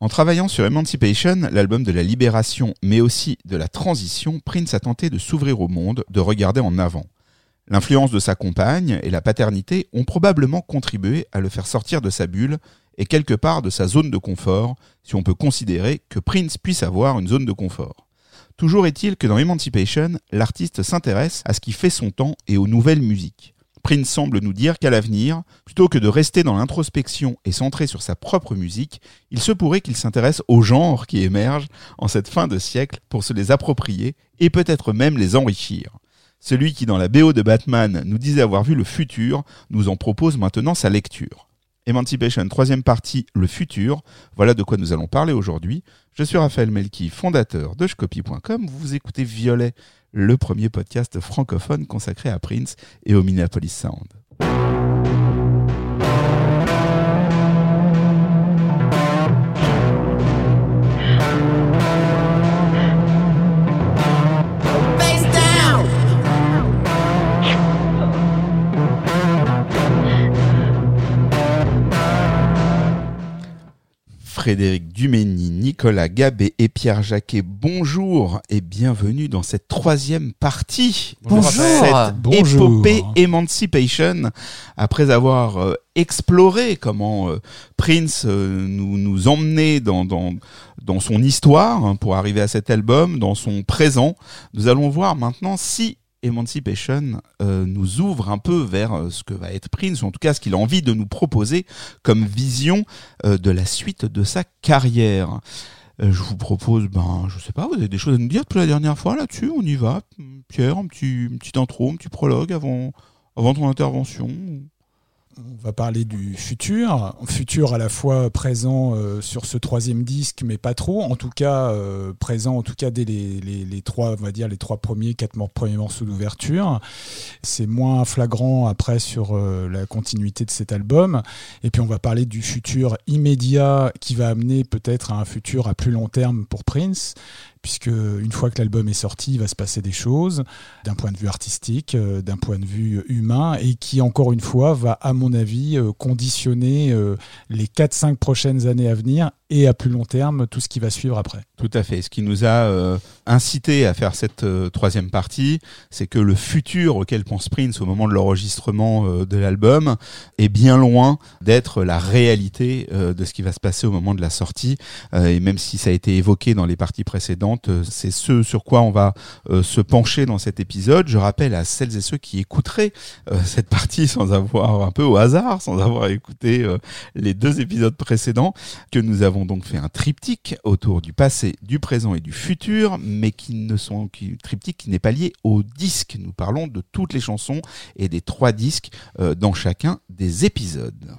En travaillant sur Emancipation, l'album de la libération, mais aussi de la transition, Prince a tenté de s'ouvrir au monde, de regarder en avant. L'influence de sa compagne et la paternité ont probablement contribué à le faire sortir de sa bulle et quelque part de sa zone de confort, si on peut considérer que Prince puisse avoir une zone de confort. Toujours est-il que dans Emancipation, l'artiste s'intéresse à ce qui fait son temps et aux nouvelles musiques. Prince semble nous dire qu'à l'avenir, plutôt que de rester dans l'introspection et centré sur sa propre musique, il se pourrait qu'il s'intéresse aux genres qui émergent en cette fin de siècle pour se les approprier et peut-être même les enrichir. Celui qui dans la BO de Batman nous disait avoir vu le futur nous en propose maintenant sa lecture. Emancipation, troisième partie, le futur. Voilà de quoi nous allons parler aujourd'hui. Je suis Raphaël Melki, fondateur de Shcopy.com. Vous écoutez Violet, le premier podcast francophone consacré à Prince et au Minneapolis Sound. Frédéric Dumény, Nicolas Gabé et Pierre Jacquet, bonjour et bienvenue dans cette troisième partie Bonjour. de cette Bonjour. épopée Emancipation. Après avoir euh, exploré comment euh, Prince euh, nous, nous emmenait dans, dans, dans son histoire hein, pour arriver à cet album, dans son présent, nous allons voir maintenant si Emancipation euh, nous ouvre un peu vers euh, ce que va être Prince, ou en tout cas ce qu'il a envie de nous proposer comme vision euh, de la suite de sa carrière. Je vous propose, ben, je sais pas, vous avez des choses à nous dire depuis la dernière fois là-dessus On y va. Pierre, un petit, une petite intro, un petit prologue avant, avant ton intervention. On va parler du futur, futur à la fois présent euh, sur ce troisième disque, mais pas trop. En tout cas, euh, présent en tout cas dès les, trois, on va dire les trois premiers, quatre premiers morceaux d'ouverture. C'est moins flagrant après sur euh, la continuité de cet album. Et puis on va parler du futur immédiat qui va amener peut-être à un futur à plus long terme pour Prince. Puisque une fois que l'album est sorti, il va se passer des choses d'un point de vue artistique, euh, d'un point de vue humain, et qui encore une fois va, à mon avis, euh, conditionner euh, les 4-5 prochaines années à venir et à plus long terme tout ce qui va suivre après. Tout à fait. Ce qui nous a euh, incité à faire cette euh, troisième partie, c'est que le futur auquel pense Prince au moment de l'enregistrement euh, de l'album est bien loin d'être la réalité euh, de ce qui va se passer au moment de la sortie. Et même si ça a été évoqué dans les parties précédentes, c'est ce sur quoi on va se pencher dans cet épisode. Je rappelle à celles et ceux qui écouteraient cette partie sans avoir un peu au hasard, sans avoir écouté les deux épisodes précédents, que nous avons donc fait un triptyque autour du passé, du présent et du futur, mais qui ne sont qui, triptyque qui n'est pas lié au disque. Nous parlons de toutes les chansons et des trois disques euh, dans chacun des épisodes.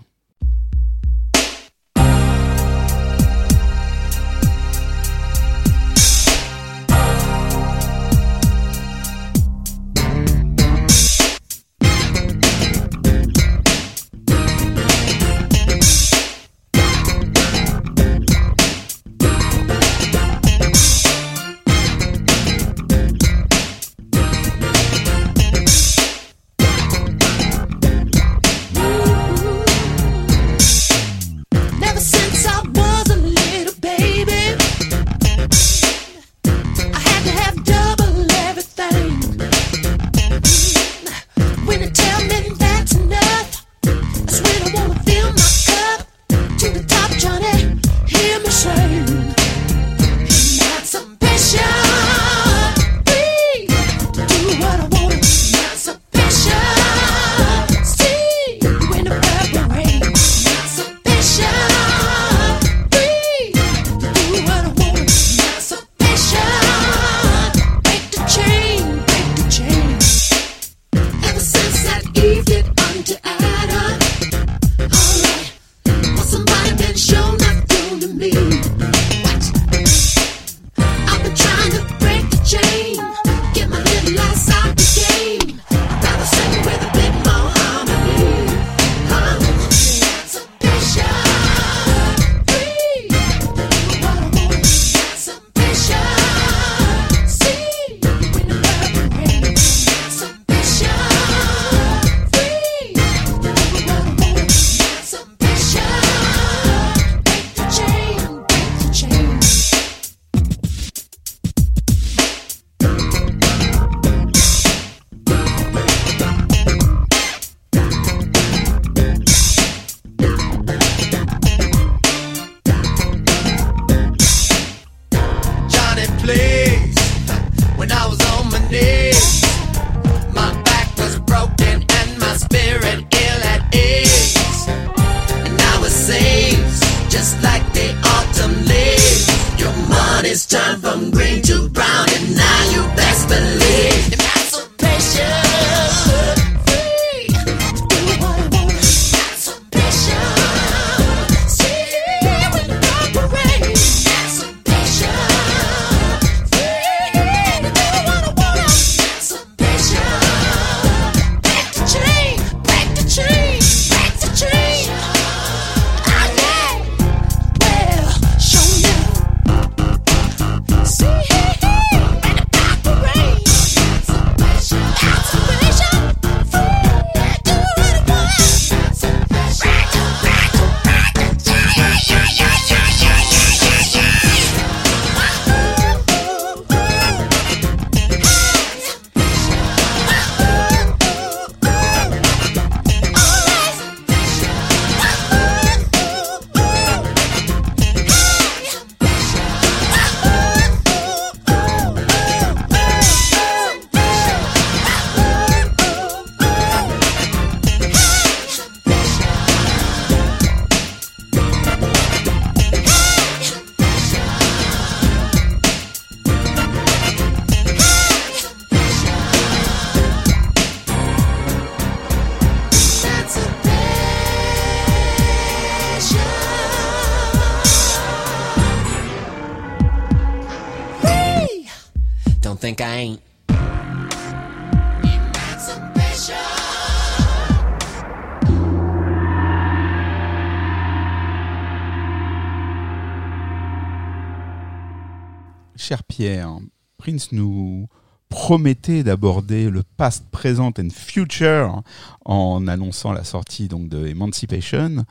Nous promettait d'aborder le past, present and future en annonçant la sortie donc de Emancipation.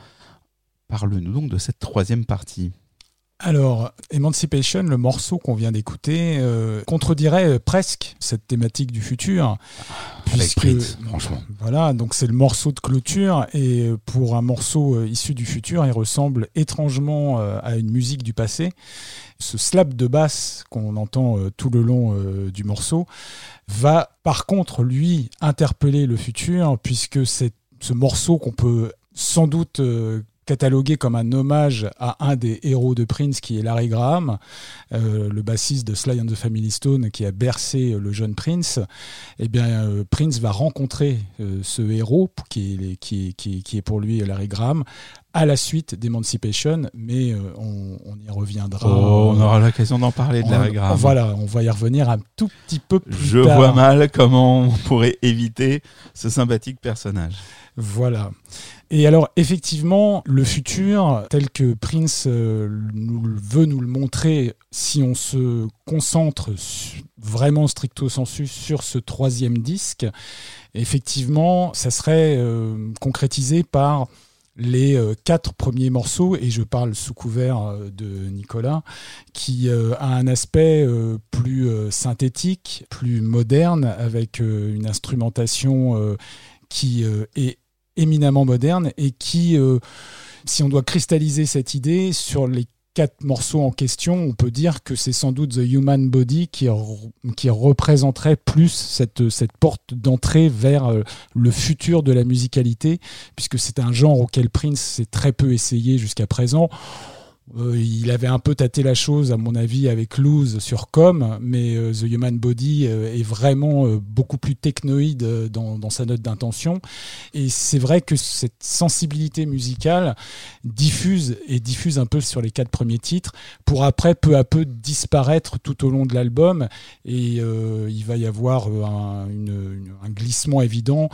Parle-nous donc de cette troisième partie. Alors, Emancipation, le morceau qu'on vient d'écouter, euh, contredirait euh, presque cette thématique du futur. Avec Prince, franchement. Voilà, donc c'est le morceau de clôture et euh, pour un morceau euh, issu du futur, il ressemble étrangement à une musique du passé. Ce slap de basse qu'on entend tout le long du morceau va par contre lui interpeller le futur puisque c'est ce morceau qu'on peut sans doute catalogué comme un hommage à un des héros de Prince qui est Larry Graham, euh, le bassiste de Sly and the Family Stone qui a bercé euh, le jeune Prince, eh bien euh, Prince va rencontrer euh, ce héros qui est, qui, est, qui, est, qui est pour lui Larry Graham à la suite d'Emancipation, mais on, on, y reviendra. Oh, on aura l'occasion d'en parler de Larry Graham. Voilà, on va y revenir un tout petit peu plus Je tard. vois mal comment on pourrait éviter ce sympathique personnage. Voilà. Et alors, effectivement, le futur, tel que Prince euh, veut nous le montrer, si on se concentre vraiment stricto sensu sur ce troisième disque, effectivement, ça serait euh, concrétisé par les euh, quatre premiers morceaux, et je parle sous couvert de Nicolas, qui a un aspect plus synthétique, plus moderne, avec une instrumentation qui est éminemment moderne et qui, euh, si on doit cristalliser cette idée sur les quatre morceaux en question, on peut dire que c'est sans doute The Human Body qui, re- qui représenterait plus cette, cette porte d'entrée vers euh, le futur de la musicalité, puisque c'est un genre auquel Prince s'est très peu essayé jusqu'à présent. Euh, il avait un peu tâté la chose, à mon avis, avec Lose sur Com, mais euh, The Human Body euh, est vraiment beaucoup plus technoïde dans, sa note d'intention. Et c'est vrai que cette sensibilité musicale diffuse et diffuse un peu sur les quatre premiers titres, pour après peu à peu disparaître tout au long de l'album. Et il va y avoir un glissement évident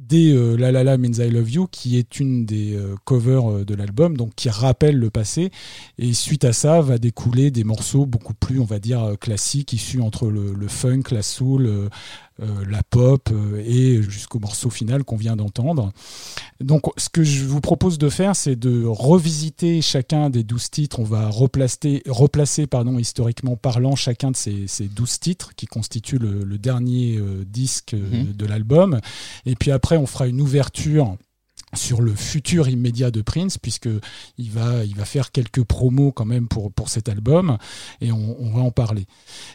dès euh, La La La Means I Love You, qui est une des euh, covers euh, de l'album, donc qui rappelle le passé. Et suite à ça, va découler des morceaux beaucoup plus, on va dire, euh, classiques, issus entre le, le funk, la soul, euh, la pop euh, et jusqu'au morceau final qu'on vient d'entendre. Donc, ce que je vous propose de faire, c'est de revisiter chacun des douze titres. On va replacer, replacer pardon, historiquement parlant, chacun de ces, ces 12 titres qui constituent le, le dernier euh, disque euh, Mhm. de l'album. Et puis après, on fera une ouverture sur le futur immédiat de Prince, puisque il va, il va faire quelques promos quand même pour, pour cet album, et on, on va en parler.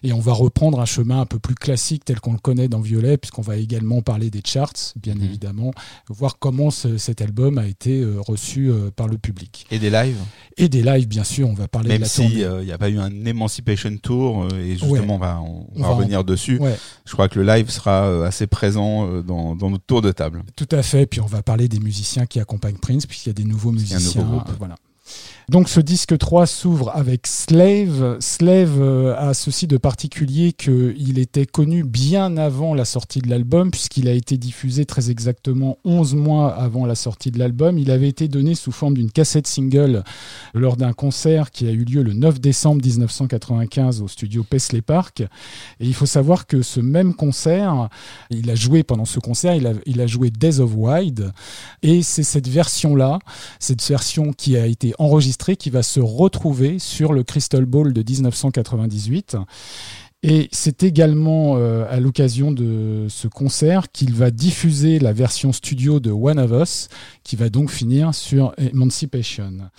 Et on va reprendre un chemin un peu plus classique tel qu'on le connaît dans Violet, puisqu'on va également parler des charts, bien Mhm. évidemment, voir comment ce- cet album a été euh, reçu euh, par le public. Et des lives, Et des lives, bien sûr, on va parler de même la si tournée. il n'y a pas eu un Emancipation Tour, euh, et justement Ouais. on va, on, On va va en- revenir dessus. Ouais, Je crois que le live sera euh, assez présent euh, dans, dans notre tour de table. tout à fait. Puis on va parler des musiciens qui accompagnent Prince, puisqu'il y a des nouveaux nouveau musiciens. groupe. euh, voilà. Donc ce disque 3 s'ouvre avec Slave. Slave euh, a ceci de particulier qu'il était connu bien avant la sortie de l'album, puisqu'il a été diffusé très exactement 11 mois avant la sortie de l'album. Il avait été donné sous forme d'une cassette single lors d'un concert qui a eu lieu le 9 décembre 1995 au studio Paisley Park. Et il faut savoir que ce même concert, il a joué pendant ce concert, il a, il joué Days of Wide. Et c'est cette version-là, cette version qui a été enregistrée, qui va se retrouver sur le Crystal Ball de 1998. Et c'est également euh, à l'occasion de ce concert qu'il va diffuser la version studio de One of Us, qui va donc finir sur Emancipation.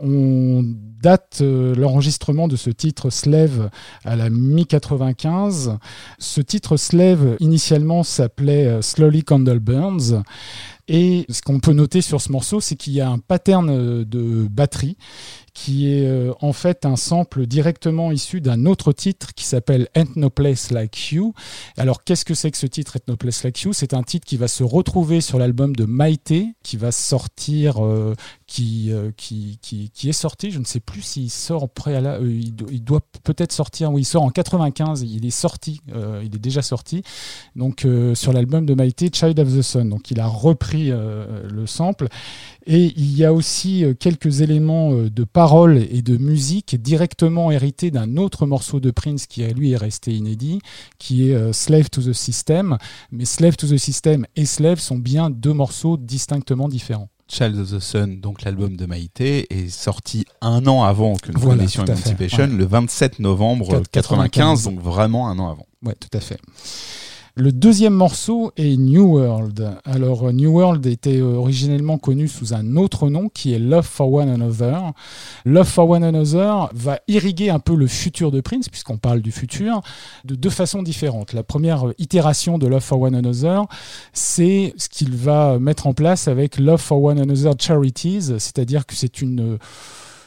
On date euh, l'enregistrement de ce titre Slave à la mi-95. Ce titre Slave, initialement, s'appelait euh, Slowly Candle Burns. Et ce qu'on peut noter sur ce morceau, c'est qu'il y a un pattern de batterie qui est euh, en fait un sample directement issu d'un autre titre qui s'appelle Ain't Place Like You. Alors qu'est-ce que c'est que ce titre Ain't Place Like You? C'est un titre qui va se retrouver sur l'album de Maïté, qui va sortir, euh, qui, euh, qui, qui, qui est sorti. Je ne sais plus s'il sort en préalable. euh, il, do- il doit peut-être sortir. Oui, il sort en 95. Il est sorti. euh, il est déjà sorti. Donc euh, sur l'album de Maïté, Child of the Sun. Donc il a repris le sample. Et il y a aussi quelques éléments de paroles et de musique directement hérités d'un autre morceau de Prince qui, lui, est resté inédit, qui est Slave to the System. Mais Slave to the System et Slave sont bien deux morceaux distinctement différents. Child of the Sun, donc l'album de Maïté, est sorti un an avant que nous Voilà, connaissions Emancipation, ouais. le 27 novembre 95, 95, donc vraiment un an avant. Ouais, tout à fait. Le deuxième morceau est New World. Alors, euh, New World était euh, originellement connu sous un autre nom qui est Love for One Another. Love for One Another va irriguer un peu le futur de Prince, puisqu'on parle du futur, de deux façons différentes. La première euh, itération de Love for One Another, c'est ce qu'il va mettre en place avec Love for One Another Charities, c'est-à-dire que c'est une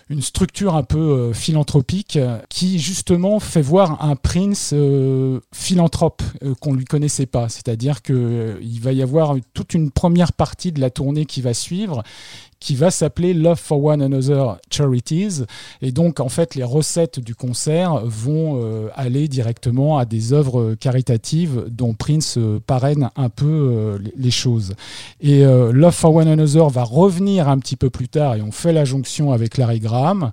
une structure un peu euh, philanthropique euh, qui justement fait voir un Prince euh, philanthrope qu'on ne lui connaissait pas. C'est-à-dire qu'il va y avoir toute une première partie de la tournée qui va suivre qui va s'appeler Love for One Another Charities. Et donc, en fait, les recettes du concert vont euh, aller directement à des œuvres caritatives dont Prince euh, parraine un peu euh, les- choses. Et Love for One Another va revenir un petit peu plus tard, et on fait la jonction avec Larry Graham,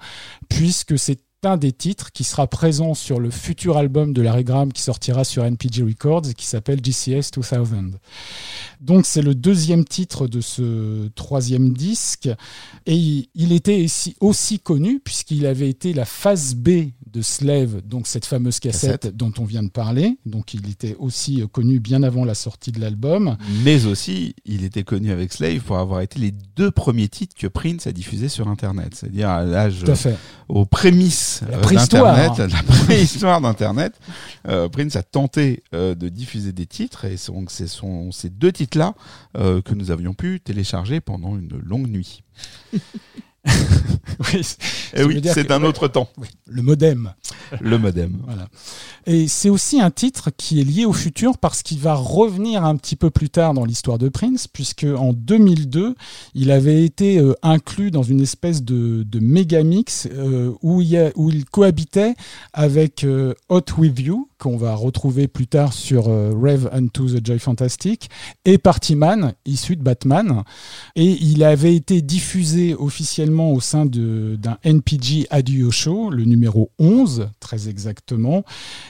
puisque c'est un des titres qui sera présent sur le futur album de Larry Graham qui sortira sur NPG Records et qui s'appelle GCS 2000. Donc c'est le deuxième titre de ce troisième disque et il, était aussi, aussi connu puisqu'il avait été la phase B de Slave, donc cette fameuse cassette, Cassette. dont on vient de parler. Donc il était aussi connu bien avant la sortie de l'album. Mais aussi, il était connu avec Slave pour avoir été les deux premiers titres que Prince a diffusés sur Internet. C'est-à-dire à l'âge, à aux prémices La euh, préhistoire, d'Internet, la préhistoire d'Internet, euh, Prince a tenté euh, de diffuser des titres et donc ce sont ces deux titres-là que nous avions pu télécharger pendant une longue nuit. Oui, Eh oui, c'est que- un autre temps, le modem. le modem. Voilà. Et c'est aussi un titre qui est lié au futur parce qu'il va revenir un petit peu plus tard dans l'histoire de Prince, puisque en 2002, il avait été euh, inclus dans une espèce de, de méga mix euh, où, il y a- où il cohabitait avec euh, Hot With You, qu'on va retrouver plus tard sur euh, Rave Unto the Joy Fantastic, et Party Man, issu de Batman. Et il avait été diffusé officiellement au sein d'un NPG Audio Show, le numéro 11, très exactement.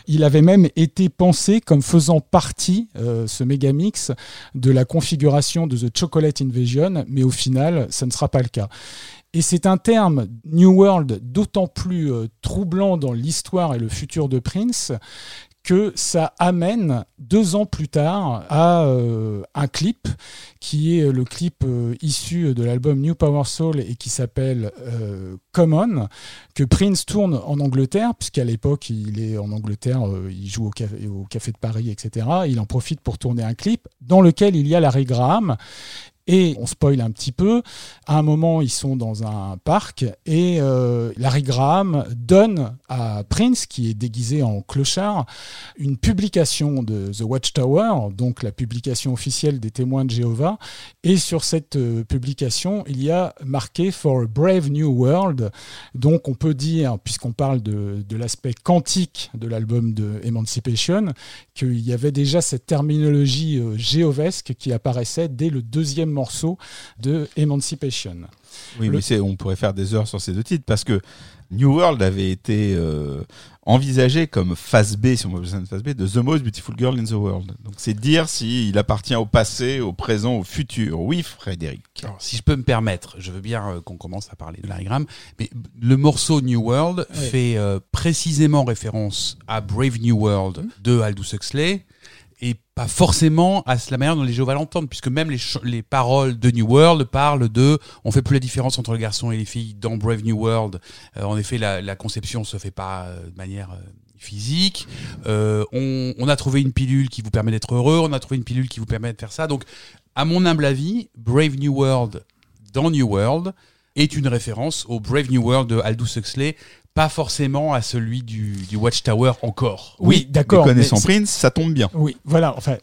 Il avait même été pensé comme faisant partie, euh, ce mégamix, de la configuration de The Chocolate Invasion, mais au final, ça ne sera pas le cas. Et c'est un terme New World d'autant plus euh, troublant dans l'histoire et le futur de Prince que ça amène deux ans plus tard à euh, un clip qui est le clip euh, issu de l'album New Power Soul et qui s'appelle euh, Common que Prince tourne en Angleterre puisqu'à l'époque il est en Angleterre, il joue au au café de Paris, etc. Il en profite pour tourner un clip dans lequel il y a Larry Graham et on spoil un petit peu. À un moment, ils sont dans un parc et euh, Larry Graham donne à Prince, qui est déguisé en clochard, une publication de The Watchtower, donc la publication officielle des témoins de Jéhovah. Et sur cette euh, publication, il y a marqué For a Brave New World. Donc on peut dire, puisqu'on parle de, l'aspect quantique de l'album de Emancipation, qu'il y avait déjà cette terminologie euh, jéhovesque qui apparaissait dès le deuxième morceau de Emancipation. Oui, Le- mais c'est- on pourrait faire des heures sur ces deux titres parce que New World avait été euh, envisagé comme phase B, si on ça une phase B, de The Most Beautiful Girl in the World. Donc c'est dire s'il appartient au passé, au présent, au futur. Oui, Frédéric. Alors, si je peux me permettre, je veux bien euh, qu'on commence à parler de Larry Graham, mais le morceau New World fait euh, précisément référence à Brave New World de Aldous Huxley et pas forcément à la manière dont les Jéhovah l'entendent, puisque même les, les paroles de New World parlent de on fait plus la différence entre le garçon et les filles dans Brave New World. Euh, en effet, la, la conception se fait pas euh, de manière euh, physique. On, on a trouvé une pilule qui vous permet d'être heureux, on a trouvé une pilule qui vous permet de faire ça. Donc, à mon humble avis, Brave New World dans New World est une référence au Brave New World de Aldous Huxley pas forcément à celui du, du Watchtower encore. Oui, Mais d'accord. connaissant Prince, ça tombe bien. Oui, voilà. Enfin,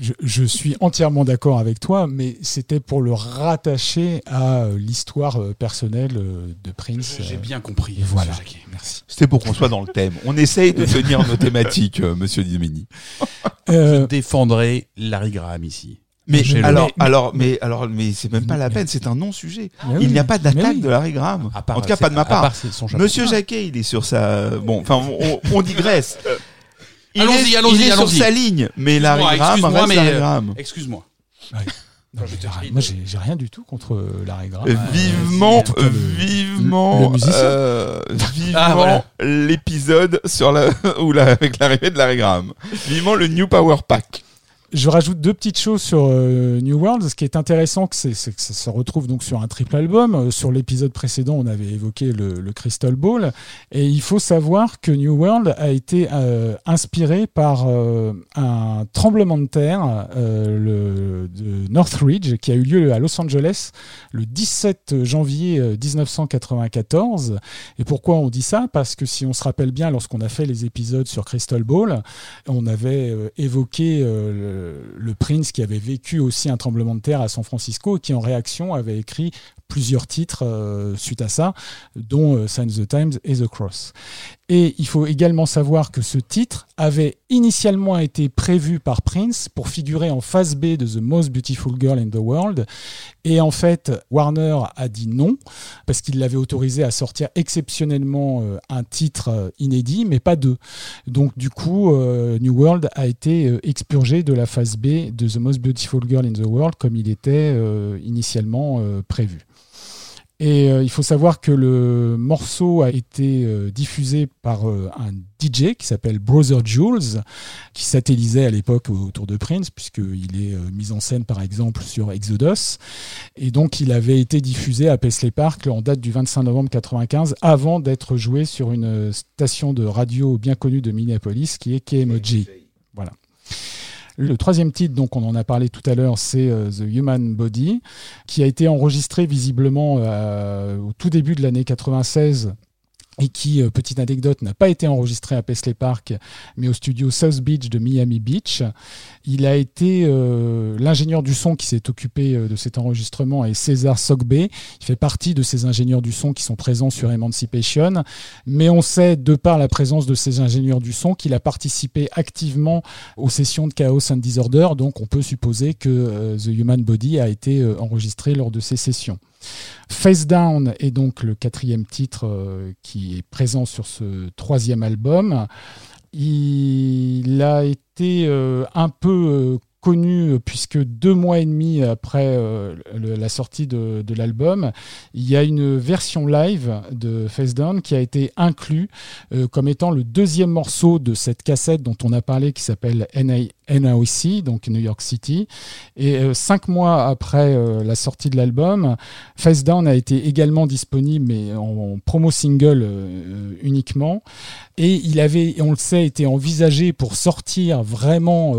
je, je suis entièrement d'accord avec toi, mais c'était pour le rattacher à euh, l'histoire euh, personnelle euh, de Prince. J'ai bien compris. et voilà. Jacquet. Merci. C'était pour qu'on soit dans le thème. On essaye de tenir nos thématiques, euh, monsieur Dimeni. Euh, Je défendrai Larry Graham ici. Mais alors, Mais- alors, mais alors, mais c'est même pas la peine. C'est un non-sujet. Il n'y a pas d'attaque oui. de Larry Graham. À part- en tout cas, pas de ma part. part son chapeau. Monsieur Jacquet, il est sur sa. Bon, enfin, on, on digresse. Allons-y, allons-y, il est sur allons-y. sa ligne, mais Larry Excuse-moi, Graham excuse-moi, reste mais, Larry euh, Graham. Excuse-moi. Non, je moi, j'ai, rien du tout contre euh, Larry Graham. Euh, vivement, le- vivement, le musicien. euh, vivement Ah, voilà. l'épisode sur la ou la avec l'arrivée de Larry Graham. Vivement le New Power Pack. Je rajoute deux petites choses sur euh, New World. Ce qui est intéressant, c'est, que ça se retrouve donc sur un triple album. Euh, sur l'épisode précédent, on avait évoqué le, Crystal Ball, et il faut savoir que New World a été euh, inspiré par un tremblement de terre le, de Northridge qui a eu lieu à Los Angeles le 17 janvier euh, 1994. Et pourquoi on dit ça? Parce que si on se rappelle bien, lorsqu'on a fait les épisodes sur Crystal Ball, on avait évoqué le Prince qui avait vécu aussi un tremblement de terre à San Francisco qui en réaction avait écrit plusieurs titres euh, suite à ça, dont euh, Sign of the Times et The Cross. Et il faut également savoir que ce titre avait initialement été prévu par Prince pour figurer en phase B de The Most Beautiful Girl in the World. Et en fait, Warner a dit non, parce qu'il l'avait autorisé à sortir exceptionnellement euh, un titre euh, inédit, mais pas deux. Donc du coup, euh, New World a été expurgé de la phase B de The Most Beautiful Girl in the World comme il était initialement prévu. Et euh, il faut savoir que le morceau a été euh, diffusé par euh, un DJ qui s'appelle Brother Jules, qui satellisait à l'époque autour de Prince, puisqu'il est mis en scène par exemple sur Exodus. Et donc il avait été diffusé à Paisley Park en date du 25 novembre 95, avant d'être joué sur une station de radio bien connue de Minneapolis, qui est KMOJ. Voilà. Le troisième titre, donc on en a parlé tout à l'heure, c'est euh, The Human Body, qui a été enregistré visiblement euh, au tout début de l'année 96 et qui, euh, petite anecdote, n'a pas été enregistré à Paisley Park, mais au studio South Beach de Miami Beach. Il a été euh, l'ingénieur du son qui s'est occupé euh, de cet enregistrement est César Sogbé. Il fait partie de ces ingénieurs du son qui sont présents sur Emancipation, mais on sait de par la présence de ces ingénieurs du son qu'il a participé activement aux sessions de Chaos and Disorder, donc on peut supposer que The Human Body a été enregistré lors de ces sessions. Face Down est donc le quatrième titre euh, qui est présent sur ce troisième album. Il a été euh, un peu euh, connu euh, puisque deux mois et demi après euh, la sortie de, l'album, il y a une version live de Face Down qui a été inclus euh, comme étant le deuxième morceau de cette cassette dont on a parlé qui s'appelle NAOC, donc New York City. Et cinq mois après la sortie de l'album, Face Down a été également disponible, mais en, promo single uniquement. Et il avait, on le sait, été envisagé pour sortir vraiment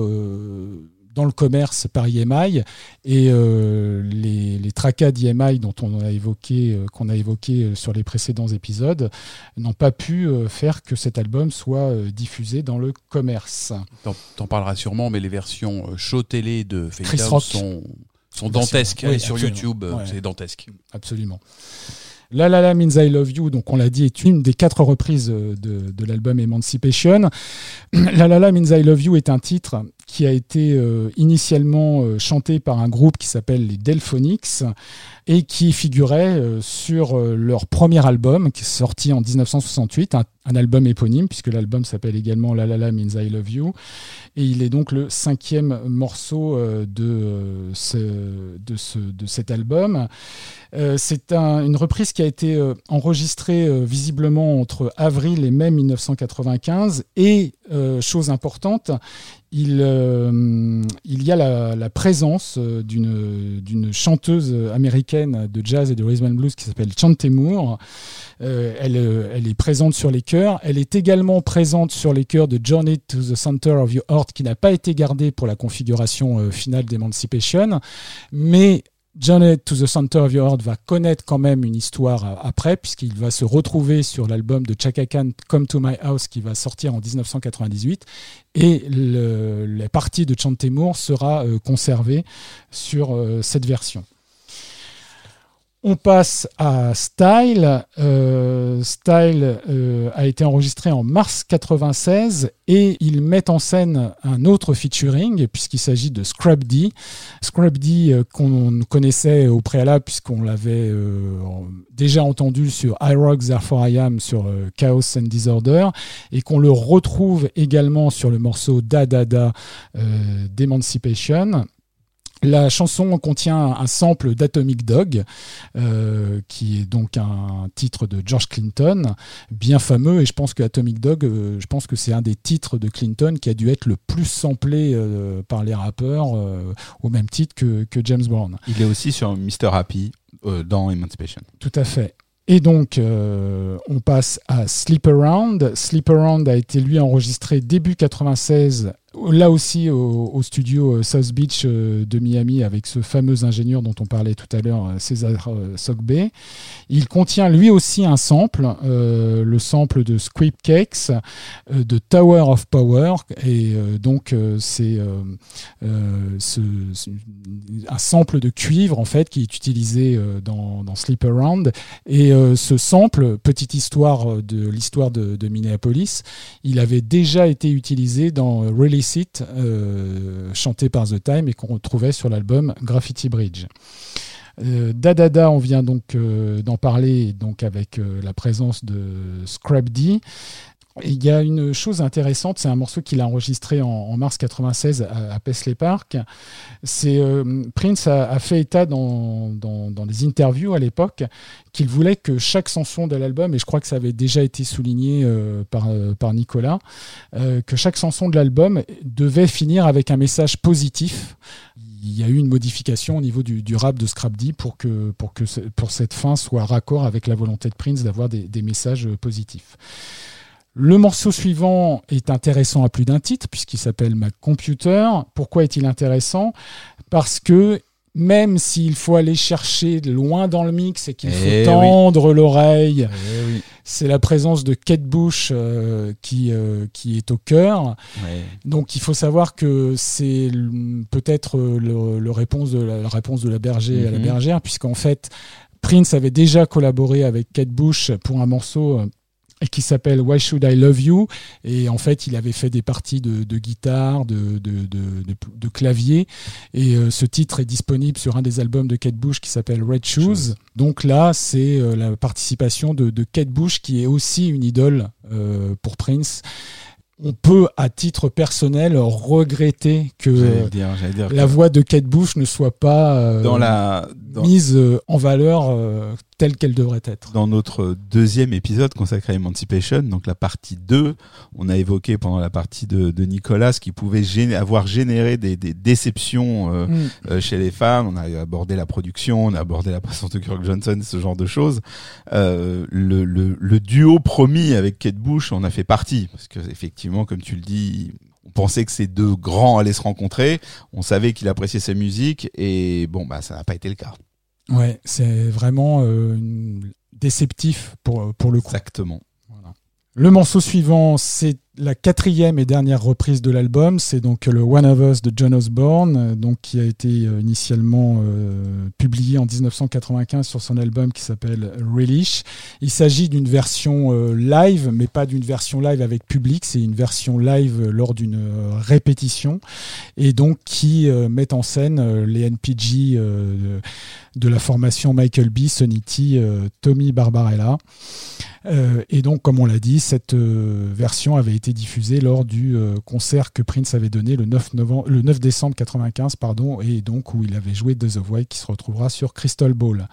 dans le commerce par EMI. Et euh, les, les tracas d'EMI dont on a évoqué, euh, qu'on a évoqué euh, sur les précédents épisodes, n'ont pas pu euh, faire que cet album soit diffusé dans le commerce. T'en, t'en parleras sûrement, mais les versions show télé de Fade sont, sont dantesques. Oui, sur. YouTube, Ouais. c'est dantesque. Absolument. La La La Means I Love You, donc on l'a dit, est une des quatre reprises de, de l'album Emancipation. La La La Means I Love You est un titre qui a été euh, initialement euh, chanté par un groupe qui s'appelle les Delphonics et qui figurait euh, sur leur premier album qui est sorti en 1968, un, album éponyme puisque l'album s'appelle également La La La Means I Love You et il est donc le cinquième morceau de, ce, de, ce, de cet album. C'est un- une reprise qui a été enregistrée visiblement entre avril et mai 1995 et, chose importante, il, euh, il y a la, la présence euh, d'une chanteuse américaine de jazz et de rhythm and blues qui s'appelle Chante Moore. Euh, elle, euh, elle est présente sur les chœurs. Elle est également présente sur les chœurs de Journey to the Center of Your Heart qui n'a pas été gardé pour la configuration euh, finale d'Emancipation. Mais Journey to the Center of Your Heart va connaître quand même une histoire euh, après, puisqu'il va se retrouver sur l'album de Chaka Khan, Come to My House, qui va sortir en 1998. Et la partie de Chantemour sera euh, conservée sur euh, cette version. On passe à Style. Euh, Style euh, a été enregistré en mars 96 et ils mettent en scène un autre featuring puisqu'il s'agit de Scrub D. Scrub D euh, qu'on connaissait au préalable puisqu'on l'avait déjà entendu sur I Rock Therefore I Am sur Chaos and Disorder et qu'on le retrouve également sur le morceau Da Da Da d'Emancipation. La chanson contient un sample d'Atomic Dog, euh, qui est donc un titre de George Clinton, bien fameux, et je pense que Atomic Dog, euh, je pense que c'est un des titres de Clinton qui a dû être le plus samplé euh, par les rappeurs, au même titre que, que James Brown. Il est aussi sur Mr. Happy dans Emancipation. Tout à fait. Et donc, euh, on passe à Sleep Around. Sleep Around a été, lui, enregistré début 96, là aussi au, studio euh, South Beach euh, de Miami, avec ce fameux ingénieur dont on parlait tout à l'heure, euh, César Sogbe. Il contient lui aussi un sample, le sample de Squib Cakes, de Tower of Power. Et donc, c'est ce- ce- un sample de cuivre, en fait, qui est utilisé dans, Sleep Around. Et ce sample, petite histoire de l'histoire de, de Minneapolis, il avait déjà été utilisé dans Release It, euh, chanté par The Time et qu'on retrouvait sur l'album Graffiti Bridge. Euh, Dadada, on vient donc euh, d'en parler donc avec euh, la présence de Scrap D. Il y a une chose intéressante, c'est un morceau qu'il a enregistré en, mars 96 à, à Paisley Park. Euh, Prince a, fait état dans, dans, dans des interviews à l'époque qu'il voulait que chaque chanson de l'album, et je crois que ça avait déjà été souligné euh, par, euh, par Nicolas, que chaque chanson de l'album devait finir avec un message positif. Il y a eu une modification au niveau du, rap de Scrap D pour que, cette fin soit raccord avec la volonté de Prince d'avoir des, messages positifs. Le morceau suivant est intéressant à plus d'un titre puisqu'il s'appelle Ma Computer. Pourquoi est-il intéressant? Parce que même s'il faut aller chercher loin dans le mix et qu'il faut Eh oui. tendre l'oreille, Eh oui. c'est la présence de Kate Bush euh, qui, euh, qui est au cœur. Ouais. Donc il faut savoir que c'est peut-être euh, le, le réponse de la, la réponse de la berger à la Mhm. bergère, puisqu'en fait Prince avait déjà collaboré avec Kate Bush pour un morceau qui s'appelle Why Should I Love You? Et en fait il avait fait des parties de, de guitare, de, de, de, clavier et euh, ce titre est disponible sur un des albums de Kate Bush qui s'appelle Red Shoes. Donc là c'est euh, la participation de, Kate Bush qui est aussi une idole euh, pour Prince. On peut à titre personnel regretter que dire, dire la que voix de Kate Bush ne soit pas euh, dans la dans, mise en valeur euh, telle qu'elle devrait être. dans notre deuxième épisode consacré à Emancipation, donc la partie 2, on a évoqué pendant la partie de, de Nicolas ce qui pouvait avoir généré des, des déceptions euh, Mm. euh, chez les fans. On a abordé la production, on a abordé la présence de Kirk Johnson, ce genre de choses. Euh, le, le, le duo promis avec Kate Bush, on a fait partie parce que effectivement, comme tu le dis, on pensait que ces deux grands allaient se rencontrer. On savait qu'il appréciait sa musique et bon, bah ça n'a pas été le cas. Ouais, c'est vraiment euh, déceptif pour, pour le coup. Exactement. Voilà. Le morceau suivant, c'est la quatrième et dernière reprise de l'album. C'est donc le One of Us de John Osborne, euh, donc qui a été euh, initialement euh, publié en 1995 sur son album qui s'appelle Relish. Il s'agit d'une version live, mais pas d'une version live avec public. C'est une version live lors d'une répétition et donc qui met en scène les NPG de, la formation Michael B, Sonny T, Tommy Barbarella. Et donc, comme on l'a dit, cette version avait été diffusée lors du euh, concert que Prince avait donné le 9, novembre, le 9 décembre 95, pardon, et donc où il avait joué The White qui se retrouvera sur Crystal Ball.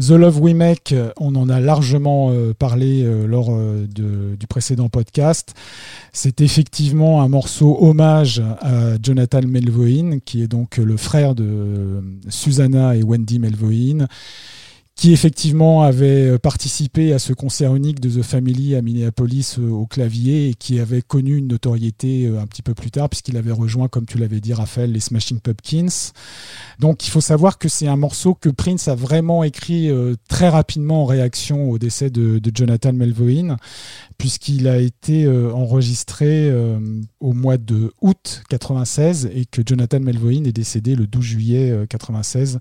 The Love We Make, euh, on en a largement euh, parlé lors du précédent podcast. C'est effectivement un morceau hommage à Jonathan Melvoin, qui est donc le frère de Susanna et Wendy Melvoin qui effectivement avait euh, participé à ce concert unique de The Family à Minneapolis euh, au clavier et qui avait connu une notoriété euh, un petit peu plus tard puisqu'il avait rejoint, comme tu l'avais dit Raphaël, les Smashing Pumpkins. Donc il faut savoir que c'est un morceau que Prince a vraiment écrit très rapidement en réaction au décès de, Jonathan Melvoin puisqu'il a été enregistré au mois de août 96 et que Jonathan Melvoin est décédé le 12 juillet 96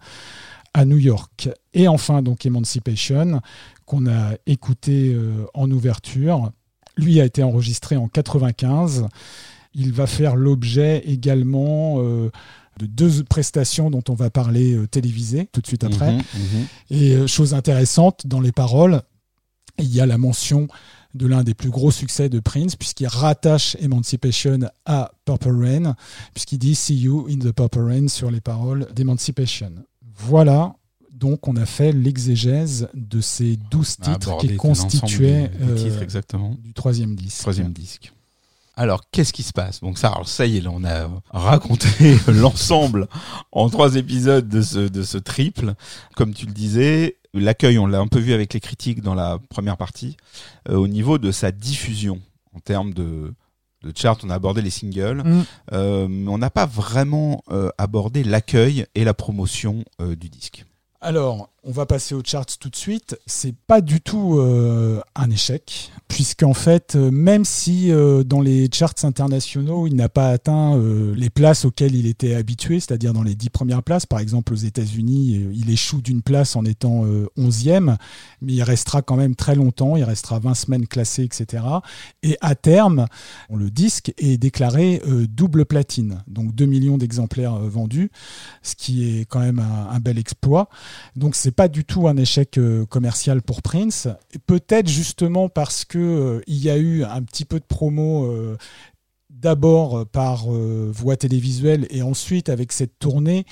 à New York. Et enfin, donc Emancipation, qu'on a écouté euh, en ouverture. Lui a été enregistré en 95. Il va faire l'objet également euh, de deux prestations dont on va parler euh, télévisées tout de suite après. Mhm, mhm. Et chose intéressante, dans les paroles, il y a la mention de l'un des plus gros succès de Prince, puisqu'il rattache Emancipation à Purple Rain, puisqu'il dit See you in the Purple Rain sur les paroles d'Emancipation. Voilà, donc on a fait l'exégèse de ces douze titres qui constituaient des- des titres, euh, exactement. du troisième disque. Troisième disque. Alors, qu'est-ce qui se passe? Donc ça, alors ça y est, là, on a raconté l'ensemble en trois épisodes de ce, de ce triple. Comme tu le disais, l'accueil, on l'a un peu vu avec les critiques dans la première partie, euh, au niveau de sa diffusion en termes de, de chart, on a abordé les singles, Mm. euh, mais on n'a pas vraiment euh, abordé l'accueil et la promotion du disque. Alors, on va passer aux charts tout de suite. C'est pas du tout euh, un échec, puisqu'en fait, euh, même si euh, dans les charts internationaux, il n'a pas atteint les places auxquelles il était habitué, c'est-à-dire dans les dix premières places, par exemple aux États-Unis, il échoue d'une place en étant onzième, mais il restera quand même très longtemps, il restera 20 semaines classé, etc. Et à terme, le disque est déclaré double platine, donc 2 millions d'exemplaires vendus, ce qui est quand même un, un bel exploit. Donc c'est pas du tout un échec euh, commercial pour Prince. Peut-être justement parce que euh, il y a eu un petit peu de promo euh, d'abord par euh, voie télévisuelle et ensuite avec cette tournée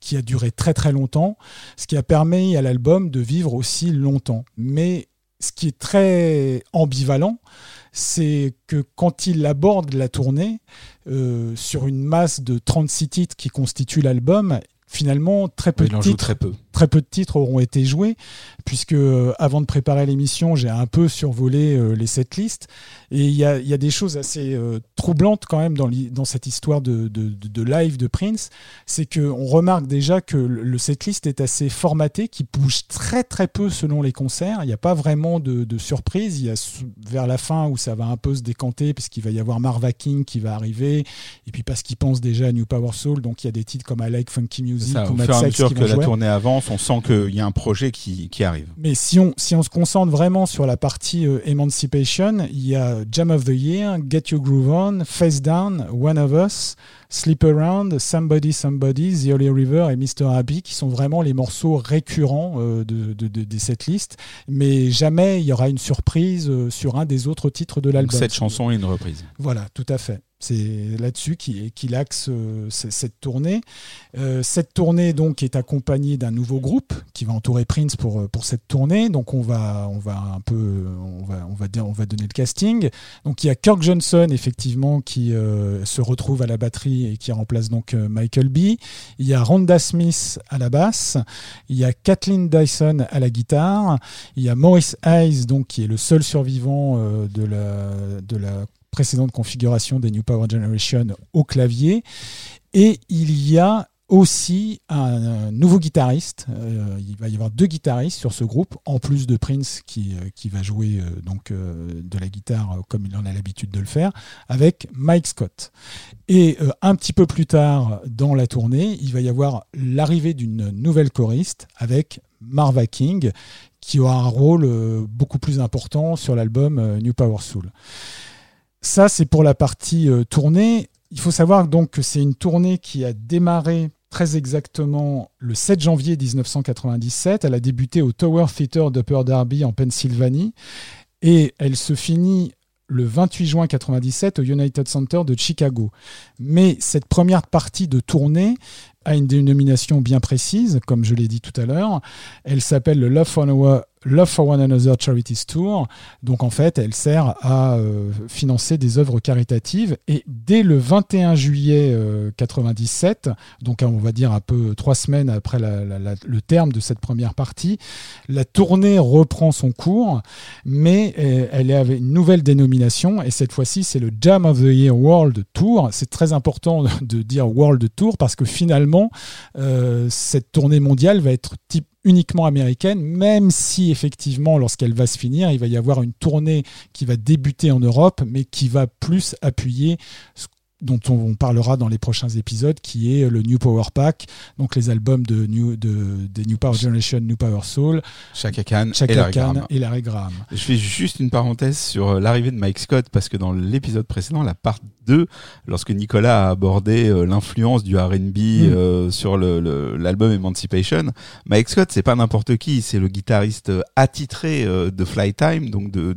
qui a duré très très longtemps, ce qui a permis à l'album de vivre aussi longtemps. Mais ce qui est très ambivalent, c'est que quand il aborde la tournée euh, sur une masse de 36 titres qui constituent l'album, finalement très peu Il de en joue très peu. Très peu de titres auront été joués, puisque euh, avant de préparer l'émission, j'ai un peu survolé euh, les setlists. Et il y a, il y a des choses assez euh, troublantes quand même dans, cette histoire de, de- de- de live de Prince. C'est qu'on remarque déjà que le setlist est assez formaté, qui bouge très très peu selon les concerts. Il n'y a pas vraiment de, de surprise. Il y a vers la fin où ça va un peu se décanter, puisqu'il va y avoir Marva King qui va arriver, et puis parce qu'il pense déjà à New Power Soul, donc il y a des titres comme I Like Funky Music ça, ou Mad Sex qui que vont la jouer. tournée avance, on sent qu'il y a un projet qui, qui arrive. Mais si on, si on se concentre vraiment sur la partie euh, Emancipation, il y a Jam of the Year, Get Your Groove On, Face Down, One of Us, Sleep Around, Somebody Somebody, The Holy River et Mr. Happy qui sont vraiment les morceaux récurrents euh, de, de, de, de cette liste. Mais jamais il y aura une surprise euh, sur un des autres titres de l'album. cette chanson est une reprise. Voilà, tout à fait. C'est là-dessus qu'il axe euh, cette tournée. Euh, cette tournée donc est accompagnée d'un nouveau groupe qui va entourer Prince pour, euh, pour cette tournée. Donc on va on va un peu on va on va on va donner le casting. Donc il y a Kirk Johnson effectivement qui se retrouve à la batterie et qui remplace donc Michael B. Il y a Rhonda Smith à la basse. Il y a Kathleen Dyson à la guitare. Il y a Maurice Hayes donc qui est le seul survivant de la de la précédente configuration des New Power Generation au clavier. Et il y a aussi un, nouveau guitariste. Euh, il va y avoir deux guitaristes sur ce groupe, en plus de Prince qui, euh, qui va jouer euh, donc de la guitare comme il en a l'habitude de le faire, avec Mike Scott. Et un petit peu plus tard dans la tournée, il va y avoir l'arrivée d'une nouvelle choriste avec Marva King, qui aura un rôle beaucoup plus important sur l'album New Power Soul. Ça, c'est pour la partie euh, tournée. Il faut savoir donc que c'est une tournée qui a démarré très exactement le 7 janvier 1997. Elle a débuté au Tower Theatre d'Upper Darby en Pennsylvanie et elle se finit le 28 juin 97 au United Center de Chicago. Mais cette première partie de tournée a une dénomination bien précise, comme je l'ai dit tout à l'heure. Elle s'appelle le Love Our, Love for One Another Charities Tour. Donc en fait, elle sert à euh, financer des œuvres caritatives. Et dès le 21 juillet euh, 97, donc on va dire un peu trois semaines après le terme de cette première partie, la tournée reprend son cours, mais euh, elle avait une nouvelle dénomination et cette fois-ci c'est le Jam of the Year World Tour. C'est très important de dire World Tour parce que finalement euh, cette tournée mondiale va être type uniquement américaine, même si effectivement lorsqu'elle va se finir, il va y avoir une tournée qui va débuter en Europe, mais qui va plus appuyer ce dont on parlera dans les prochains épisodes, qui est le New Power Pack, donc les albums de New, de, des New Power Generation, New Power Soul, Chaka Khan et Larry Khan Graham. et Larry Graham. Je fais juste une parenthèse sur euh, l'arrivée de Mike Scott parce que dans l'épisode précédent, la part 2, lorsque Nicolas a abordé euh, l'influence du R&B euh, sur le- le- l'album Emancipation, Mike Scott c'est pas n'importe qui, c'est le guitariste attitré de Flytime, donc de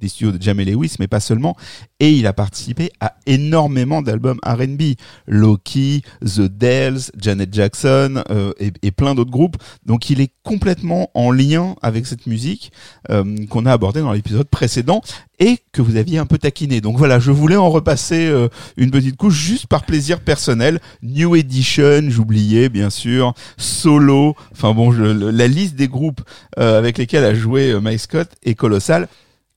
des studios de Jamie Lewis, mais pas seulement. Et il a participé à énormément d'albums R&B, Loki, The Dells, Janet Jackson euh, et, plein d'autres groupes. Donc il est complètement en lien avec cette musique euh, qu'on a abordée dans l'épisode précédent et que vous aviez un peu taquiné. Donc voilà, je voulais en repasser euh, une petite couche juste par plaisir personnel. New Edition, j'oubliais bien sûr, Solo. Enfin bon, je- la liste des groupes euh, avec lesquels a joué euh, Mike Scott est colossale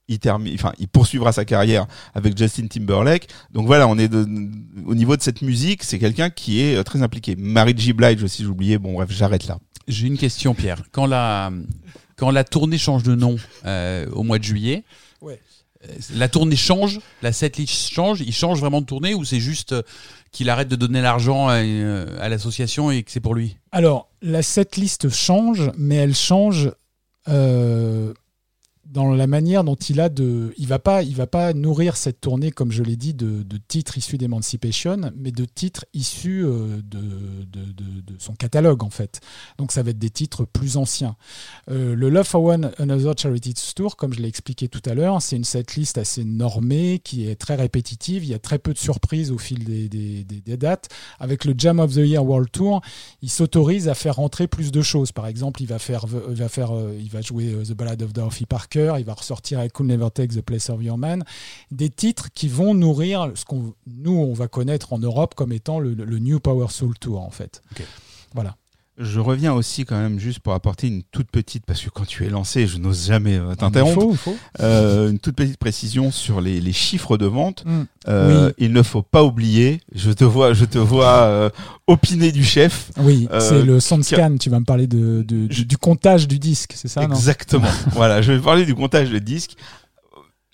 il termine, enfin, il poursuivra sa carrière avec Justin Timberlake. Donc voilà, on est de- au niveau de cette musique, c'est quelqu'un qui est euh, très impliqué. Mary J. Blige aussi, j'oubliais. Bon, bref, j'arrête là. J'ai une question, Pierre. Quand la, quand la tournée change de nom euh, au mois de juillet, Ouais. euh, la tournée change, la setlist change, il change vraiment de tournée ou c'est juste qu'il arrête de donner l'argent à, à l'association et que c'est pour lui? Alors, la setlist change, mais elle change euh, dans la manière dont il a de. Il va pas, va pas nourrir cette tournée, comme je l'ai dit, de, titres issus d'Emancipation, mais de titres issus euh, de, de, son catalogue, en fait. Donc, ça va être des titres plus anciens. Euh, le Love for One Another Charity Tour, comme je l'ai expliqué tout à l'heure, c'est une setlist assez normée, qui est très répétitive. Il y a très peu de surprises au fil des, des- dates. Avec le Jam of the Year World Tour, il s'autorise à faire rentrer plus de choses. Par exemple, il va faire, va faire, euh, il va jouer The Ballad of Dorothy Parker, il va ressortir I Could Never Take the Place of Your Man, des titres qui vont nourrir ce qu'on nous on va connaître en Europe comme étant le, le New Power Soul Tour en fait. Voilà. Je reviens aussi quand même juste pour apporter une toute petite, parce que quand tu es lancé, je n'ose jamais euh, t'interrompre, euh, une toute petite précision sur les, les chiffres de vente. Mm. Euh, Oui. Il ne faut pas oublier, je te vois, je te vois euh, opiner du chef. Oui, c'est le SoundScan. Tu vas me parler de, de- du, comptage du disque, c'est ça non? Exactement. voilà, je vais parler du comptage de disques.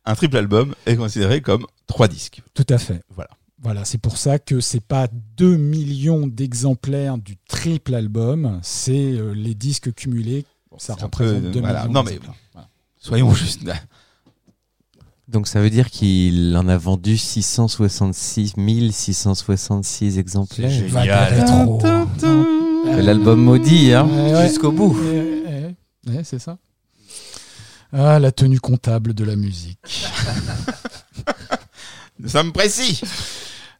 Un triple album est considéré comme trois disques. Tout à fait. Voilà. Voilà, c'est pour ça que c'est pas 2 millions d'exemplaires du triple album, c'est euh, les disques cumulés. Ça représente peu, 2 voilà. millions Non, mais-. Voilà. Soyons juste. Donc ça veut dire qu'il en a vendu 666 666 exemplaires. Génial. C'est L'album maudit, hein, Ouais, jusqu'au bout. Ouais, c'est ça. Ah, la tenue comptable de la musique. Nous sommes précis.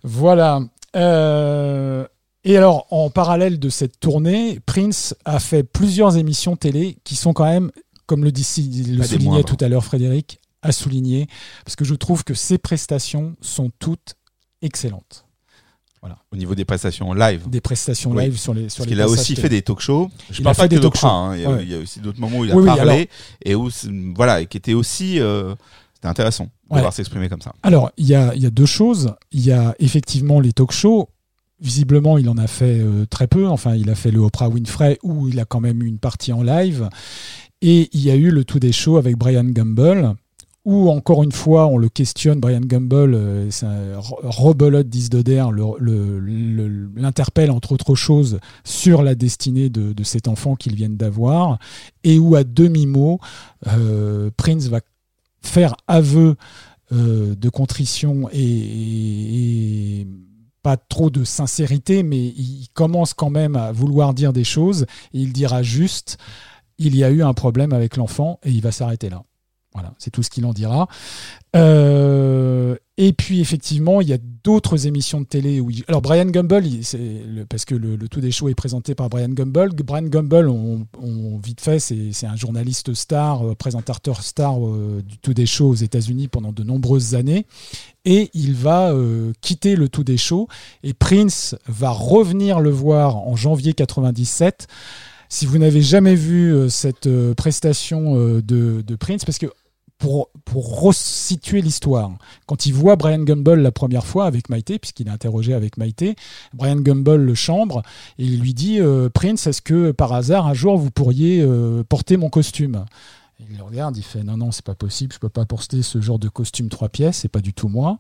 Voilà. Euh, et alors, en parallèle de cette tournée, Prince a fait plusieurs émissions télé qui sont quand même, comme le, dit, le Pas des soulignait moindres. tout à l'heure Frédéric, à souligner, parce que je trouve que ses prestations sont toutes excellentes. Au niveau des prestations live. Des prestations Oui. live sur les sur Parce qu'il a aussi télé. fait des talk shows. Je Il parle a pas fait que des de talk Oprah, shows. hein. Il, y a, Ouais. il y a aussi d'autres moments où il a Oui, oui, parlé alors- et où voilà et qui était aussi euh, c'était intéressant de Ouais. voir s'exprimer comme ça. Alors, il y a, y a deux choses. Il y a effectivement les talk shows. Visiblement, il en a fait euh, très peu. Enfin, il a fait le Oprah Winfrey où il a quand même eu une partie en live. Et il y a eu le Today Show avec Brian Gamble où, encore une fois, on le questionne. Brian Gamble, euh, c'est un re- rebelote l'interpelle, entre autres choses, sur la destinée de, de cet enfant qu'ils viennent d'avoir. Et où, à demi-mot, euh, Prince va faire aveu euh, de contrition et, pas trop de sincérité, mais il commence quand même à vouloir dire des choses et il dira juste il y a eu un problème avec l'enfant et il va s'arrêter là. Voilà, c'est tout ce qu'il en dira. Euh, et puis effectivement, il y a d'autres émissions de télé où alors Brian Gumbel, il- c'est le- parce que le, tout des shows est présenté par Brian Gumbel. Brian Gumbel, on, on- vite fait, c'est un journaliste star, euh, présentateur star euh, du tout des shows aux États-Unis pendant de nombreuses années. Et il va euh, quitter le tout des shows et Prince va revenir le voir en janvier 97. Si vous n'avez jamais vu cette prestation de Prince, parce que pour, resituer l'histoire, quand il voit Brian Gumbel la première fois avec Maïté, puisqu'il est interrogé avec Maïté, Brian Gumbel le chambre et il lui dit euh, Prince, est-ce que par hasard un jour vous pourriez euh, porter mon costume? Il le regarde, il fait non non c'est pas possible, je peux pas porter ce genre de costume trois pièces, c'est pas du tout moi.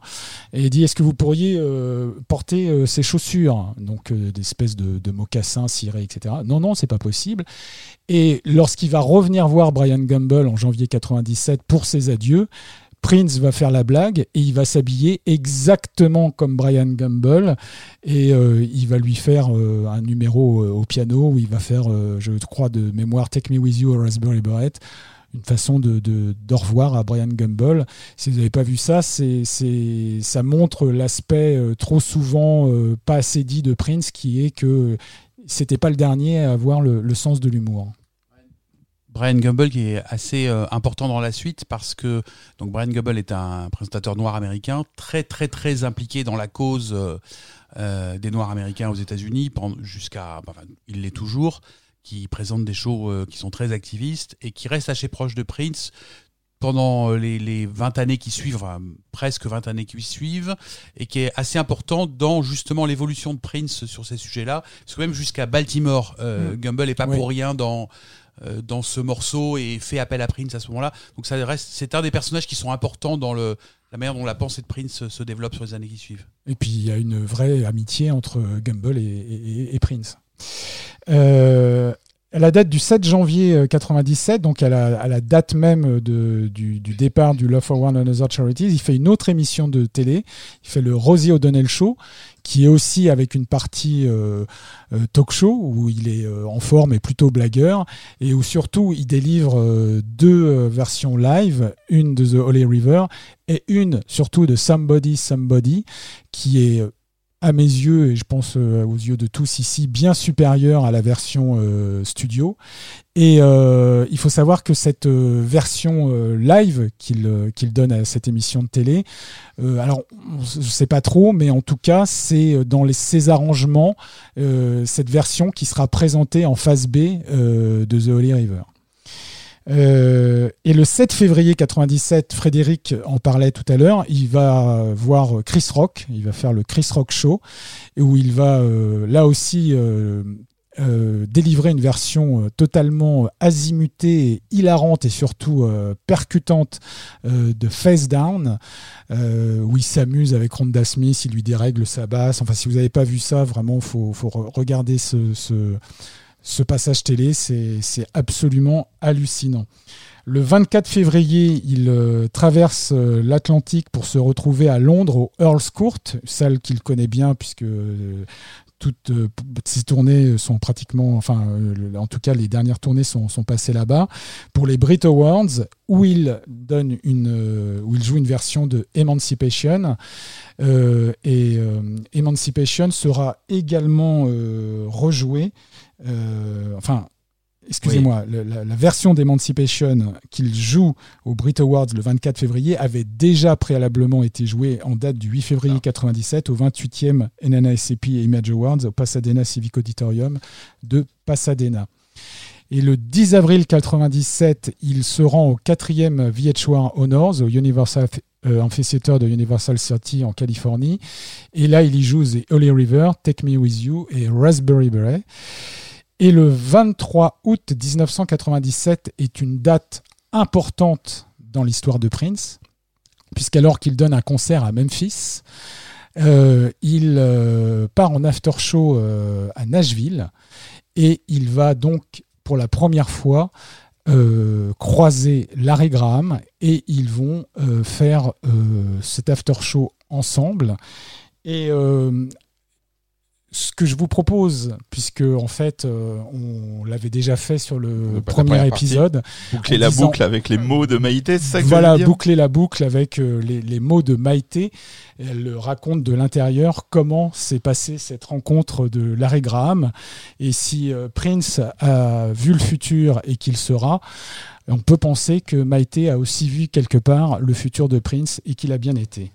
Et il dit est-ce que vous pourriez euh, porter euh, ces chaussures, donc euh, des espèces de, mocassins cirés, etc. Non non c'est pas possible. Et lorsqu'il va revenir voir Brian Gumbel en janvier 97 pour ses adieux, Prince va faire la blague et il va s'habiller exactement comme Brian Gumbel et euh, il va lui faire un numéro au piano où il va faire, je crois de mémoire, Take Me With You au Raspberry Beret une façon de, de, revoir à Brian Gumbel. Si vous n'avez pas vu ça, c'est, c'est, ça montre l'aspect euh, trop souvent euh, pas assez dit de Prince, qui est que c'était pas le dernier à avoir le, sens de l'humour. Brian Gumbel qui est assez euh, important dans la suite parce que donc Brian Gumbel est un présentateur noir américain très très très impliqué dans la cause des noirs américains aux États-Unis jusqu'à enfin, il l'est toujours qui présente des shows euh, qui sont très activistes et qui reste assez proche de Prince pendant euh, les, les 20 années qui suivent, enfin, presque 20 années qui suivent, et qui est assez important dans justement l'évolution de Prince sur ces sujets-là. Parce que même jusqu'à Baltimore, euh, Mm. Gumbel n'est pas Oui. pour rien dans, euh, dans ce morceau et fait appel à Prince à ce moment-là. Donc ça reste, c'est un des personnages qui sont importants dans le, la manière dont la pensée de Prince se développe sur les années qui suivent. Et puis il y a une vraie amitié entre Gumbel et, et- et Prince. Euh, à la date du 7 janvier euh, 97, donc à la, date même de, du, départ du Love for One Another Charities, il fait une autre émission de télé. Il fait le Rosie O'Donnell Show, qui est aussi avec une partie euh, euh, talk show où il est euh, en forme et plutôt blagueur, et où surtout il délivre euh, deux euh, versions live, une de The Holy River et une surtout de Somebody Somebody, qui est euh, à mes yeux, et je pense euh, aux yeux de tous ici, bien supérieure à la version euh, studio. Et euh, il faut savoir que cette version live qu'il donne à cette émission de télé, alors je sais pas trop, mais en tout cas c'est dans les, ses arrangements cette version qui sera présentée en phase B de The Holy River. Euh, et le 7 février 97, Frédéric en parlait tout à l'heure, il va voir Chris Rock, il va faire le Chris Rock Show, où il va euh, là aussi euh, délivrer une version totalement azimutée, hilarante et surtout percutante de Face Down, où il s'amuse avec Rhonda Smith, il lui dérègle sa basse. Enfin, si vous n'avez pas vu ça, vraiment, faut, faut re- regarder ce, ce, ce passage télé, c'est absolument hallucinant. Le 24 février, il euh, traverse euh, l'Atlantique pour se retrouver à Londres au Earl's Court, salle qu'il connaît bien puisque euh, toutes ses tournées sont pratiquement, enfin, en tout cas, les dernières tournées sont, sont passées là-bas pour les Brit Awards où il donne une, où il joue une version de Emancipation. Et Emancipation sera également rejoué. euh, enfin, excusez-moi, la, la version d'Emancipation qu'il joue au Brit Awards le 24 février avait déjà préalablement été jouée en date du 8 février 97 au 28e NNASCP Image Awards au Pasadena Civic Auditorium de Pasadena. Et le 10 avril 97, il se rend au 4e VH1 Honors au Universal euh, Amphitheater de Universal City en Californie. Et là, il y joue The Holy River, Take Me With You et Raspberry Beret. Et le 23 août 1997 est une date importante dans l'histoire de Prince, puisqu'alors qu'il donne un concert à Memphis, euh, il euh, part en after show euh, à Nashville et il va donc pour la première fois croiser Larry Graham et ils vont faire cet after show ensemble. Et ce que je vous propose, puisque en fait, euh, on l'avait déjà fait sur le bah, premier épisode. Boucler la disant- boucle avec les mots de Maïté, c'est ça que Voilà, dire boucler la boucle avec euh, les, les mots de Maïté. Elle raconte de l'intérieur comment s'est passée cette rencontre de Larry Graham. Et si euh, Prince a vu le futur et qu'il sera, on peut penser que Maïté a aussi vu quelque part le futur de Prince et qu'il a bien été.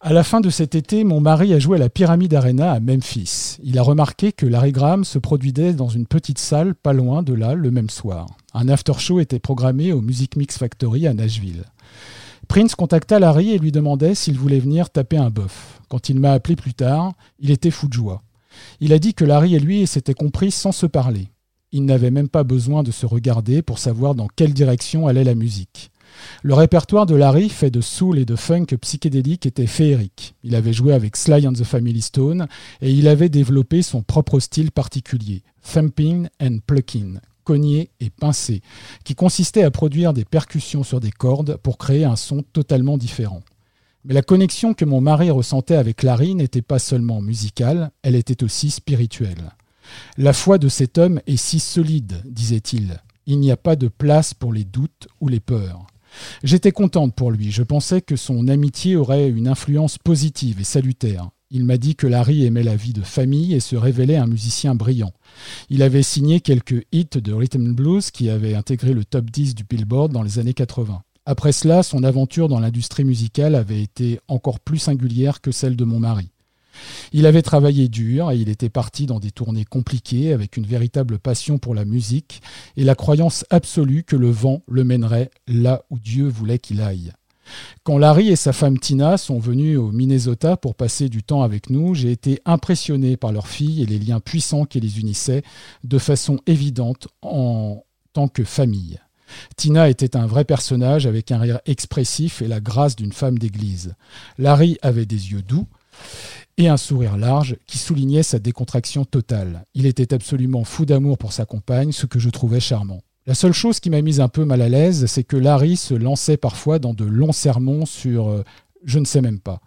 À la fin de cet été, mon mari a joué à la Pyramid Arena à Memphis. Il a remarqué que Larry Graham se produisait dans une petite salle pas loin de là le même soir. Un after-show était programmé au Music Mix Factory à Nashville. Prince contacta Larry et lui demandait s'il voulait venir taper un bœuf. Quand il m'a appelé plus tard, il était fou de joie. Il a dit que Larry et lui s'étaient compris sans se parler. Ils n'avaient même pas besoin de se regarder pour savoir dans quelle direction allait la musique. Le répertoire de Larry, fait de soul et de funk psychédélique, était féerique. Il avait joué avec Sly and the Family Stone et il avait développé son propre style particulier, thumping and plucking, cogné et pincé, qui consistait à produire des percussions sur des cordes pour créer un son totalement différent. Mais la connexion que mon mari ressentait avec Larry n'était pas seulement musicale, elle était aussi spirituelle. La foi de cet homme est si solide, disait-il. Il n'y a pas de place pour les doutes ou les peurs. J'étais contente pour lui. Je pensais que son amitié aurait une influence positive et salutaire. Il m'a dit que Larry aimait la vie de famille et se révélait un musicien brillant. Il avait signé quelques hits de rhythm blues qui avaient intégré le top 10 du Billboard dans les années 80. Après cela, son aventure dans l'industrie musicale avait été encore plus singulière que celle de mon mari. Il avait travaillé dur et il était parti dans des tournées compliquées avec une véritable passion pour la musique et la croyance absolue que le vent le mènerait là où Dieu voulait qu'il aille. Quand Larry et sa femme Tina sont venus au Minnesota pour passer du temps avec nous, j'ai été impressionné par leur fille et les liens puissants qui les unissaient de façon évidente en tant que famille. Tina était un vrai personnage avec un rire expressif et la grâce d'une femme d'église. Larry avait des yeux doux et un sourire large qui soulignait sa décontraction totale. Il était absolument fou d'amour pour sa compagne, ce que je trouvais charmant. La seule chose qui m'a mise un peu mal à l'aise, c'est que Larry se lançait parfois dans de longs sermons sur euh, je ne sais même pas.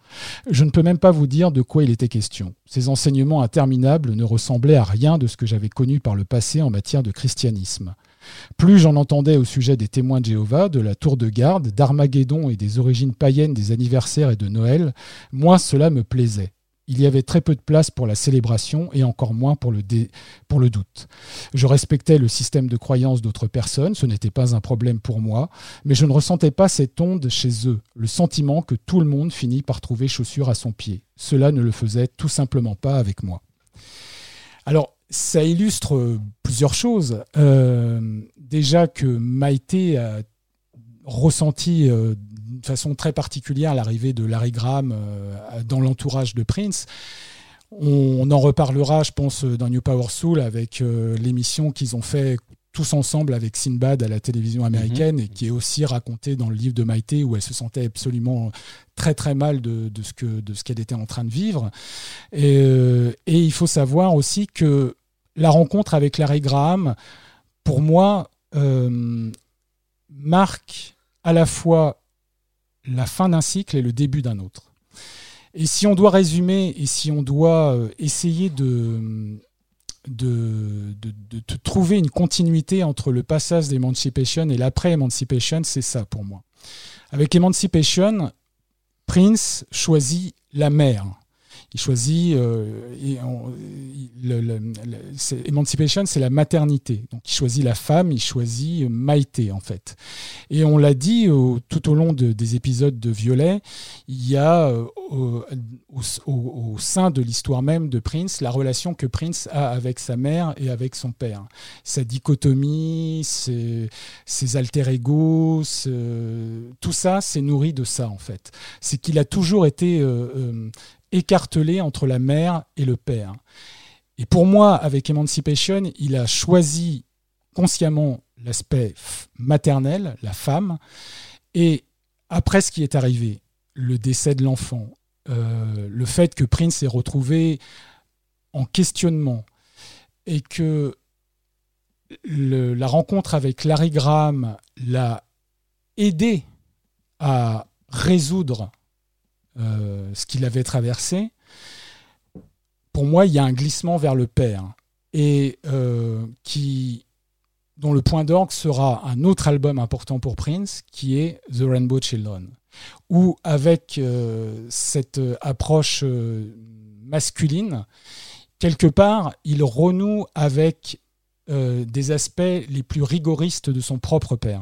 Je ne peux même pas vous dire de quoi il était question. Ses enseignements interminables ne ressemblaient à rien de ce que j'avais connu par le passé en matière de christianisme. Plus j'en entendais au sujet des témoins de Jéhovah, de la tour de garde, d'Armageddon et des origines païennes des anniversaires et de Noël, moins cela me plaisait. Il y avait très peu de place pour la célébration et encore moins pour le, pour le doute. Je respectais le système de croyance d'autres personnes, ce n'était pas un problème pour moi, mais je ne ressentais pas cette onde chez eux, le sentiment que tout le monde finit par trouver chaussure à son pied. Cela ne le faisait tout simplement pas avec moi. Alors, ça illustre plusieurs choses. Euh, déjà que Maïté a ressenti euh, d'une façon très particulière l'arrivée de Larry Graham euh, dans l'entourage de Prince. On, en reparlera, je pense, dans New Power Soul avec euh, l'émission qu'ils ont fait tous ensemble avec Sinbad à la télévision américaine et qui est aussi racontée dans le livre de Maïté où elle se sentait absolument très très mal de, de ce que de ce qu'elle était en train de vivre. Et, euh, et il faut savoir aussi que la rencontre avec Larry Graham, pour moi, euh, marque à la fois la fin d'un cycle et le début d'un autre. Et si on doit résumer et si on doit euh, essayer de, de, de, trouver une continuité entre le passage d'Emancipation et l'après-Emancipation, c'est ça pour moi. Avec Emancipation, Prince choisit la mère. Il choisit euh, et Emancipation, c'est la maternité. Donc il choisit la femme, il choisit Maïté en fait. Et on l'a dit au- tout au long de- des épisodes de Violet, il y a euh, au, sein de l'histoire même de Prince la relation que Prince a avec sa mère et avec son père. Sa dichotomie, ses, ses alter ego, tout ça, c'est nourri de ça en fait. C'est qu'il a toujours été euh, euh, écartelé entre la mère et le père. Et pour moi, avec Emancipation, il a choisi consciemment l'aspect maternel, la femme, et après ce qui est arrivé, le décès de l'enfant, euh, le fait que Prince s'est retrouvé en questionnement et que la rencontre avec Larry Graham l'a aidé à résoudre ce qu'il avait traversé, pour moi, il y a un glissement vers le père et euh, qui dont le point d'orgue sera un autre album important pour Prince, qui est The Rainbow Children, où avec euh, cette approche euh, masculine, quelque part, il renoue avec euh, des aspects les plus rigoristes de son propre père.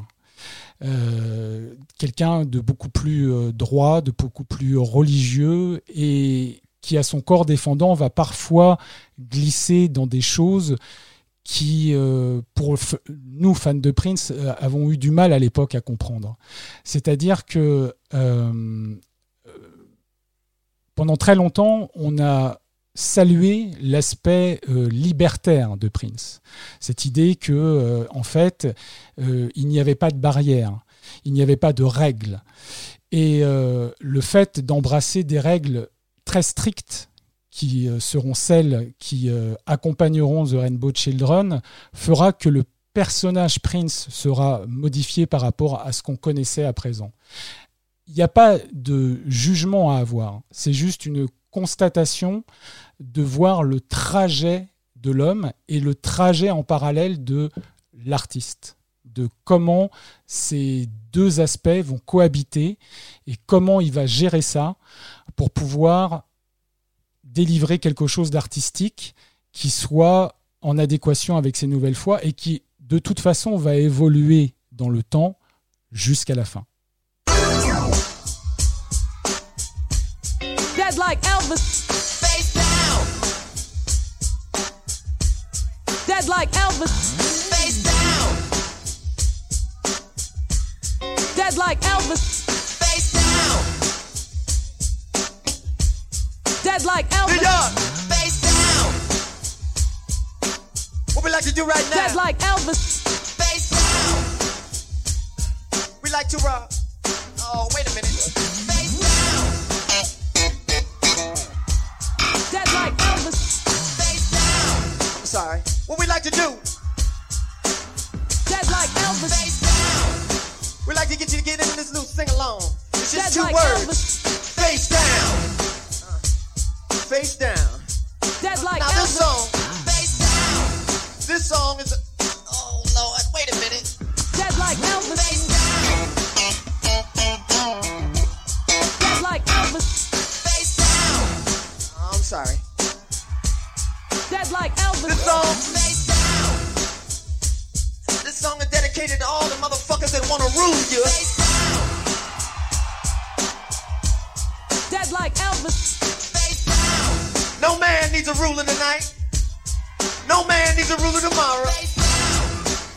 Euh, quelqu'un de beaucoup plus euh, droit, de beaucoup plus religieux et qui, à son corps défendant, va parfois glisser dans des choses qui, euh, pour nous, fans de Prince, avons eu du mal à l'époque à comprendre. C'est-à-dire que pendant très longtemps, on a salué l'aspect euh, libertaire de Prince. Cette idée que, euh, en fait, euh, il n'y avait pas de barrière, il n'y avait pas de règles. Et le fait d'embrasser des règles très strictes qui seront celles qui accompagneront The Rainbow Children fera que le personnage Prince sera modifié par rapport à ce qu'on connaissait à présent. Il n'y a pas de jugement à avoir, c'est juste une constatation de voir le trajet de l'homme et le trajet en parallèle de l'artiste, de comment ces deux aspects vont cohabiter et comment il va gérer ça pour pouvoir délivrer quelque chose d'artistique qui soit en adéquation avec ses nouvelles foi et qui de toute façon va évoluer dans le temps jusqu'à la fin. Dead like Elvis. Face down. Dead like Elvis. Face down. Dead like Elvis. New York. Face down. What we like to do right now? Dead like Elvis. Face down. we like to rock. Oh, wait a minute. Face down. Dead like Elvis. Face down. I'm sorry. What we like to do? Dead like Elvis. Face down. We like to get you to get into this little sing along. It's just two like words. Elvis. Face down. Uh, face down. Dead like Now this Elvis. song, Face down. this song is. Oh Lord, wait a minute. Dead like Elvis. Face down. Dead like Elvis. Face down. Oh, I'm sorry. Dead like Elvis. This song, Face down. this song is dedicated to all the motherfuckers that wanna rule you. Face down. Dead like Elvis. Face down. No man needs a ruler tonight. No man needs a ruler tomorrow. Face down.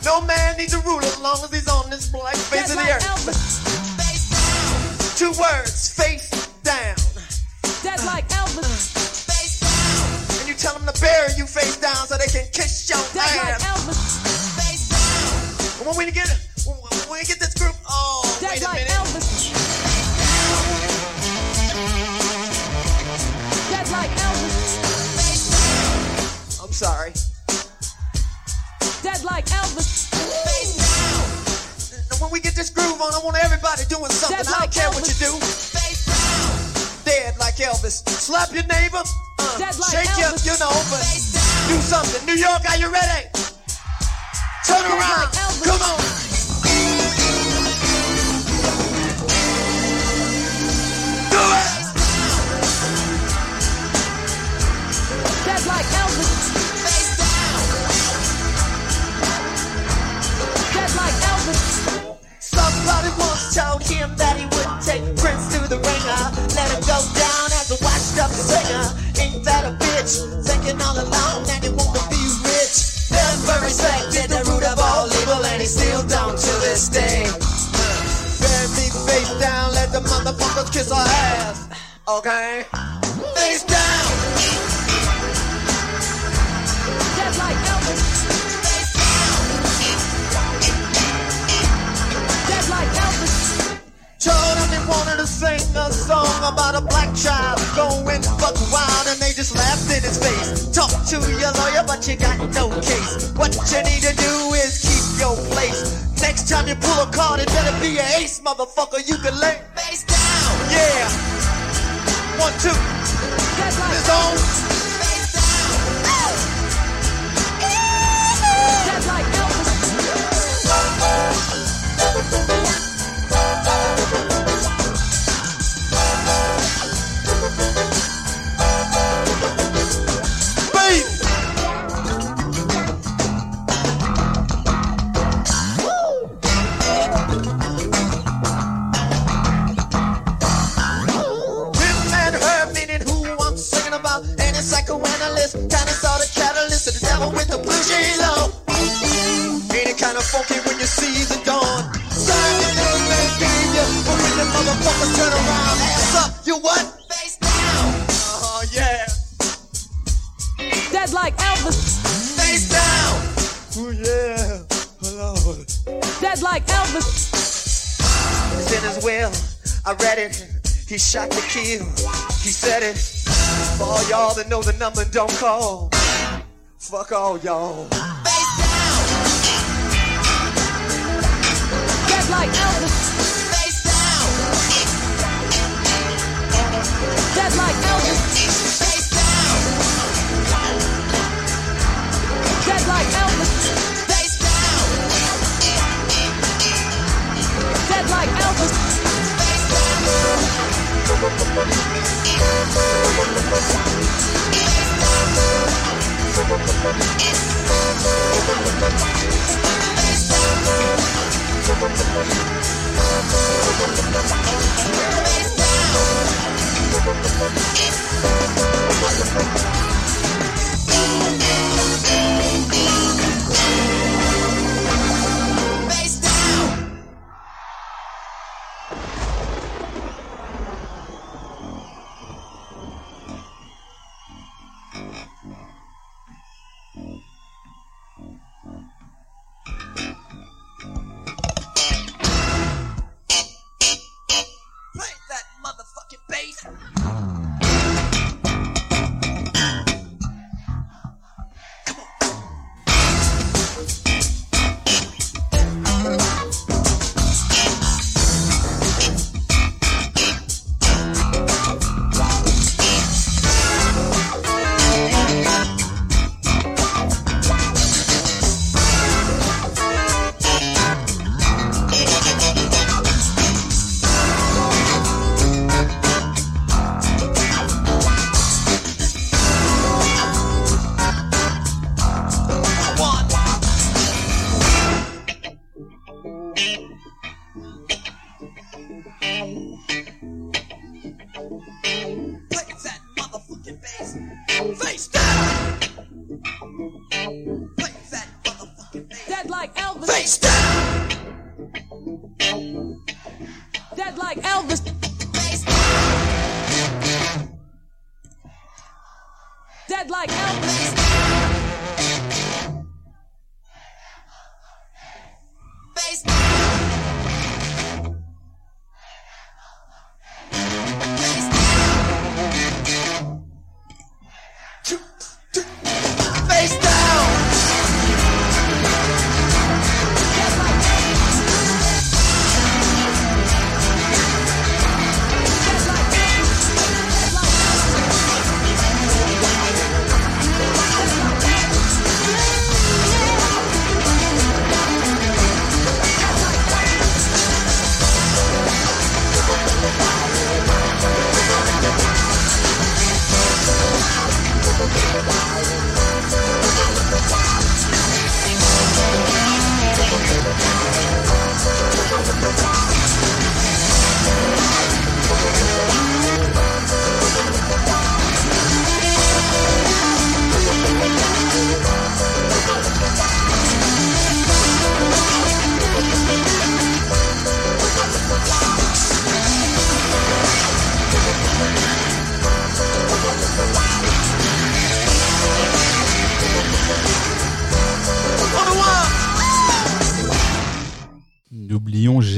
No man needs a ruler as long as he's on this black face Dead of the like earth. Elvis. Face down. Two words, face down. Dead like Elvis. Tell them to bury you face down so they can kiss your Dead like ass. Elvis. Face down. And when we get when when we get this group, oh Dead wait a like minute. Elvis. Dead like Elvis. Face down. I'm sorry. Dead like Elvis. Face down. And when we get this groove on, I want everybody doing something. Dead I don't like care what you do. Dead like Elvis. Slap your neighbor. Uh, like shake Elvis. you know, but do something. New York, are you ready? Turn Dead around. like Come on. Do it. Dead like Elvis. Face down. Dead like Elvis. Somebody once told him that he would take Prince to the singer. Ain't that a bitch? Thinking all along that he want to be rich. Never respected the root of all evil, and he still don't to this day. Bury me face down, let the motherfuckers kiss our ass. Okay? Face down. Dead like Elvis. Face down. Dead like Elvis. Him they wanted to sing a song about a black child going buck wild, and they just laughed in his face. Talk to your lawyer, but you got no case. What you need to do is keep your place. Next time you pull a card, it better be an ace, motherfucker. You can lay Face down. Yeah. One, two. This on. Elvis. Face funky when you see the dawn. Sign your name and gave you, but when the motherfuckers turn around, ass up, you what? Face down. Uh-huh, yeah. Dead like Elvis. Face down. Oh yeah. Lord. Dead like Elvis. It's in his will. I read it. He shot to kill. He said it. For all y'all that know the number, don't call. Fuck all y'all. Down.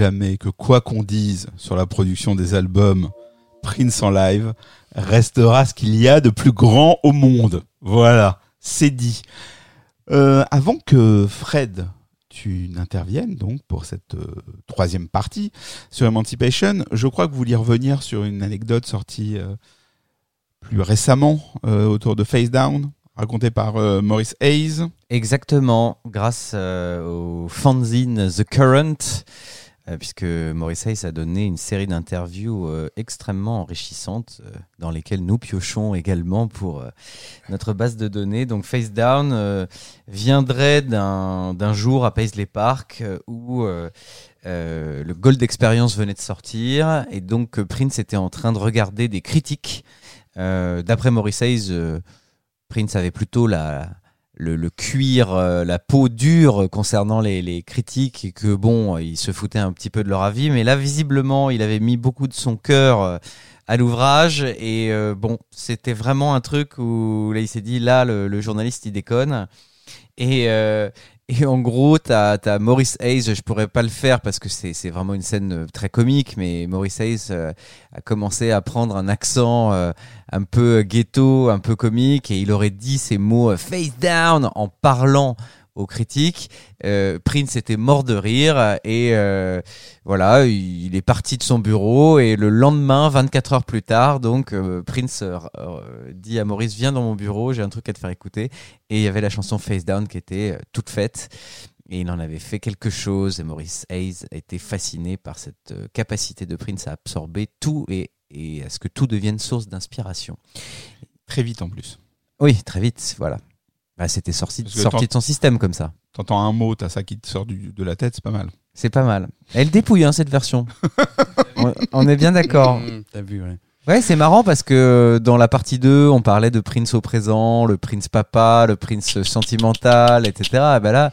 Jamais que quoi qu'on dise sur la production des albums Prince en live restera ce qu'il y a de plus grand au monde. Voilà, c'est dit. Euh, avant que Fred, tu n'interviennes donc pour cette euh, troisième partie sur Emancipation, je crois que vous vouliez revenir sur une anecdote sortie euh, plus récemment autour de Face Down, racontée par Maurice Hayes. Exactement, grâce au fanzine The Current, puisque Maurice Hayes a donné une série d'interviews euh, extrêmement enrichissantes, euh, dans lesquelles nous piochons également pour euh, notre base de données. Donc Face Down euh, viendrait d'un jour à Paisley Park euh, où euh, euh, le Gold Experience venait de sortir, et donc euh, Prince était en train de regarder des critiques. Euh, D'après Maurice Hayes, euh, Prince avait plutôt la le, cuir, euh, la peau dure concernant les, critiques et que bon, il se foutait un petit peu de leur avis. Mais là, visiblement, il avait mis beaucoup de son cœur euh, à l'ouvrage et euh, bon, c'était vraiment un truc où là, il s'est dit là, le, journaliste, il déconne. Et, et en gros, t'as as Maurice Hayes, je pourrais pas le faire parce que c'est vraiment une scène euh, très comique, mais Maurice Hayes euh, a commencé à prendre un accent euh, un peu ghetto, un peu comique, et il aurait dit ces mots face down en parlant aux critiques. Euh, Prince était mort de rire et euh, voilà, il est parti de son bureau et le lendemain, 24 heures plus tard, donc euh, Prince dit à Maurice viens dans mon bureau, j'ai un truc à te faire écouter et il y avait la chanson Face Down qui était toute faite. Et il en avait fait quelque chose et Maurice Hayes été fasciné par cette capacité de Prince à absorber tout et, et à ce que tout devienne source d'inspiration. Très vite en plus. Oui, très vite, voilà. Bah, C'était sorti, sorti de son système comme ça. T'entends un mot, t'as ça qui te sort du- de la tête, c'est pas mal. C'est pas mal. Elle dépouille hein, cette version. on, on est bien d'accord. Mmh, T'as vu, ouais. Ouais, c'est marrant parce que dans la partie 2, on parlait de Prince au présent, le Prince papa, le Prince sentimental, etc. Et ben là,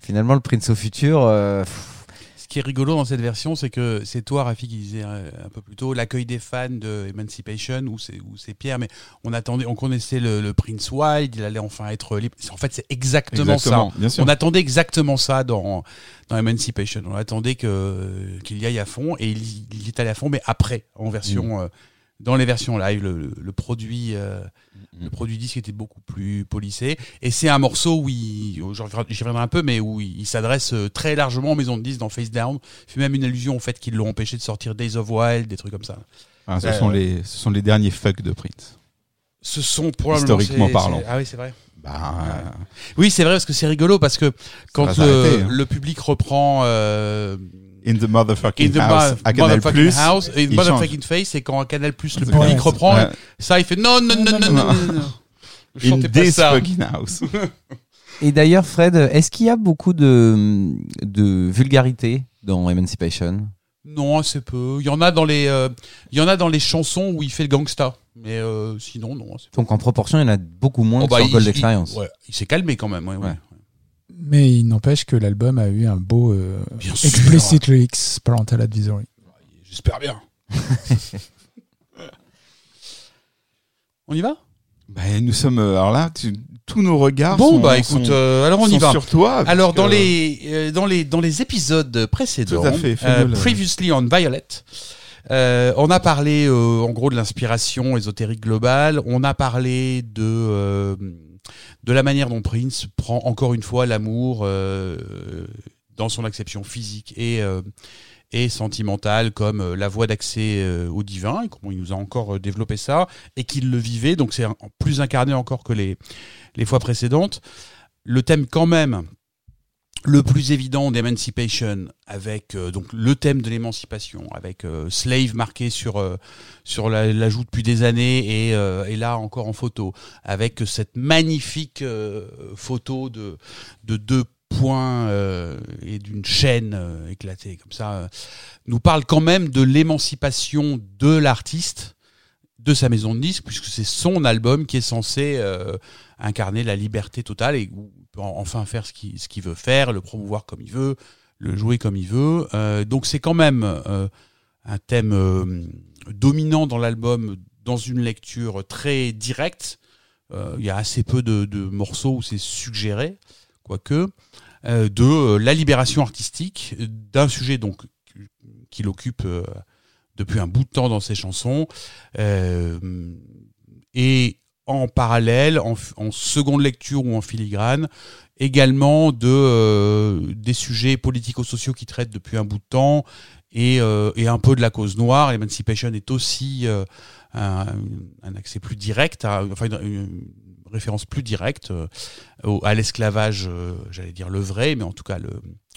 finalement, le Prince au futur, euh, pff, Ce qui est rigolo dans cette version, c'est que c'est toi, Rafi, qui disait euh, un peu plus tôt l'accueil des fans de Emancipation, ou c'est Pierre, mais on attendait, on connaissait le, le Prince Wild, il allait enfin être libre. En fait, c'est exactement, Exactement, ça. bien sûr. On attendait exactement ça dans, dans Emancipation. On attendait qu'il y aille à fond, et il, y- il y est allé à fond, mais après, en version, euh, dans les versions live, le, le- produit. euh, le produit disque était beaucoup plus polissé et c'est un morceau où il, j'y reviendrai- un peu, mais où il, il s'adresse euh, très largement aux maisons de disques dans Face Down. Il fait même une allusion au fait qu'ils l'ont empêché de sortir Days of Wild, des trucs comme ça. Enfin, ce, Ouais, sont les, ce sont les derniers fucks de Prince. Ce sont probablement Historiquement parlant. Ah oui, c'est vrai. Bah, Oui, c'est vrai parce que c'est rigolo parce que quand le, hein. le public reprend euh, in the motherfucking In the house, mo- à Canal motherfucking Plus, house, in il motherfucking face, et quand à Canal Plus le C'est public reprend, Ouais. ça il fait non non non non non non. non, non. in this ça. fucking house. Et d'ailleurs, Fred, est-ce qu'il y a beaucoup de, de vulgarité dans Emancipation? Non, assez peu. Il y en a dans les, euh, il y en a dans les chansons où il fait le gangsta. Mais euh, sinon, non. Donc en proportion, il y en a beaucoup moins Oh, que bah, sur il- Gold il- Experience. ouais, il s'est calmé quand même. ouais, ouais. Mais il n'empêche que l'album a eu un beau euh, Bien sûr. explicit lyrics parental advisory. J'espère bien. On y va? Bah, nous sommes, euh, alors là, tu- tous nos regards Bon, sont, bah écoute, sont- euh, alors on y sont va. sur toi. Alors dans les euh, dans les dans les épisodes précédents, Tout à fait, euh, previously on Violet, euh, on a parlé euh, en gros de l'inspiration ésotérique globale. On a parlé de euh, de la manière dont Prince prend encore une fois l'amour euh, dans son acception physique et euh, sentimentale comme euh, la voie d'accès au divin, et comment il nous a encore développé ça, et qu'il le vivait, donc c'est plus incarné encore que les, les fois précédentes. Le thème quand même le plus évident d'Emancipation, avec euh, donc le thème de l'émancipation, avec euh, Slave marqué sur euh, sur la- l'ajout depuis des années et, euh, et là encore en photo, avec cette magnifique euh, photo de de deux points euh, et d'une chaîne éclatée comme ça, nous parle quand même de l'émancipation de l'artiste, de sa maison de disques, puisque c'est son album qui est censé incarner la liberté totale et où enfin faire ce qu'il veut faire, le promouvoir comme il veut, le jouer comme il veut. Euh, donc c'est quand même euh, un thème euh, dominant dans l'album, dans une lecture très directe. Il y a assez peu de, morceaux où c'est suggéré, quoique, de la libération artistique, d'un sujet donc qu'il occupe depuis un bout de temps dans ses chansons. Et en parallèle, en, en seconde lecture ou en filigrane, également de euh, des sujets politico-sociaux qui traitent depuis un bout de temps et, euh, et un peu de la cause noire. Emancipation est aussi euh, un, un accès plus direct, à, enfin une, référence plus directe euh, à l'esclavage, euh, j'allais dire le vrai, mais en tout cas le,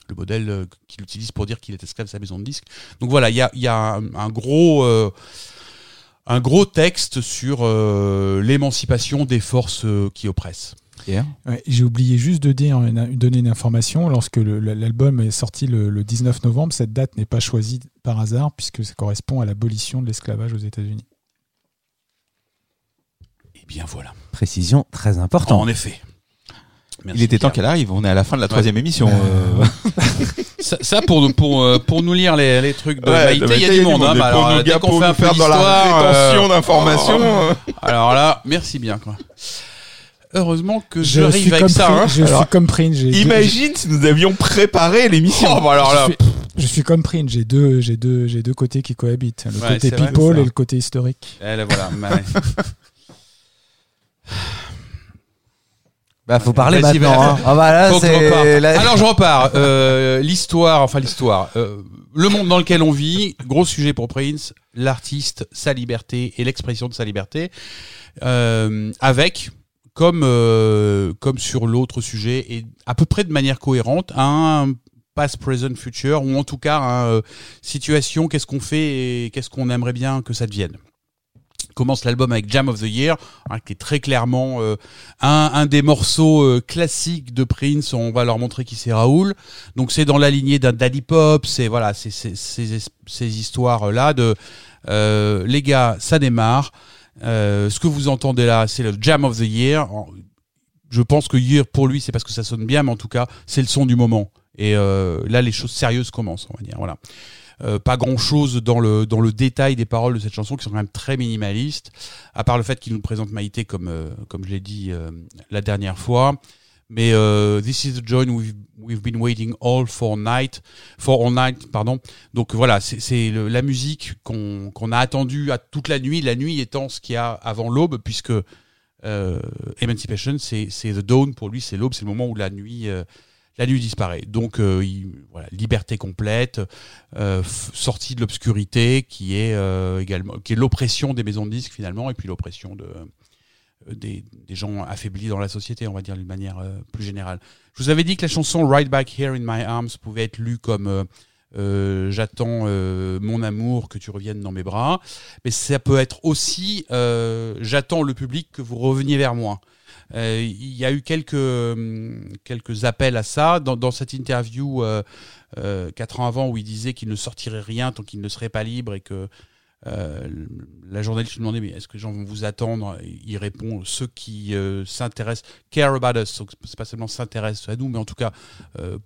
le modèle euh, qu'il utilise pour dire qu'il est esclave de sa maison de disque. Donc voilà, il y a, y a un, un gros un gros texte sur euh, l'émancipation des forces euh, qui oppressent. Ouais, J'ai oublié juste de dire, une- donner une information. Lorsque l'album est sorti le, le 19 novembre, cette date n'est pas choisie par hasard puisque ça correspond à l'abolition de l'esclavage aux États-Unis. Et bien voilà. Précision très importante. En effet. Merci, Il était temps qu'elle arrive. On est à la fin de la troisième émission. Euh. Ça, ça, pour pour euh, pour nous lire les, les trucs de Ouais, Maïté, il y a du monde. Hein, bah alors, nous, dès qu'on fait un peu faire dans la rétention euh, d'informations. euh. alors là, merci bien quoi. Heureusement que Je j'arrive avec ça. Prince, Hein. je suis comme Prince. deux- Imagine si nous avions préparé l'émission. Oh, bah alors là, je, suis, je suis comme Prince. J'ai deux, j'ai deux, j'ai deux côtés qui cohabitent. Le Ouais, côté vrai, people et le côté historique. eh, là, voilà. Bah, faut parler Vas-y, maintenant. bah, hein. Ah bah là, Faut que je reparte. c'est. la- Alors je repars. Euh, l'histoire, enfin l'histoire. Euh, le monde dans lequel on vit, gros sujet pour Prince, l'artiste, sa liberté et l'expression de sa liberté, euh, avec comme euh, comme sur l'autre sujet et à peu près de manière cohérente un past, present, future ou en tout cas un, euh, situation. Qu'est-ce qu'on fait et qu'est-ce qu'on aimerait bien que ça devienne commence l'album avec Jam of the Year, hein, qui est très clairement euh, un, un des morceaux euh, classiques de Prince. On va leur montrer qui c'est Raoul. Donc c'est dans la lignée d'un Daddy Pop. C'est voilà, c'est ces ces histoires là de euh, les gars, ça démarre. Ce que vous entendez là, c'est le Jam of the Year. Je pense que Year pour lui, c'est parce que ça sonne bien, mais en tout cas, c'est le son du moment. Et là, les choses sérieuses commencent, on va dire. Voilà. Euh, pas grand chose dans le dans le détail des paroles de cette chanson qui sont quand même très minimalistes à part le fait qu'il nous présente Maïté comme euh, comme je l'ai dit euh, la dernière fois. Mais euh, this is the joy we've, we've been waiting all for night for all night pardon. Donc voilà c'est la musique qu'on qu'on a attendue à toute la nuit la nuit étant ce qu'il y a avant l'aube puisque euh, Emancipation c'est c'est the dawn. Pour lui c'est l'aube c'est le moment où la nuit euh, la nuit disparaît. Donc, euh, liberté complète, euh, sortie de l'obscurité, qui est euh, également, qui est l'oppression des maisons de disques finalement, et puis l'oppression de des, des gens affaiblis dans la société, on va dire d'une manière plus générale. Je vous avais dit que la chanson Right Back Here in My Arms pouvait être lue comme J'attends mon amour que tu reviennes dans mes bras, mais ça peut être aussi J'attends le public que vous reveniez vers moi. Euh, il y a eu quelques, hum, quelques appels à ça. Dans, cette interview, euh, euh, quatre ans avant, où il disait qu'il ne sortirait rien tant qu'il ne serait pas libre et que euh, la journaliste lui demandait mais est-ce que les gens vont vous attendre? Il répond ceux qui s'intéressent, care about us, donc c'est pas seulement s'intéressent à nous, mais en tout cas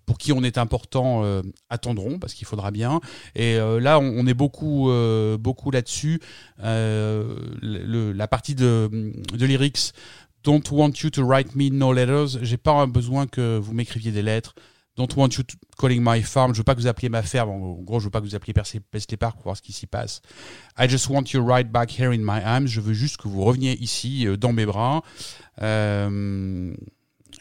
pour qui on est important, attendront parce qu'il faudra bien. Et là, on, on est beaucoup, beaucoup là-dessus. La partie de, de lyrics Don't want you to write me no letters. J'ai pas besoin que vous m'écriviez des lettres. Don't want you to calling my farm. Je veux pas que vous appeliez ma ferme. En gros, je veux pas que vous appeliez Paisley Park pour voir ce qui s'y passe. I just want you right back here in my arms. Je veux juste que vous reveniez ici, euh, dans mes bras. Euh,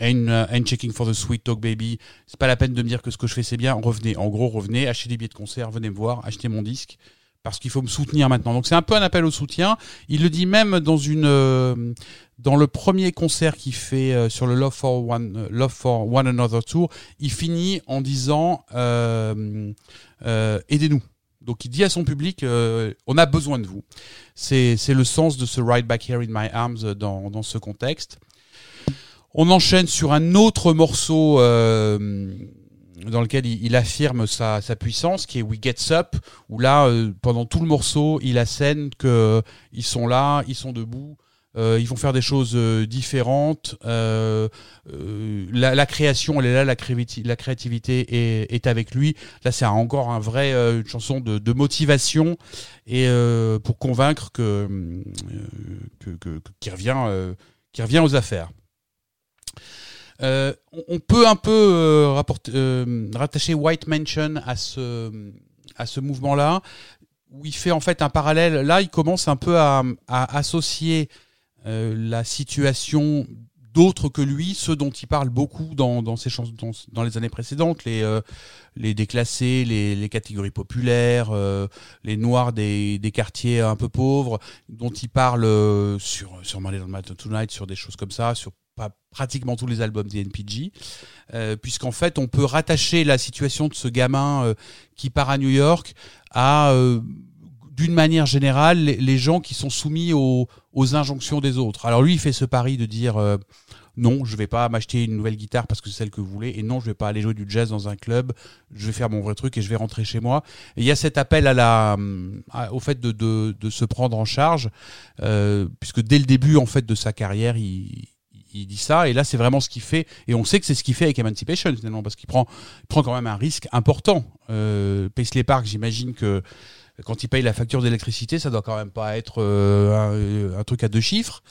and, uh, and checking for the sweet talk baby. C'est pas la peine de me dire que ce que je fais c'est bien. Revenez. En gros, revenez, achetez des billets de concert, venez me voir, achetez mon disque. Parce qu'il faut me soutenir maintenant. Donc c'est un peu un appel au soutien. Il le dit même dans une euh, dans le premier concert qu'il fait euh, sur le Love for One euh, Love for One Another Tour. Il finit en disant euh, euh, aidez-nous. Donc il dit à son public euh, on a besoin de vous. C'est c'est le sens de ce Right Back Here in My Arms dans dans ce contexte. On enchaîne sur un autre morceau euh, dans lequel il, il affirme sa, sa puissance, qui est We Gets Up, où là, euh, pendant tout le morceau, il assène que euh, sont là, ils sont debout, euh, ils vont faire des choses euh, différentes. euh, euh, la, la création, elle est là, la, créati- la créativité est, est avec lui. Là, c'est encore un vrai une chanson de, de motivation et pour convaincre que, que, que- que- revient, qu'il revient aux affaires. Euh, on- peut un peu euh, rapporter- euh, rattacher White Mansion à ce, à ce mouvement-là, où il fait en fait un parallèle. Là, il commence un peu à, à associer euh, la situation d'autres que lui, ceux dont il parle beaucoup dans, dans ses dans, dans les années précédentes, les, euh, les déclassés, les, les catégories populaires, euh, les noirs des, des quartiers un peu pauvres, dont il parle euh, sur, sur Monday Matter Tonight, sur des choses comme ça, sur pas pratiquement tous les albums des NPG, euh, puisqu'en fait on peut rattacher la situation de ce gamin euh, qui part à New York à, euh, d'une manière générale, les, gens qui sont soumis aux, aux injonctions des autres. Alors lui, il fait ce pari de dire euh, non, je vais pas m'acheter une nouvelle guitare parce que c'est celle que vous voulez, et non, je vais pas aller jouer du jazz dans un club. Je vais faire mon vrai truc et je vais rentrer chez moi. Il y a cet appel à la, au fait de, de, de se prendre en charge, euh, puisque dès le début en fait de sa carrière, il il dit ça, et là c'est vraiment ce qu'il fait, et on sait que c'est ce qu'il fait avec Emancipation finalement, parce qu'il prend, prend quand même un risque important. Euh, Paisley Park, j'imagine que quand il paye la facture d'électricité, ça doit quand même pas être euh, un, un truc à deux chiffres.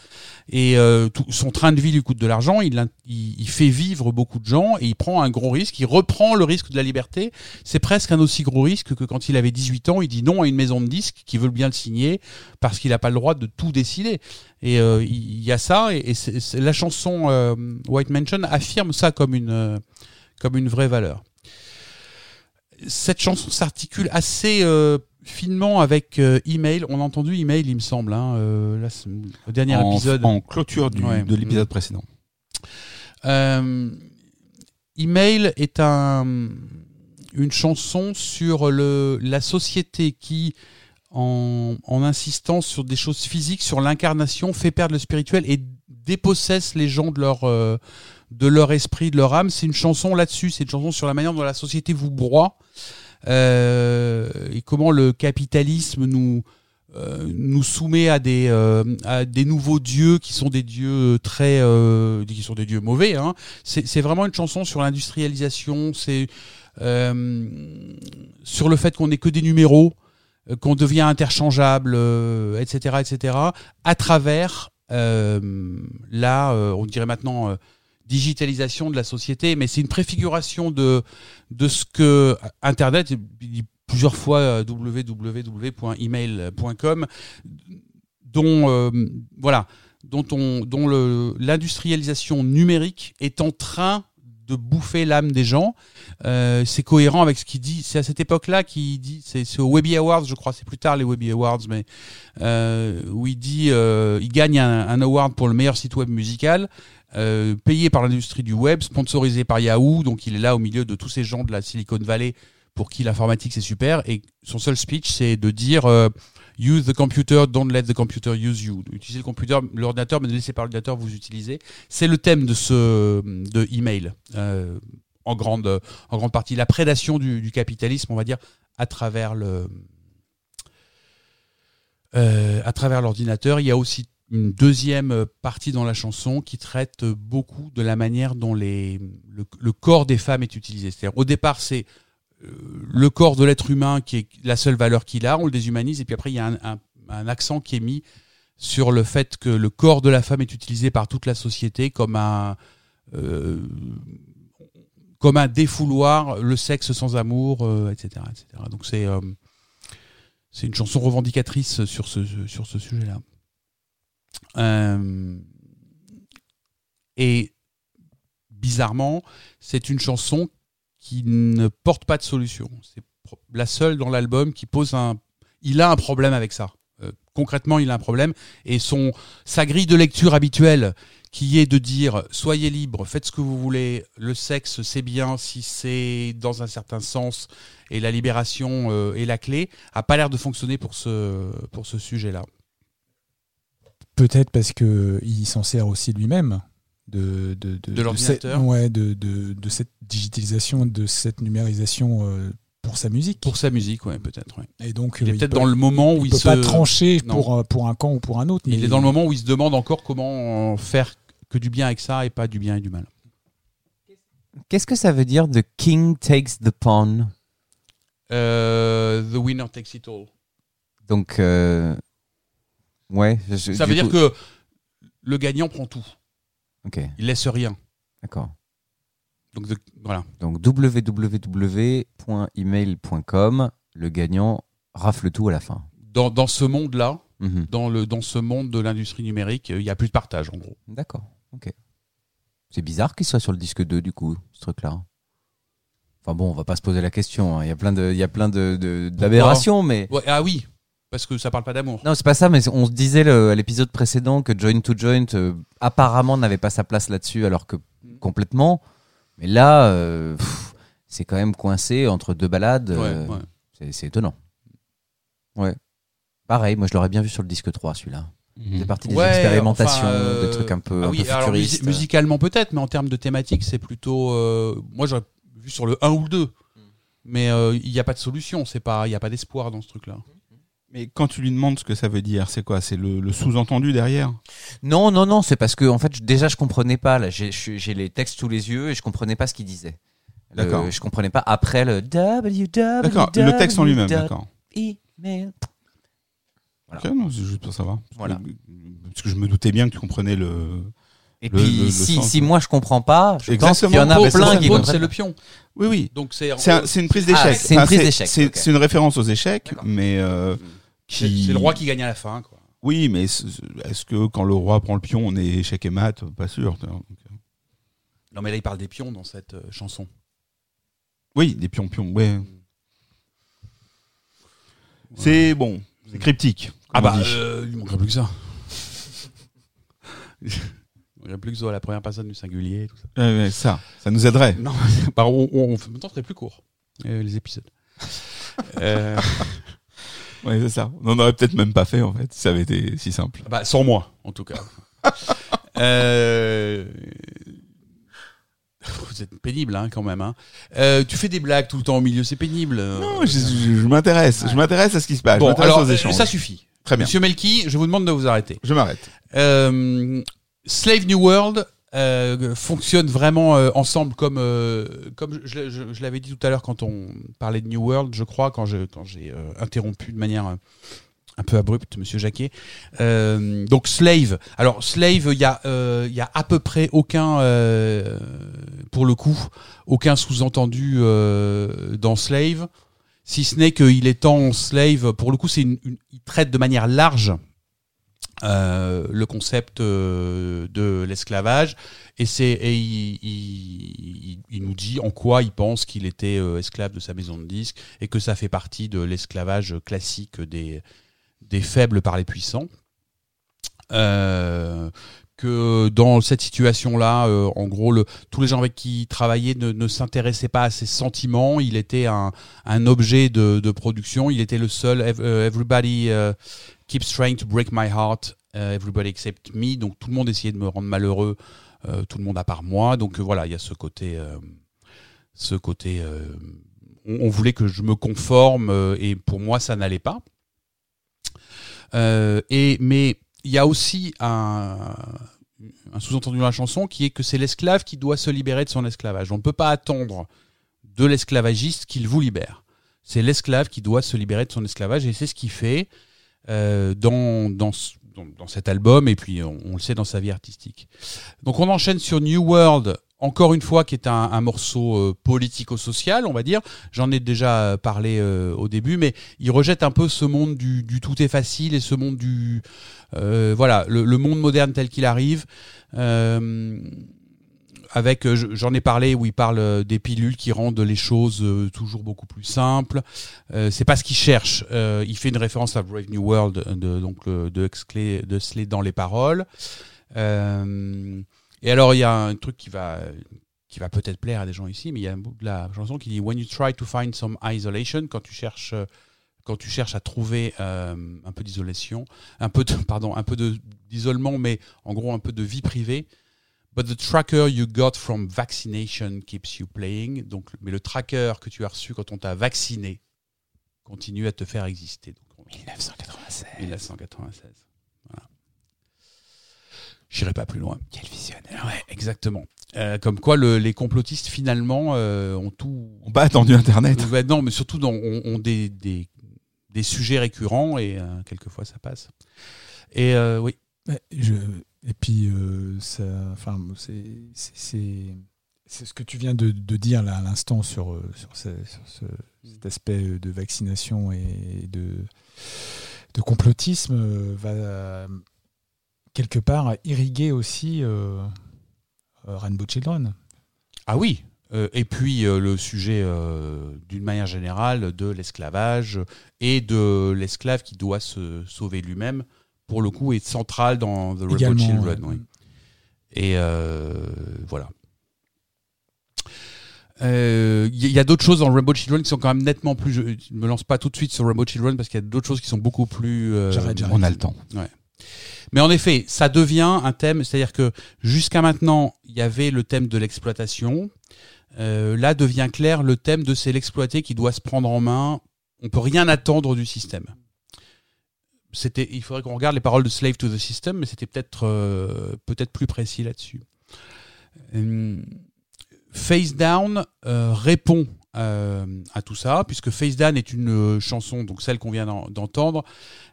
Et euh, tout, son train de vie lui coûte de l'argent. Il, il, il fait vivre beaucoup de gens et il prend un gros risque. Il reprend le risque de la liberté. C'est presque un aussi gros risque que quand il avait 18 ans, il dit non à une maison de disques qui veut bien le signer parce qu'il n'a pas le droit de tout décider. Et euh, il y a ça. Et, la chanson euh, White Mansion affirme ça comme une, euh, comme une vraie valeur. Cette chanson s'articule assez euh, finement avec euh, Email. On a entendu Email, il me semble. Hein, euh, là, au dernier en, épisode. en clôture du- Ouais. de l'épisode précédent. Euh, Email est un, une chanson sur le, la société qui, en, en insistant sur des choses physiques, sur l'incarnation, fait perdre le spirituel et dépossesse les gens de leur, euh, de leur esprit, de leur âme. C'est une chanson là-dessus, c'est une chanson sur la manière dont la société vous broie et comment le capitalisme nous, euh, nous soumet à des, euh, à des nouveaux dieux qui sont des dieux très euh, qui sont des dieux mauvais. Hein. C'est vraiment une chanson sur l'industrialisation, c'est euh, sur le fait qu'on n'est que des numéros, euh, qu'on devient interchangeable, euh, etc., etc. À travers euh, euh, on dirait maintenant euh, digitalisation de la société, mais c'est une préfiguration de de ce que Internet, plusieurs fois euh, www.email.com, dont euh, voilà, dont on, dont l'industrialisation numérique est en train de bouffer l'âme des gens. Euh, c'est cohérent avec ce qu'il dit. C'est à cette époque-là qu'il dit. C'est au Webby Awards, je crois. C'est plus tard les Webby Awards, mais où il dit, euh, il gagne un, un award pour le meilleur site web musical. Euh, payé par l'industrie du web, sponsorisé par Yahoo, donc il est là au milieu de tous ces gens de la Silicon Valley pour qui l'informatique c'est super. Et son seul speech, c'est de dire euh, Use the computer, don't let the computer use you. Utilisez le computer, l'ordinateur, mais ne laissez pas l'ordinateur vous utiliser. C'est le thème de ce de email euh, en grande en grande partie la prédation du, capitalisme, on va dire, à travers le euh, à travers l'ordinateur. Il y a aussi une deuxième partie dans la chanson qui traite beaucoup de la manière dont les, le, corps des femmes est utilisé. C'est-à-dire, au départ, c'est euh, le corps de l'être humain qui est la seule valeur qu'il a, on le déshumanise, et puis après, il y a un, un- un accent qui est mis sur le fait que le corps de la femme est utilisé par toute la société comme un, euh, comme un défouloir, le sexe sans amour, euh, etc., etc. Donc c'est euh, c'est une chanson revendicatrice sur ce, sur ce sujet-là. Euh, et bizarrement, c'est une chanson qui ne porte pas de solution. C'est la seule dans l'album qui pose un. Il a un problème avec ça. Euh, concrètement, il a un problème. Et son, sa grille de lecture habituelle, qui est de dire soyez libre, faites ce que vous voulez, le sexe c'est bien si c'est dans un certain sens, et la libération euh, est la clé, a pas l'air de fonctionner pour ce, pour ce sujet-là. Peut-être parce que il s'en sert aussi lui-même de de, De l'ordinateur. cette- ouais, de, de, de cette digitalisation, de cette numérisation euh, pour sa musique. Pour sa musique, ouais, peut-être. ouais. Et donc Il est euh, peut-être peut- dans le moment où il il, peut se. pas trancher Non. pour euh, pour un camp ou pour un autre. Il est dans le moment où il se demande encore comment faire que du bien avec ça et pas du bien et du mal. Qu'est-ce que ça veut dire The King takes the pawn? The winner takes it all. Donc, euh, ouais. je- Ça veut dire coup- que le gagnant prend tout. Ok, Il laisse rien. d'accord. Donc voilà. Donc www.email.com, le gagnant rafle tout à la fin. Dans, dans ce monde-là, Mhm. dans, le, dans ce monde de l'industrie numérique, euh, il n'y a plus de partage en gros. D'accord, ok. C'est bizarre qu'il soit sur le disque 2 du coup, ce truc-là. Enfin bon, on va pas se poser la question. hein. Il y a plein de, il y a plein de, de- d'aberrations, mais Ouais, ah oui, parce que ça parle pas d'amour. non, c'est pas ça. Mais on se disait le- à l'épisode précédent que Joint to Joint euh, apparemment n'avait pas sa place là-dessus, alors que complètement. Mais là, euh, pff, c'est quand même coincé entre deux balades. euh, Ouais, ouais. c'est, c'est étonnant. Ouais. Pareil, moi je l'aurais bien vu sur le disque 3 celui-là. C'est partie des Ouais, expérimentations, enfin, euh, des trucs un peu, ah un oui, peu alors, futuristes. musi- musicalement peut-être, mais en termes de thématique, c'est plutôt. euh, moi, j'aurais vu sur le 1 ou le 2. Mais euh, il n'y a pas de solution, c'est pas, il n'y a pas d'espoir dans ce truc-là. Mais quand tu lui demandes ce que ça veut dire, c'est quoi? C'est le, le sous-entendu derrière? Non, non, non, c'est parce que en fait, déjà, je comprenais pas. Là, j'ai les textes sous les yeux et je comprenais pas ce qu'il disait. Le- D'accord. Je comprenais pas après le www. D'accord, le texte en lui-même, d'accord. Email. Voilà. Ok, non, c'est juste pour savoir. Parce Voilà. que, parce que je me doutais bien que tu comprenais le. Et Le- puis, le- le si, sens, si quoi. moi je comprends pas, je pense qu'il y en a plein qui comprennent c'est le pion. Oui, oui. Donc c'est C'est un- c'est une prise d'échec. Ah, c'est une Enfin, prise d'échec, C'est une référence aux échecs, D'accord. mais euh, qui. c'est le roi qui gagne à la fin. Quoi. Oui, mais est-ce que quand le roi prend le pion, on est échec et mat? Pas sûr. euh, Non mais là il parle des pions dans cette euh, chanson. Oui, des pions-pions, ouais. C'est bon, c'est cryptique. Ah bah euh, il manquerait plus que ça. il manquerait plus que ça la première personne du singulier. Tout ça. Ça, ça nous aiderait. Non, on, on, on très plus court les épisodes. Euh, Ouais, c'est ça. On en aurait peut-être même pas fait en fait, si ça avait été si simple. bah, sans moi, en tout cas. Euh, Vous êtes pénible hein, quand même. Hein. Euh, tu fais des blagues tout le temps au milieu, c'est pénible. Non, je, je- je m'intéresse. Je m'intéresse à ce qui se passe. je Bon, m'intéresse alors aux échanges. ça suffit. Très bien. Monsieur Melki, je vous demande de vous arrêter. Je m'arrête. Euh, Slave New World euh, fonctionne vraiment euh, ensemble comme euh, comme je, l'avais dit tout à l'heure quand on parlait de New World, je crois quand je quand j'ai euh, interrompu de manière euh, un peu abrupte Monsieur Jacquet. Euh, donc Slave. Alors Slave, il y a euh, il y a à peu près aucun euh, pour le coup aucun sous-entendu dans Slave. Si ce n'est qu'il est temps slave, pour le coup, c'est une, une- il traite de manière large euh, le concept euh, de l'esclavage et c'est il, il- nous dit en quoi il pense qu'il était euh, esclave de sa maison de disques et que ça fait partie de l'esclavage classique des des faibles par les puissants. Que dans cette situation-là, en gros, le, tous les gens avec qui il travaillait ne, ne s'intéressaient pas à ses sentiments. Il était un, un objet de, de production. Il était le seul. ev- everybody keeps trying to break my heart. euh, everybody except me. Donc tout le monde essayait de me rendre malheureux. euh, tout le monde à part moi. Donc euh, voilà, il y a ce côté, ce côté. on, voulait que je me conforme et pour moi ça n'allait pas. Et mais il y a aussi un, un sous-entendu dans la chanson qui est que c'est l'esclave qui doit se libérer de son esclavage. On ne peut pas attendre de l'esclavagiste qu'il vous libère. C'est l'esclave qui doit se libérer de son esclavage et c'est ce qu'il fait euh, dans, dans, dans, cet album et puis on, on le sait dans sa vie artistique. Donc on enchaîne sur New World, encore une fois qui est un, un morceau euh, politico-social, on va dire. J'en ai déjà parlé euh, au début, mais il rejette un peu ce monde du, du tout est facile et ce monde du euh, voilà le, le monde moderne tel qu'il arrive. Euh, avec, euh, je- j'en ai parlé où il parle euh, des pilules qui rendent les choses euh, toujours beaucoup plus simples. C'est pas ce qu'il cherche. Il fait une référence à Brave New World de, donc de Huxley, de Slade dans les paroles. Et alors il y a un truc qui va qui va peut-être plaire à des gens ici, mais il y a un bout de la chanson qui dit When you try to find some isolation, quand tu cherches quand tu cherches à trouver un peu d'isolation, un peu de, pardon, un peu d'isolement, mais en gros un peu de vie privée. But the tracker you got from vaccination keeps you playing. Donc, mais le tracker que tu as reçu quand on t'a vacciné continue à te faire exister. Donc, 1996. 1996. Voilà. J'irai pas plus loin. Quel visionnaire. Ouais, exactement. Euh, comme quoi, le- les complotistes finalement euh, ont tout. On pas attendu Internet. Non, mais surtout dans- ont, ont des, des, des sujets récurrents et euh, quelquefois ça passe. Et oui. Je- et puis, euh, ça, enfin, c'est, ce que tu viens de, de dire là à l'instant sur, euh, sur, ce- sur ce- cet aspect euh, de vaccination et de, de complotisme va quelque part irriguer aussi euh, Rainbow Children. Ah oui. Euh, et puis euh, le sujet, euh, d'une manière générale, de l'esclavage et de l'esclave qui doit se sauver lui-même, pour le coup, est central dans The Rebel Children. ouais. oui. Et euh, voilà. Euh, Il y, y a d'autres choses dans Rainbow Children qui sont quand même nettement plus. Je ne me lance pas tout de suite sur Rainbow Children parce qu'il y a d'autres choses qui sont beaucoup plus. euh, J'arrête, j'arrête. On a le temps. mais en effet, ça devient un thème, c'est-à-dire que jusqu'à maintenant, il y avait le thème de l'exploitation. Euh, là devient clair le thème de c'est l'exploité qui doit se prendre en main. On peut rien attendre du système. C'était, il faudrait qu'on regarde les paroles de Slave to the System, mais c'était peut-être euh, peut-être plus précis là-dessus. Hum, Face Down euh, répond euh, à tout ça, puisque Face Down est une euh, chanson, donc celle qu'on vient d'en- d'entendre,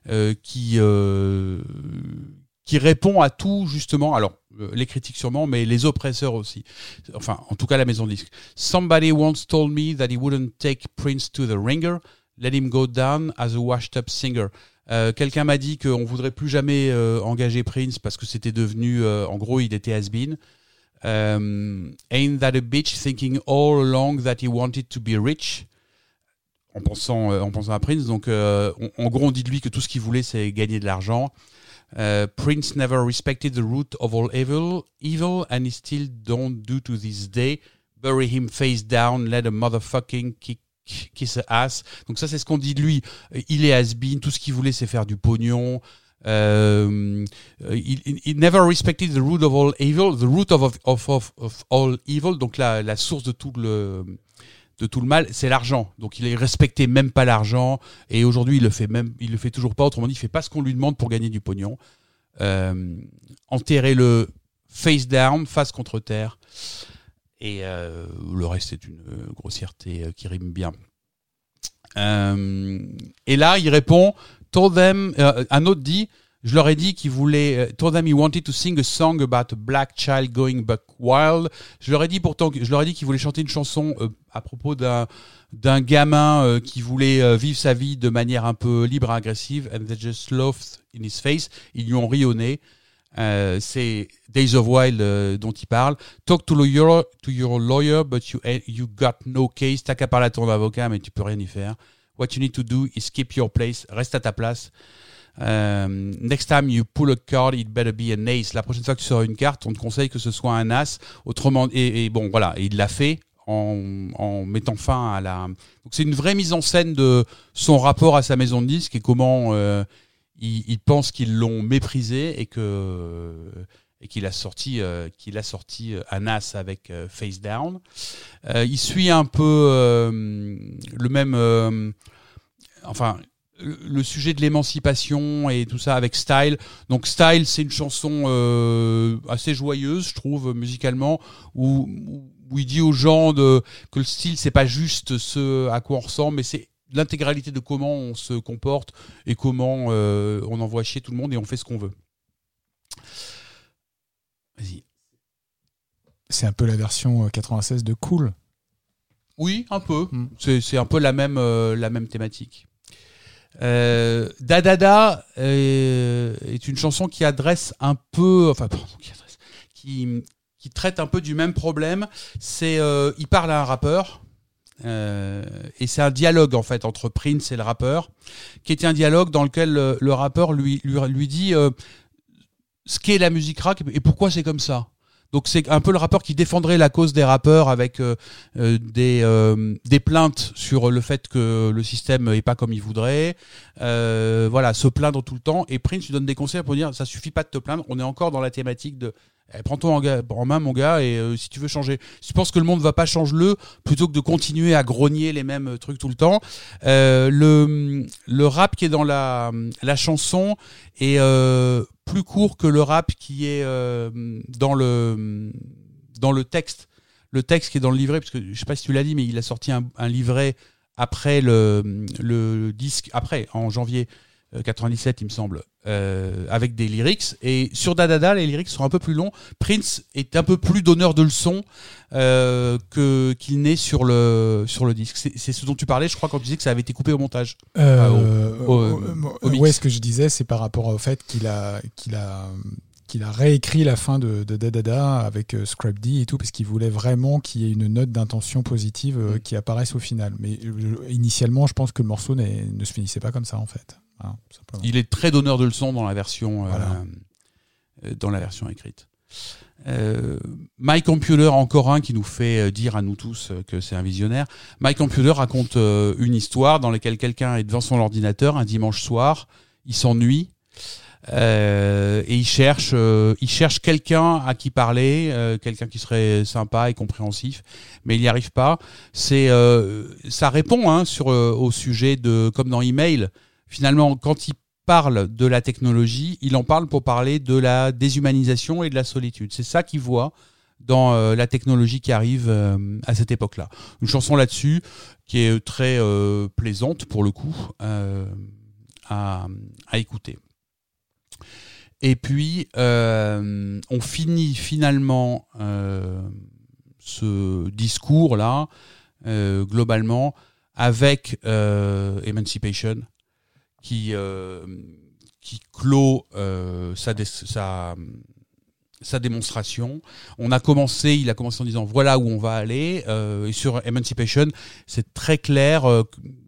euh, qui euh, qui répond à tout justement. Alors euh, les critiques sûrement, mais les oppresseurs aussi. Enfin, en tout cas la maison de disque. Somebody once told me that he wouldn't take Prince to the ringer. Let him go down as a washed-up singer. Euh, Quelqu'un m'a dit qu'on voudrait plus jamais euh, engager Prince parce que c'était devenu, euh, en gros, il était has-been. Um, ain't that a bitch thinking all along that he wanted to be rich? En pensant, euh, en pensant à Prince. Donc, euh, on- en gros, on dit de lui que tout ce qu'il voulait, c'est gagner de l'argent. Euh, Prince never respected the root of all evil, evil, and he still don't do to this day. Bury him face down, let a motherfucking kick, kiss a ass. Donc ça, c'est ce qu'on dit de lui. Euh, Il est has-been, tout ce qu'il voulait, c'est faire du pognon. Euh, il, il- il never respected the root of all evil, the root of, of, of, of all evil, donc la, source de tout le de tout le mal, c'est l'argent. Donc il respecté même pas l'argent et aujourd'hui il le fait même, il le fait toujours pas. Autrement dit, il fait pas ce qu'on lui demande pour gagner du pognon. Euh, enterrez-le face down, face contre terre. Et euh, le reste est une euh, grossièreté euh, qui rime bien. Euh, et là, il répond, told them, euh, un autre dit, je leur ai dit qu'il voulait, euh, told them he wanted to sing a song about a black child going buck wild. Je leur ai dit pourtant, je leur ai dit qu'il voulait chanter une chanson à propos d'un d'un gamin qui voulait vivre sa vie de manière un peu libre et agressive, and they just laughed in his face. Ils lui ont ri au nez. Euh, c'est Days of Wild euh, dont il parle. Talk to, lawyer, to your lawyer, but you, you got no case. T'as qu'à parler à ton avocat, mais tu peux rien y faire. What you need to do is keep your place. Reste à ta place. Euh, next time you pull a card, it better be an ace. La prochaine fois que tu sors une carte, on te conseille que ce soit un as. Autrement, et, et bon, voilà, et il l'a fait en, en mettant fin à la. Donc c'est une vraie mise en scène de son rapport à sa maison de disques et comment euh, il, il pense qu'ils l'ont méprisé et que et qu'il a sorti euh, qu'il a sorti euh, un as avec euh, Face Down. Euh, il suit un peu euh, le même. enfin, le sujet de l'émancipation et tout ça avec Style. Donc Style, c'est une chanson assez joyeuse, je trouve, musicalement, où- où il dit aux gens de, que le style, c'est pas juste ce à quoi on ressemble, mais c'est l'intégralité de comment on se comporte et comment euh, on envoie chier tout le monde et on fait ce qu'on veut. Vas-y. C'est un peu la version euh, 96 de Cool. Oui, un peu. Mm. C'est, un peu la même, euh, la même thématique. Euh, Dadada euh, est une chanson qui adresse un peu, enfin, pardon, qui, adresse- qui, qui traite un peu du même problème. C'est, euh, il parle à un rappeur. Euh, et c'est un dialogue en fait entre Prince et le rappeur, qui était un dialogue dans lequel le, le rappeur lui, lui, lui dit euh, ce qu'est la musique rap et pourquoi c'est comme ça? Donc c'est un peu le rappeur qui défendrait la cause des rappeurs avec euh, euh, des, euh, des plaintes sur le fait que le système est pas comme il voudrait. Euh, voilà, se plaindre tout le temps. Et Prince lui donne des conseils pour dire ça suffit pas de te plaindre. On est encore dans la thématique de eh, prends-toi en, en main mon gars et euh, si tu veux changer, si tu penses que le monde va pas change-le plutôt que de continuer à grogner les mêmes trucs tout le temps. Euh, le le rap qui est dans la la chanson est euh, plus court que le rap qui est euh, dans le dans le texte. Le texte qui est dans le livret, parce que je sais pas si tu l'as dit, mais il a sorti un, un livret après le, le disque, après, en janvier euh, 97, il me semble, euh, avec des lyrics. Et sur Dadada, les lyrics sont un peu plus longs. Prince est un peu plus donneur de leçons euh, que qu'il n'est sur le sur le disque. C'est ce dont tu parlais, je crois, quand tu disais que ça avait été coupé au montage. Euh, au- au- euh, au mix. ouais, ce que je disais, c'est par rapport au fait qu'il a, qu'il a, qu'il a réécrit la fin de, de Dadada avec euh, Scrap D et tout, parce qu'il voulait vraiment qu'il y ait une note d'intention positive euh, Mm. qui apparaisse au final. Mais euh, initialement, je pense que le morceau ne se finissait pas comme ça, en fait. Il est très donneur de leçons dans la version, euh, Voilà. euh, dans la version écrite. Euh, My Computer, encore un qui nous fait euh, dire à nous tous que c'est un visionnaire. My Computer raconte euh, une histoire dans laquelle quelqu'un est devant son ordinateur un dimanche soir, il s'ennuie euh, et il cherche, il cherche quelqu'un à qui parler, quelqu'un qui serait sympa et compréhensif, mais il n'y arrive pas. C'est, euh, ça répond hein, sur euh, au sujet de comme dans email. Finalement, quand il parle de la technologie, il en parle pour parler de la déshumanisation et de la solitude. C'est ça qu'il voit dans euh, la technologie qui arrive euh, à cette époque-là. Une chanson là-dessus qui est très euh, plaisante pour le coup à, écouter. Et puis, on finit finalement ce discours-là, globalement, avec Emancipation, qui, euh, qui clôt euh, sa, sa, sa démonstration. On a commencé, il a commencé en disant voilà où on va aller. euh, et sur Emancipation, c'est très clair. euh,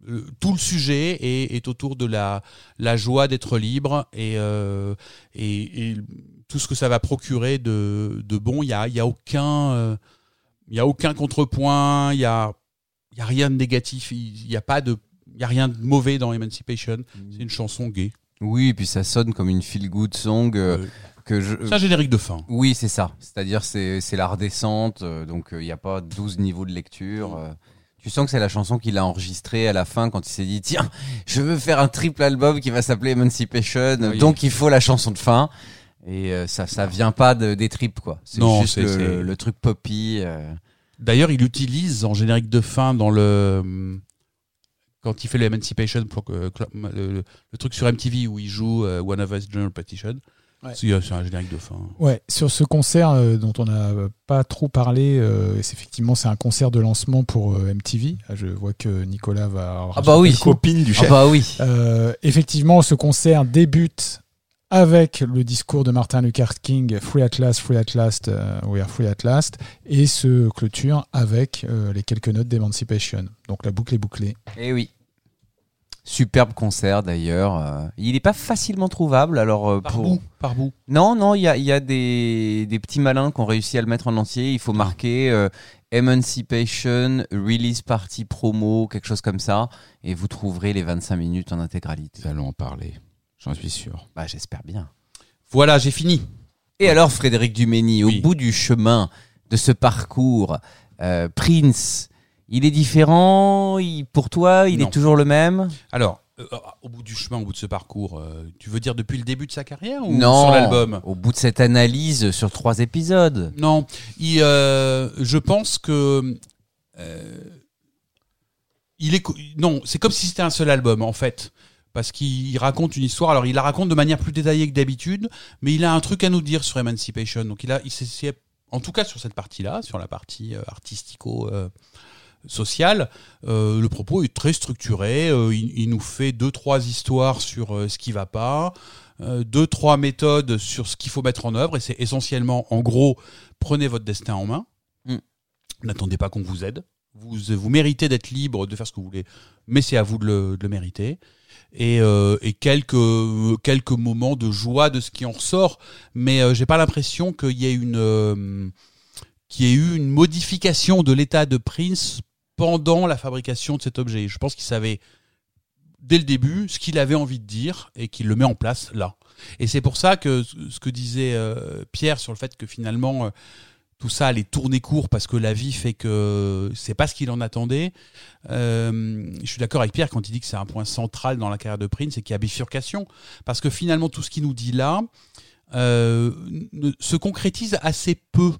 euh, tout le sujet est, est autour de la, la joie d'être libre et, euh, et, et tout ce que ça va procurer de, de bon. Il y a, y a aucun, y a aucun contrepoint. Il y a, y a rien de négatif. Il y a pas de, il y a rien de mauvais dans Emancipation. C'est une chanson gay. Oui, et puis ça sonne comme une feel-good song euh, Euh, que je. C'est un générique de fin. Oui, c'est ça. C'est-à-dire, c'est c'est la redescente, euh, donc il n'y a pas 12 niveaux de lecture. euh. Tu sens que c'est la chanson qu'il a enregistrée à la fin quand il s'est dit tiens, je veux faire un triple album qui va s'appeler Emancipation, Oui. donc il faut la chanson de fin. Et euh, ça, ça vient pas de, des tripes quoi. C'est Non, juste c'est- le, c'est- le truc poppy. euh. D'ailleurs, il utilise en générique de fin dans le quand il fait le Emancipation pour que- le, le- le truc sur MTV où il joue euh, One of Us General Petition. Ouais. C'est euh, c'est un générique de fin. Ouais, sur ce concert euh, dont on n'a pas trop parlé, euh, c'est effectivement c'est un concert de lancement pour euh, MTV. Ah, Je vois que Nicolas va. Ah bah oui. Copine du Ah chef. bah oui. Euh, effectivement, ce concert débute avec le discours de Martin Luther King, Free at last, free at last, euh, we are free at last, et se clôture avec euh, les quelques notes d'Emancipation. Donc la boucle est bouclée. Eh oui. Superbe concert d'ailleurs. euh. Il n'est pas facilement trouvable. Alors euh, Par pour bout, par bout. Non, non, il y a, il y a des, des petits malins qui ont réussi à le mettre en entier. Il faut marquer euh, Emancipation, Release Party Promo, quelque chose comme ça. Et vous trouverez les 25 minutes en intégralité. Nous allons en parler, j'en suis sûr. Bah, j'espère bien. Voilà, j'ai fini. Et alors, Frédéric Dumény, Oui. au bout du chemin de ce parcours, euh, Prince, il est différent? Il- Pour toi, il Non. est toujours le même? Alors, euh, au bout du chemin, au bout de ce parcours, euh, tu veux dire depuis le début de sa carrière ou Non. sur l'album? Au bout de cette analyse sur trois épisodes. Non, il, euh, je pense que euh, il est co- non, c'est comme si c'était un seul album en fait, parce qu'il il raconte une histoire. Alors il la raconte de manière plus détaillée que d'habitude, mais il a un truc à nous dire sur Emancipation. Donc il a, il s'est- en tout cas sur cette partie-là, sur la partie euh, artistico. euh, sociale, euh, le propos est très structuré. euh, il, il nous fait deux trois histoires sur ce qui va pas, deux trois méthodes sur ce qu'il faut mettre en œuvre, et c'est essentiellement, en gros, prenez votre destin en main. Mm. N'attendez pas qu'on vous aide. Vous, vous méritez d'être libre de faire ce que vous voulez, mais c'est à vous de le, de le mériter. Et, euh, et quelques, quelques moments de joie de ce qui en ressort, mais euh, j'ai pas l'impression qu'il y ait une euh, qu'il y ait eu une modification de l'état de Prince pendant la fabrication de cet objet. Je pense qu'il savait dès le début ce qu'il avait envie de dire et qu'il le met en place là. Et c'est pour ça que ce que disait euh, Pierre sur le fait que finalement euh, tout ça allait tourner court parce que la vie fait que c'est pas ce qu'il en attendait. Euh, je suis d'accord avec Pierre quand il dit que c'est un point central dans la carrière de Prince et qu'il y a bifurcation parce que finalement tout ce qu'il nous dit là euh, se concrétise assez peu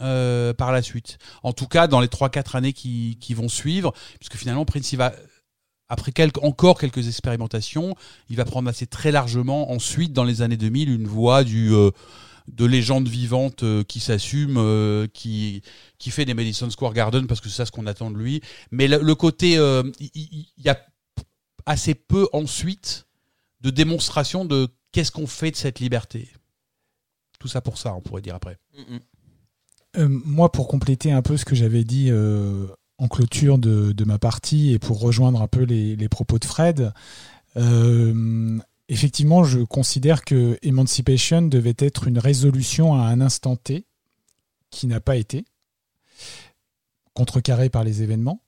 euh, par la suite. En tout cas, dans les 3-4 années qui, qui vont suivre, puisque finalement, Prince, il va, après quelques, encore quelques expérimentations, il va prendre assez très largement, ensuite, dans les années 2000, une voie du, euh, de légende vivante euh, qui s'assume, euh, qui, qui fait des Madison Square Garden, parce que c'est ça ce qu'on attend de lui. Mais le, le côté, euh, il y, a assez peu ensuite de démonstration de qu'est-ce qu'on fait de cette liberté. Tout ça pour ça, on pourrait dire après. Euh, moi, pour compléter un peu ce que j'avais dit euh, en clôture de, de ma partie et pour rejoindre un peu les, les propos de Fred, euh, effectivement, je considère que Emancipation devait être une résolution à un instant T qui n'a pas été, contrecarré par les événements,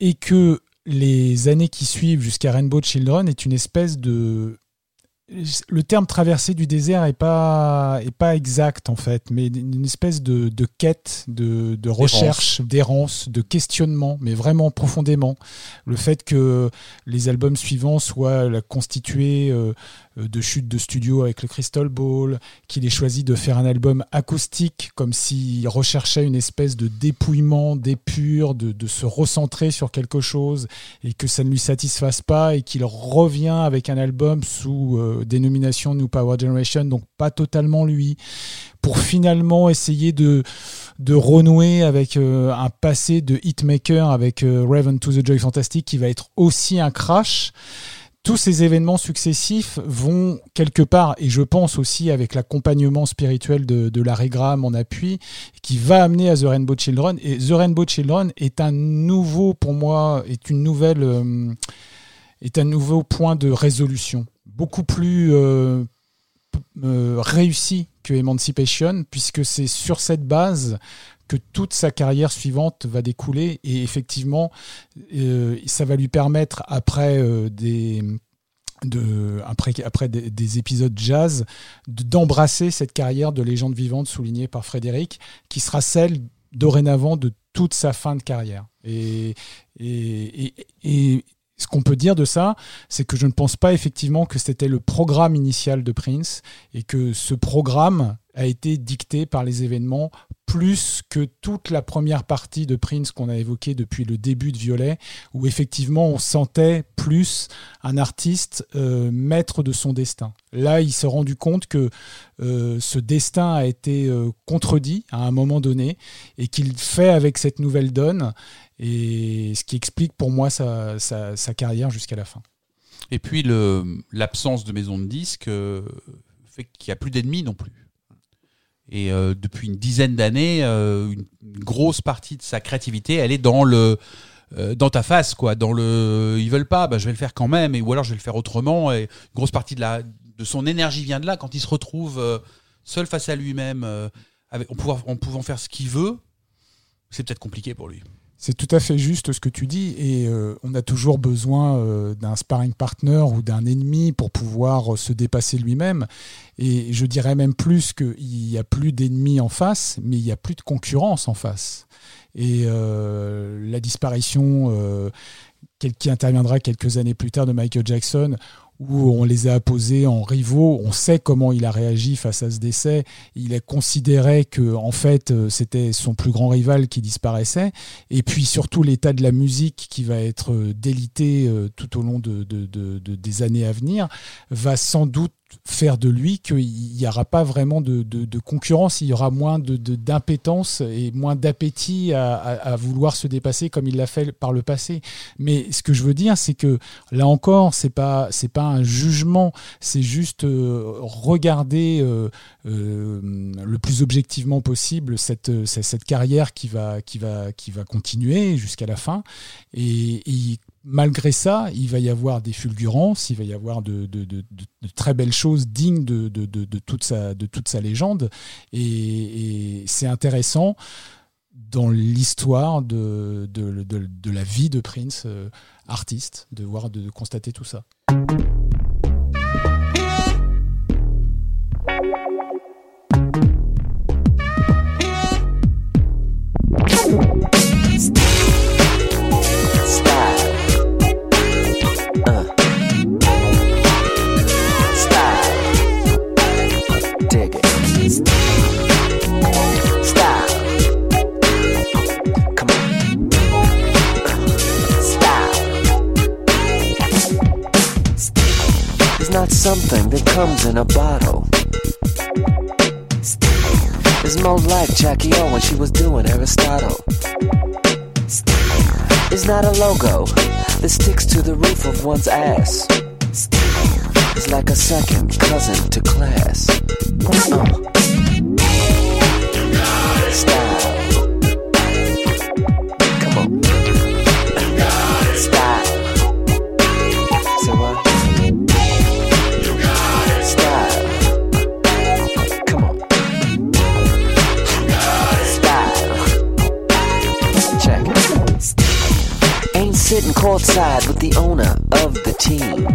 et que les années qui suivent jusqu'à Rainbow Children est une espèce de le terme traversée du désert est pas est pas exact en fait, mais une espèce de, de quête, de, de recherche, d'errance, de questionnement, mais vraiment profondément. Le fait que les albums suivants soient la- constitués euh, de chutes de studio avec le Crystal Ball, qu'il ait choisi de faire un album acoustique, comme s'il recherchait une espèce de dépouillement, d'épure, de, se recentrer sur quelque chose, et que ça ne lui satisfasse pas, et qu'il revient avec un album sous euh, dénomination New Power Generation, donc pas totalement lui, pour finalement essayer de de renouer avec euh, un passé de hitmaker avec euh, Raven to the Joy Fantastic qui va être aussi un crash tous ces événements successifs vont quelque part, et je pense aussi avec l'accompagnement spirituel de, de Larry Graham en appui, qui va amener à The Rainbow Children. Et The Rainbow Children est un nouveau, pour moi, est une nouvelle, euh, est un nouveau point de résolution, beaucoup plus euh, euh, réussi que Emancipation, puisque c'est sur cette base que toute sa carrière suivante va découler. Et effectivement euh, ça va lui permettre après euh, des de, après, après des, des épisodes jazz de- d'embrasser cette carrière de légende vivante soulignée par Frédéric qui sera celle dorénavant de toute sa fin de carrière. Et, et, et ce qu'on peut dire de ça, c'est que je ne pense pas effectivement que c'était le programme initial de Prince et que ce programme a été dicté par les événements plus que toute la première partie de Prince qu'on a évoquée depuis le début de Violet, où effectivement on sentait plus un artiste euh, maître de son destin. Là, il s'est rendu compte que euh, ce destin a été euh, contredit à un moment donné et qu'il fait avec cette nouvelle donne, et ce qui explique pour moi sa, sa- carrière jusqu'à la fin. Et puis l'absence de maison de disques euh, fait qu'il n'y a plus d'ennemis non plus. Et euh, depuis une dizaine d'années, euh, une, grosse partie de sa créativité, elle est dans le euh, dans ta face, quoi. Dans le, ils veulent pas, bah, je vais le faire quand même, et ou alors je vais le faire autrement. Et une grosse partie de la de son énergie vient de là. Quand il se retrouve euh, seul face à lui-même, euh, avec, en, pouvant, en pouvant faire ce qu'il veut, c'est peut-être compliqué pour lui. C'est tout à fait juste ce que tu dis et euh, on a toujours besoin euh, d'un sparring partner ou d'un ennemi pour pouvoir euh, se dépasser lui-même. Et je dirais même plus qu'il n'y a plus d'ennemis en face, mais il n'y a plus de concurrence en face. Et la disparition qui interviendra quelques années plus tard de Michael Jackson, où on les a apposés en rivaux, on sait comment il a réagi face à ce décès. Il a considéré que en fait euh, c'était son plus grand rival qui disparaissait et puis surtout l'état de la musique qui va être euh, délité euh, tout au long de, de- de- de- des années à venir va sans doute faire de lui qu'il n'y aura pas vraiment de, de- concurrence, il y aura moins de- de- d'impétence et moins d'appétit à, à- vouloir se dépasser comme il l'a fait par le passé. Mais ce que je veux dire, c'est que là encore, c'est pas pas un jugement, c'est juste euh, regarder euh, euh, le plus objectivement possible cette, cette, cette carrière qui va, qui va, qui va continuer jusqu'à la fin. Et, et malgré ça, il va y avoir des fulgurances, il va y avoir de, très belles choses dignes de, toute, sa, légende. Et, c'est intéressant dans l'histoire de, la vie de Prince, euh, artiste, de voir, de constater tout ça. Aristotle. It's not a logo that sticks to the roof of one's ass. It's like a second cousin to class. Uh. courtside with the owner of the team.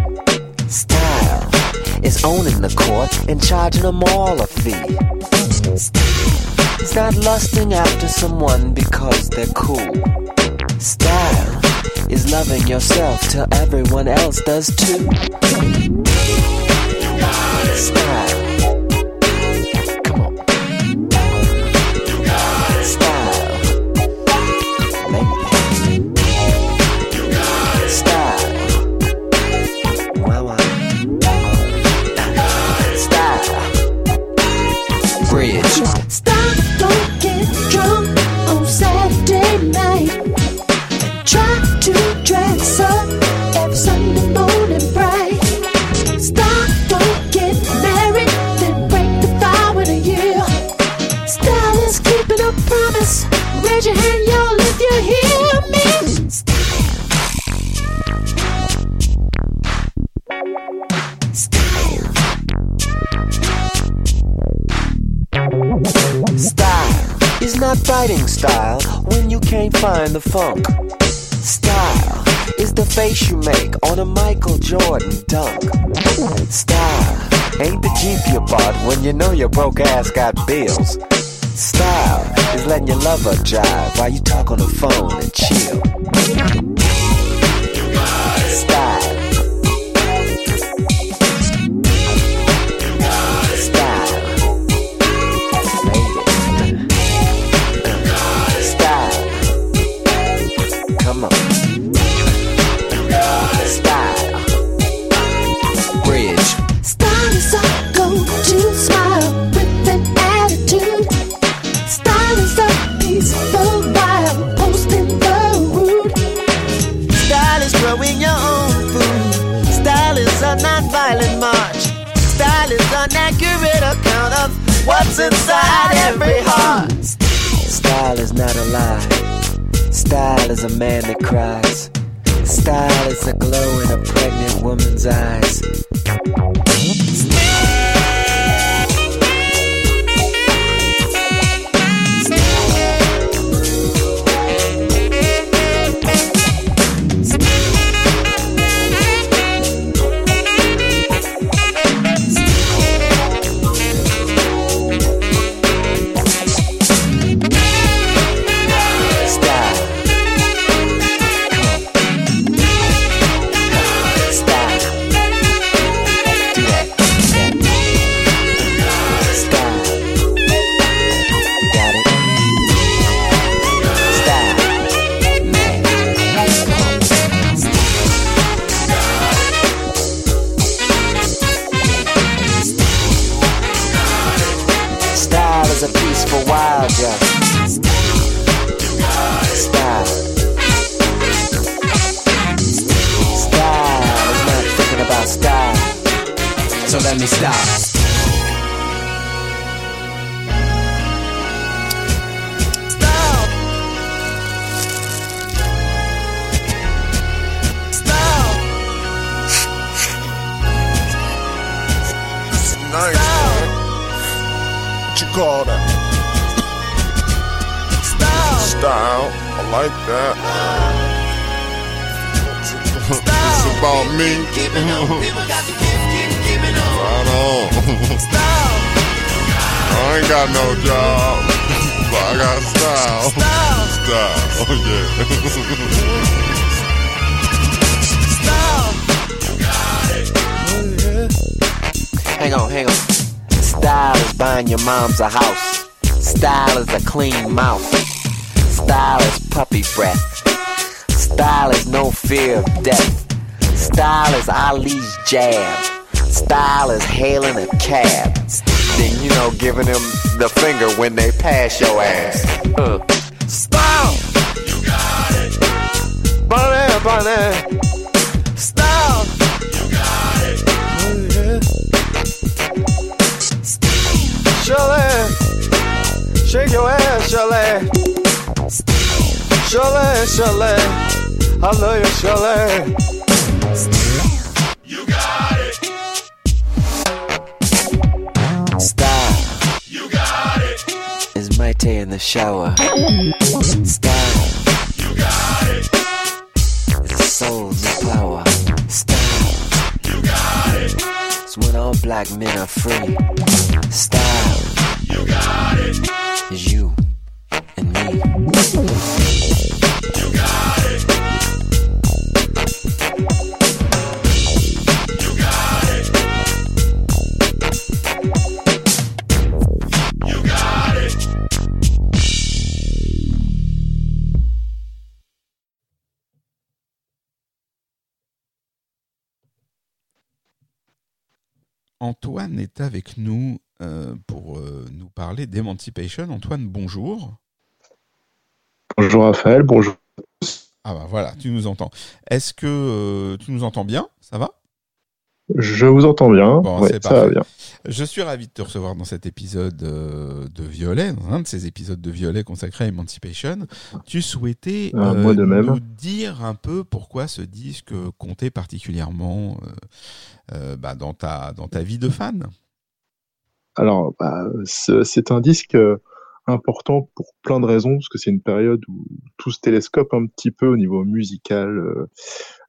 Style is owning the court and charging them all a fee. It's is not lusting after someone because they're cool. Style is loving yourself till everyone else does too. Style Jordan dunk. Style ain't the Jeep you bought when you know your broke ass got bills. Style is letting your lover drive while you talk on the phone and chill. inside every heart. Style is not a lie. Style is a man that cries. Style is a glow in a pregnant woman's eyes. your ass. Black men are free. Style. You got it. Is you and me. Antoine est avec nous euh, pour euh, nous parler d'Emancipation. Antoine, bonjour. Bonjour Raphaël, bonjour. Ah bah voilà, tu nous entends. Est-ce que euh, tu nous entends bien? Ça va? Je vous entends bien. Bon, Ouais, ça va bien. Je suis ravi de te recevoir dans cet épisode euh, de Violet, dans un de ces épisodes de Violet consacrés à Emancipation. Tu souhaitais euh, moi de même. nous dire un peu pourquoi ce disque comptait particulièrement euh, euh, bah, dans, ta, dans ta vie de fan? Alors, bah, c'est un disque euh, important pour plein de raisons, parce que c'est une période où tout se télescope un petit peu au niveau musical. euh,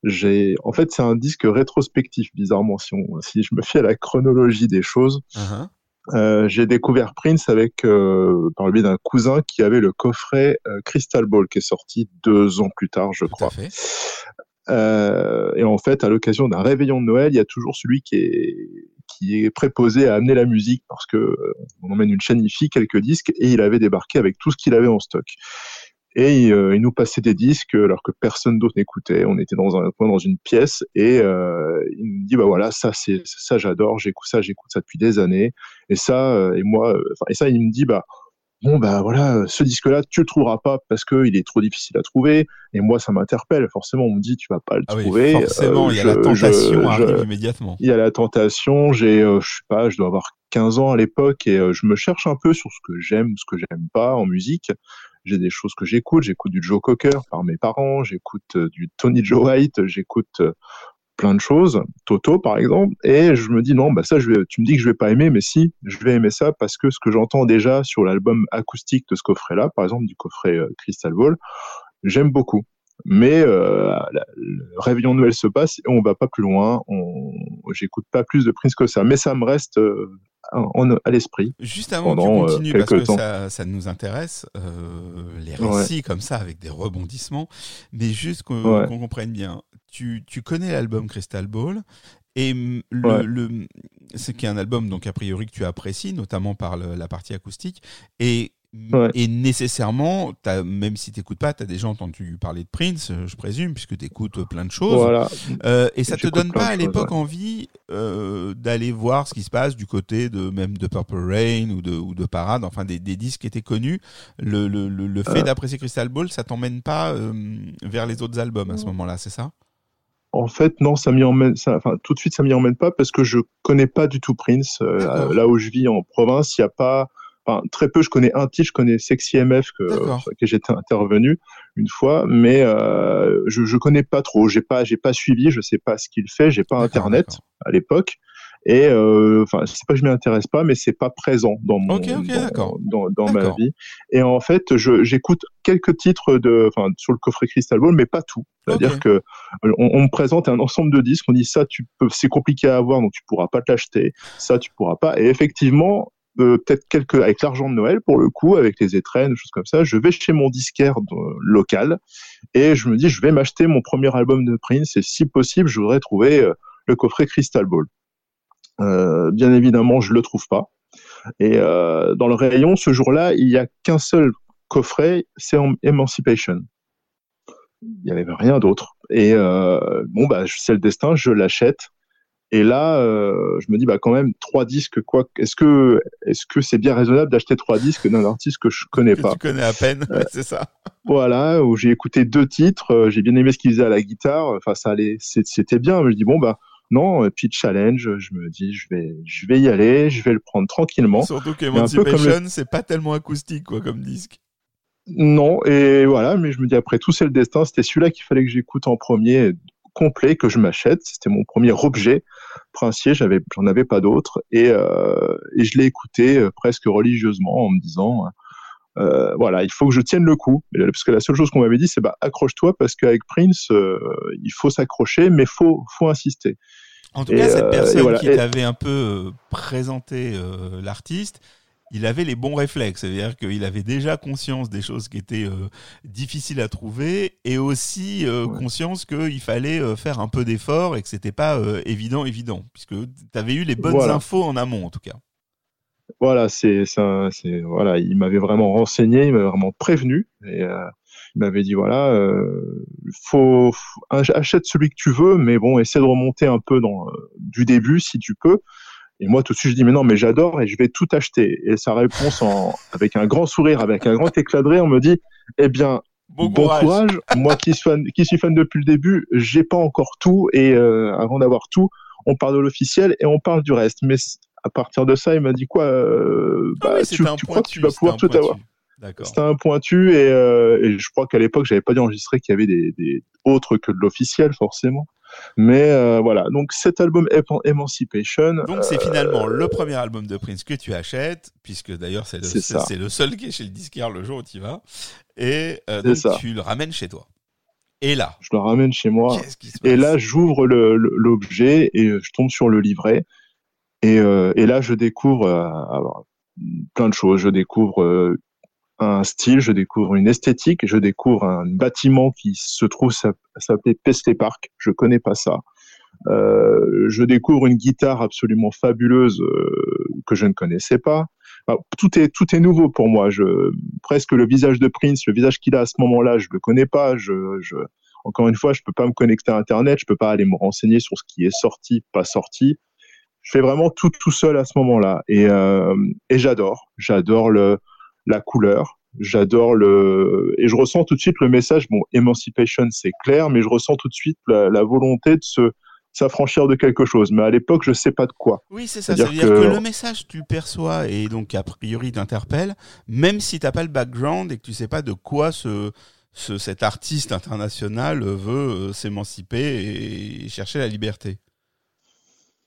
J'ai, en fait, c'est un disque rétrospectif, bizarrement, si, on, si je me fie à la chronologie des choses. Uh-huh. Euh, j'ai découvert Prince avec euh, par le biais d'un cousin qui avait le coffret euh, Crystal Ball qui est sorti deux ans plus tard, je Tout crois. et en fait, à l'occasion d'un réveillon de Noël, il y a toujours celui qui est, qui est préposé à amener la musique parce que euh, on emmène une chaîne IFI, quelques disques, et il avait débarqué avec tout ce qu'il avait en stock. Et euh, il nous passait des disques alors que personne d'autre n'écoutait. On était dans un dans une pièce, et euh, il nous dit bah voilà, ça c'est ça j'adore, j'écoute ça, j'écoute ça depuis des années. Et ça, et moi, et ça il me dit bah bon bah voilà, ce disque-là tu le trouveras pas parce que il est trop difficile à trouver. Et moi ça m'interpelle. Forcément on me dit tu vas pas le Ah oui, trouver. forcément, Euh, il y a je- la tentation je- arrive je- immédiatement. il y a la tentation. J'ai, euh, je sais pas, je dois avoir 15 ans à l'époque et euh, je me cherche un peu sur ce que j'aime, ce que j'aime pas en musique. J'ai des choses que j'écoute. J'écoute du Joe Cocker par mes parents. J'écoute euh, du Tony Joe White. J'écoute euh, plein de choses. Toto, par exemple. Et je me dis non, bah ça, je vais. Tu me dis que je vais pas aimer, mais si, je vais aimer ça parce que ce que j'entends déjà sur l'album acoustique de ce coffret-là, par exemple du coffret euh, Crystal Ball, j'aime beaucoup. Mais euh, le réveillon de Noël se passe et on va pas plus loin. On, j'écoute pas plus de Prince que ça, mais ça me reste euh, en- à l'esprit. Juste avant tu euh, continues, parce que ça, ça nous intéresse, euh, les Ouais. récits comme ça, avec des rebondissements, mais juste qu'on Ouais. qu'on comprenne bien. Tu, tu connais l'album Crystal Ball, et le, Ouais. le, c'est qui est un album, donc a priori, que tu apprécies, notamment par le- la partie acoustique, et, Ouais. et nécessairement, même si tu n'écoutes pas, tu as déjà entendu parler de Prince, euh, je présume, puisque tu écoutes plein de choses. Voilà. Euh, et ça te J'écoute donne pas à l'époque ouais. envie euh, d'aller voir ce qui se passe du côté de même de Purple Rain ou de, ou de Parade, enfin des, des disques qui étaient connus. Le, le, le, le fait Euh. d'apprécier Crystal Ball, ça t'emmène pas euh, vers les autres albums à ce moment-là, c'est ça? En fait, non, ça m'y emmène. Ça, enfin, tout de suite, ça m'y emmène pas parce que je connais pas du tout Prince. Euh, là où je vis en province, il y a pas. Enfin, très peu. Je connais un titre. Je connais Sexy MF que, D'accord. sur lequel j'étais intervenu une fois, mais euh, je, je connais pas trop. J'ai pas, j'ai pas suivi. Je sais pas ce qu'il fait. J'ai pas Internet à l'époque. Et euh, enfin, c'est pas que je m'y intéresse pas, mais c'est pas présent dans mon dans, dans, dans ma vie. Et en fait, j'écoute quelques titres de, enfin, sur le coffret Crystal Ball, mais pas tout. C'est-à-dire Ok. que on, on me présente un ensemble de disques, on dit ça, tu peux, c'est compliqué à avoir, donc tu pourras pas te l'acheter. Ça, tu pourras pas. Et effectivement, euh, peut-être quelques avec l'argent de Noël pour le coup, avec les étrennes, choses comme ça, je vais chez mon disquaire de- local et je me dis, je vais m'acheter mon premier album de Prince et si possible, je voudrais trouver euh, le coffret Crystal Ball. Euh, bien évidemment, je le trouve pas. Et euh, dans le rayon, ce jour-là, il y a qu'un seul coffret, c'est Em- Emancipation. Il n'y avait rien d'autre. Et euh, bon, bah, c'est le destin, je l'achète. Et là, euh, je me dis, bah, quand même, trois disques, quoi. Est-ce que, est-ce que c'est bien raisonnable d'acheter trois disques d'un artiste que je connais Que pas tu connais à peine, c'est ça. Voilà, où j'ai écouté deux titres, euh, j'ai bien aimé ce qu'il faisait à la guitare. Enfin, ça allait, c'était bien. Mais je dis bon bah non, et puis challenge. Je me dis, je vais, je vais y aller, je vais le prendre tranquillement. Surtout qu'Emancipation, c'est pas tellement acoustique quoi comme disque. Non, et voilà, mais je me dis après tout, c'est le destin. C'était celui-là qu'il fallait que j'écoute en premier, complet, que je m'achète. C'était mon premier objet princier. J'avais, j'en avais pas d'autre, et, euh, et je l'ai écouté euh, presque religieusement en me disant, euh, voilà, il faut que je tienne le coup. Parce que la seule chose qu'on m'avait dit, c'est bah accroche-toi parce qu'avec Prince, euh, il faut s'accrocher, mais faut, faut insister. En tout Et, cas, cette personne voilà. qui t'avait un peu présenté l'artiste, il avait les bons réflexes. C'est-à-dire qu'il avait déjà conscience des choses qui étaient euh, difficiles à trouver et aussi euh, Ouais. conscience qu'il fallait euh, faire un peu d'effort et que c'était pas évident, évident. Puisque tu avais eu les bonnes Voilà. infos en amont, en tout cas. Voilà, c'est ça, c'est voilà, il m'avait vraiment renseigné, il m'avait vraiment prévenu et il m'avait dit voilà, faut, faut- ach- achète celui que tu veux, mais bon, essaie de remonter un peu dans du début si tu peux. Et moi tout de suite je dis mais non, mais j'adore et je vais tout acheter. Et sa réponse en avec un grand sourire, avec un grand éclat de rire, on me dit eh bien Bon, bon courage. courage. Moi qui suis fan, qui suis fan depuis le début, j'ai pas encore tout et euh, avant d'avoir tout, on parle de l'officiel et on parle du reste. Mais à partir de ça, il m'a dit quoi euh, Ah bah, oui, tu, c'était un tu crois que tu vas pouvoir tout pointu. avoir. C'était un pointu et, euh, et je crois qu'à l'époque, j'avais pas dû enregistrer qu'il y avait des, des autres que de l'officiel forcément. Mais euh, voilà, donc cet album Eman- Emancipation, Donc c'est finalement le premier album de Prince que tu achètes, puisque d'ailleurs c'est le, seul qui est chez le disquaire le jour où tu y vas, et euh, C'est donc ça. tu le ramènes chez toi. Et là, je le ramène chez moi. Et là, j'ouvre l'objet et je tombe sur le livret. Et, euh, et là, je découvre euh, alors, plein de choses. Je découvre euh, un style, je découvre une esthétique, je découvre un bâtiment qui se trouve s'app- s'appelait Paisley Park. Je connais pas ça. Euh, je découvre une guitare absolument fabuleuse euh, que je ne connaissais pas. Tout est tout est nouveau pour moi. Je presque le visage de Prince, le visage qu'il a à ce moment-là, je le connais pas. Je, je encore une fois, je peux pas me connecter à Internet, je peux pas aller me renseigner sur ce qui est sorti, pas sorti. Je fais vraiment tout tout seul à ce moment-là, et euh, et j'adore, j'adore le la couleur, j'adore le et je ressens tout de suite le message. Bon, Emancipation, c'est clair, mais je ressens tout de suite la, la volonté de se s'affranchir de quelque chose. Mais à l'époque, je sais pas de quoi. Oui, c'est ça. Ça veut C'est-à-dire dire que... que- le message, tu le perçois et donc a priori t'interpelle, même si t'as pas le background et que tu sais pas de quoi ce, ce cet artiste international veut euh, s'émanciper et chercher la liberté.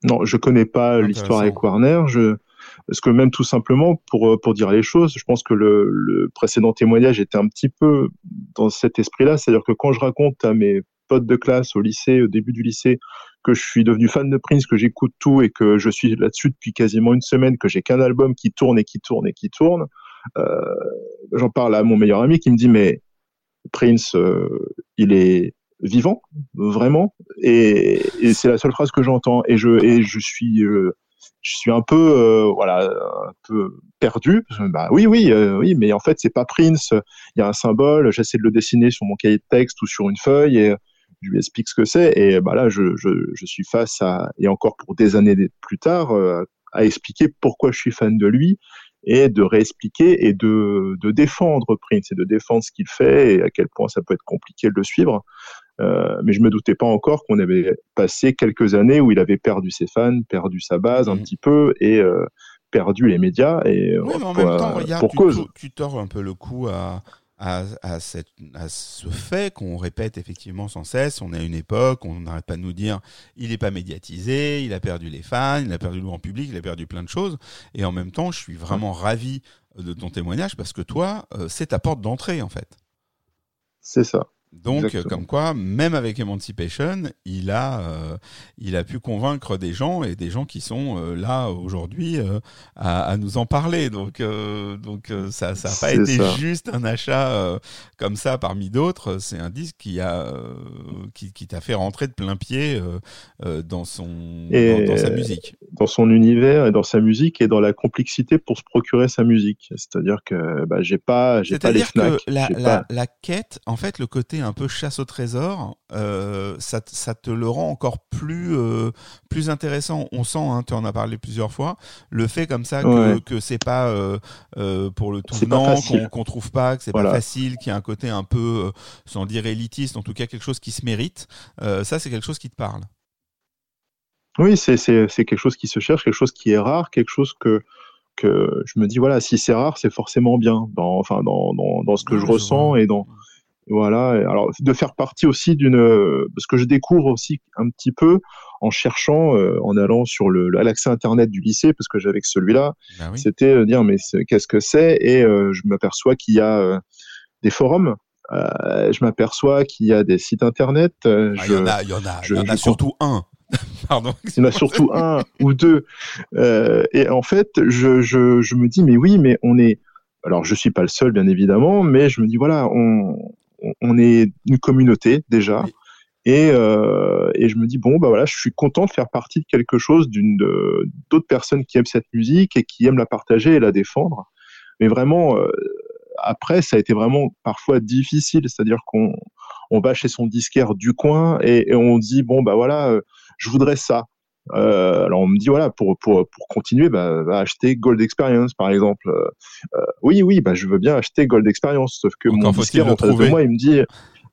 Non, je connais pas l'histoire avec Warner. Je, parce que même tout simplement, pour, euh, pour dire les choses, je pense que le, le précédent témoignage était un petit peu dans cet esprit-là. C'est-à-dire que quand je raconte à mes potes de classe au lycée, au début du lycée, que je suis devenu fan de Prince, que j'écoute tout et que je suis là-dessus depuis quasiment une semaine, que j'ai qu'un album qui tourne et qui tourne et qui tourne, euh, j'en parle à mon meilleur ami qui me dit mais Prince, euh, il est vivant, vraiment, et, c'est la seule phrase que j'entends. Et je et je suis je suis un peu euh, voilà un peu perdu. Bah oui oui euh, oui, mais en fait c'est pas Prince. Il y a un symbole. J'essaie de le dessiner sur mon cahier de texte ou sur une feuille et je lui explique ce que c'est. Et bah là je, suis face à et encore pour des années plus tard euh, à expliquer pourquoi je suis fan de lui et de réexpliquer et de défendre Prince et de défendre ce qu'il fait et à quel point ça peut être compliqué de le suivre. Euh, mais je me doutais pas encore qu'on avait passé quelques années où il avait perdu ses fans, perdu sa base un Mhm. petit peu et euh, perdu les médias et Oui, mais en pour, même temps, euh, regarde, pour tu, cause. tou- tu tords un peu le coup à, à, à, cette, à ce fait qu'on répète effectivement sans cesse. On est à une époque, on n'arrête pas de nous dire il n'est pas médiatisé, il a perdu les fans, il a perdu le grand public, il a perdu plein de choses. Et en même temps, je suis vraiment ravi de ton témoignage parce que toi, euh, c'est ta porte d'entrée en fait. C'est ça. Donc, Exactement. euh, comme quoi, même avec Emancipation, il a, euh, il a pu convaincre des gens et des gens qui sont euh, là aujourd'hui euh, à, à nous en parler. Donc, donc ça, ça n'a pas été ça. juste un achat comme ça parmi d'autres. C'est un disque qui a, qui, qui t'a fait rentrer de plein pied dans son, Et- dans, dans sa musique. dans son univers et dans sa musique et dans la complexité pour se procurer sa musique. C'est-à-dire que bah, j'ai pas, j'ai pas les C'est-à-dire Fnac. que la, la, pas- la quête, en fait, le côté un peu chasse au trésor, euh, ça, te- ça te le rend encore plus, euh, plus intéressant. On sent, hein, tu en as parlé plusieurs fois, le fait comme ça que, Ouais. que c'est pas euh, pour le tout venant, qu'on qu'on trouve pas, que c'est Voilà. pas facile, qu'il y a un côté un peu, sans dire élitiste, en tout cas quelque chose qui se mérite. Ça, c'est quelque chose qui te parle. Oui, c'est quelque chose qui se cherche, quelque chose qui est rare, quelque chose que que je me dis voilà, si c'est rare, c'est forcément bien. Dans enfin dans dans, dans ce que je je ressens vois. et dans voilà. Alors de faire partie aussi d'une parce que je découvre aussi un petit peu en cherchant, euh, en allant sur le l'accès internet du lycée parce que j'avais que celui-là. Bah oui. C'était euh, dire mais c'est- qu'est-ce que c'est? Et euh, je m'aperçois qu'il y a euh, des forums. Euh, je m'aperçois qu'il y a des sites internet. euh, Ah, Il y en a, il y en a, il je- y en a surtout un. Pardon. Il y en a surtout un ou deux. Euh, et en fait, je, je, je me dis, mais oui, mais on est. Alors, je suis pas le seul, bien évidemment, mais je me dis, voilà, on, on- est une communauté déjà. Oui. Et, euh, et je me dis, bon, bah voilà, je suis content de faire partie de quelque chose, d'une d'autres personnes qui aiment cette musique et qui aiment la partager et la défendre. Mais vraiment, euh, après, ça a été vraiment parfois difficile. C'est-à-dire qu'on on va chez son disquaire du coin et, et on dit, bon, bah voilà, euh, je voudrais ça. Euh, alors on me dit voilà pour pour pour continuer bah acheter Gold Experience par exemple. Euh, oui oui bah je veux bien acheter Gold Experience sauf que Encore mon disquaire en face de moi il me dit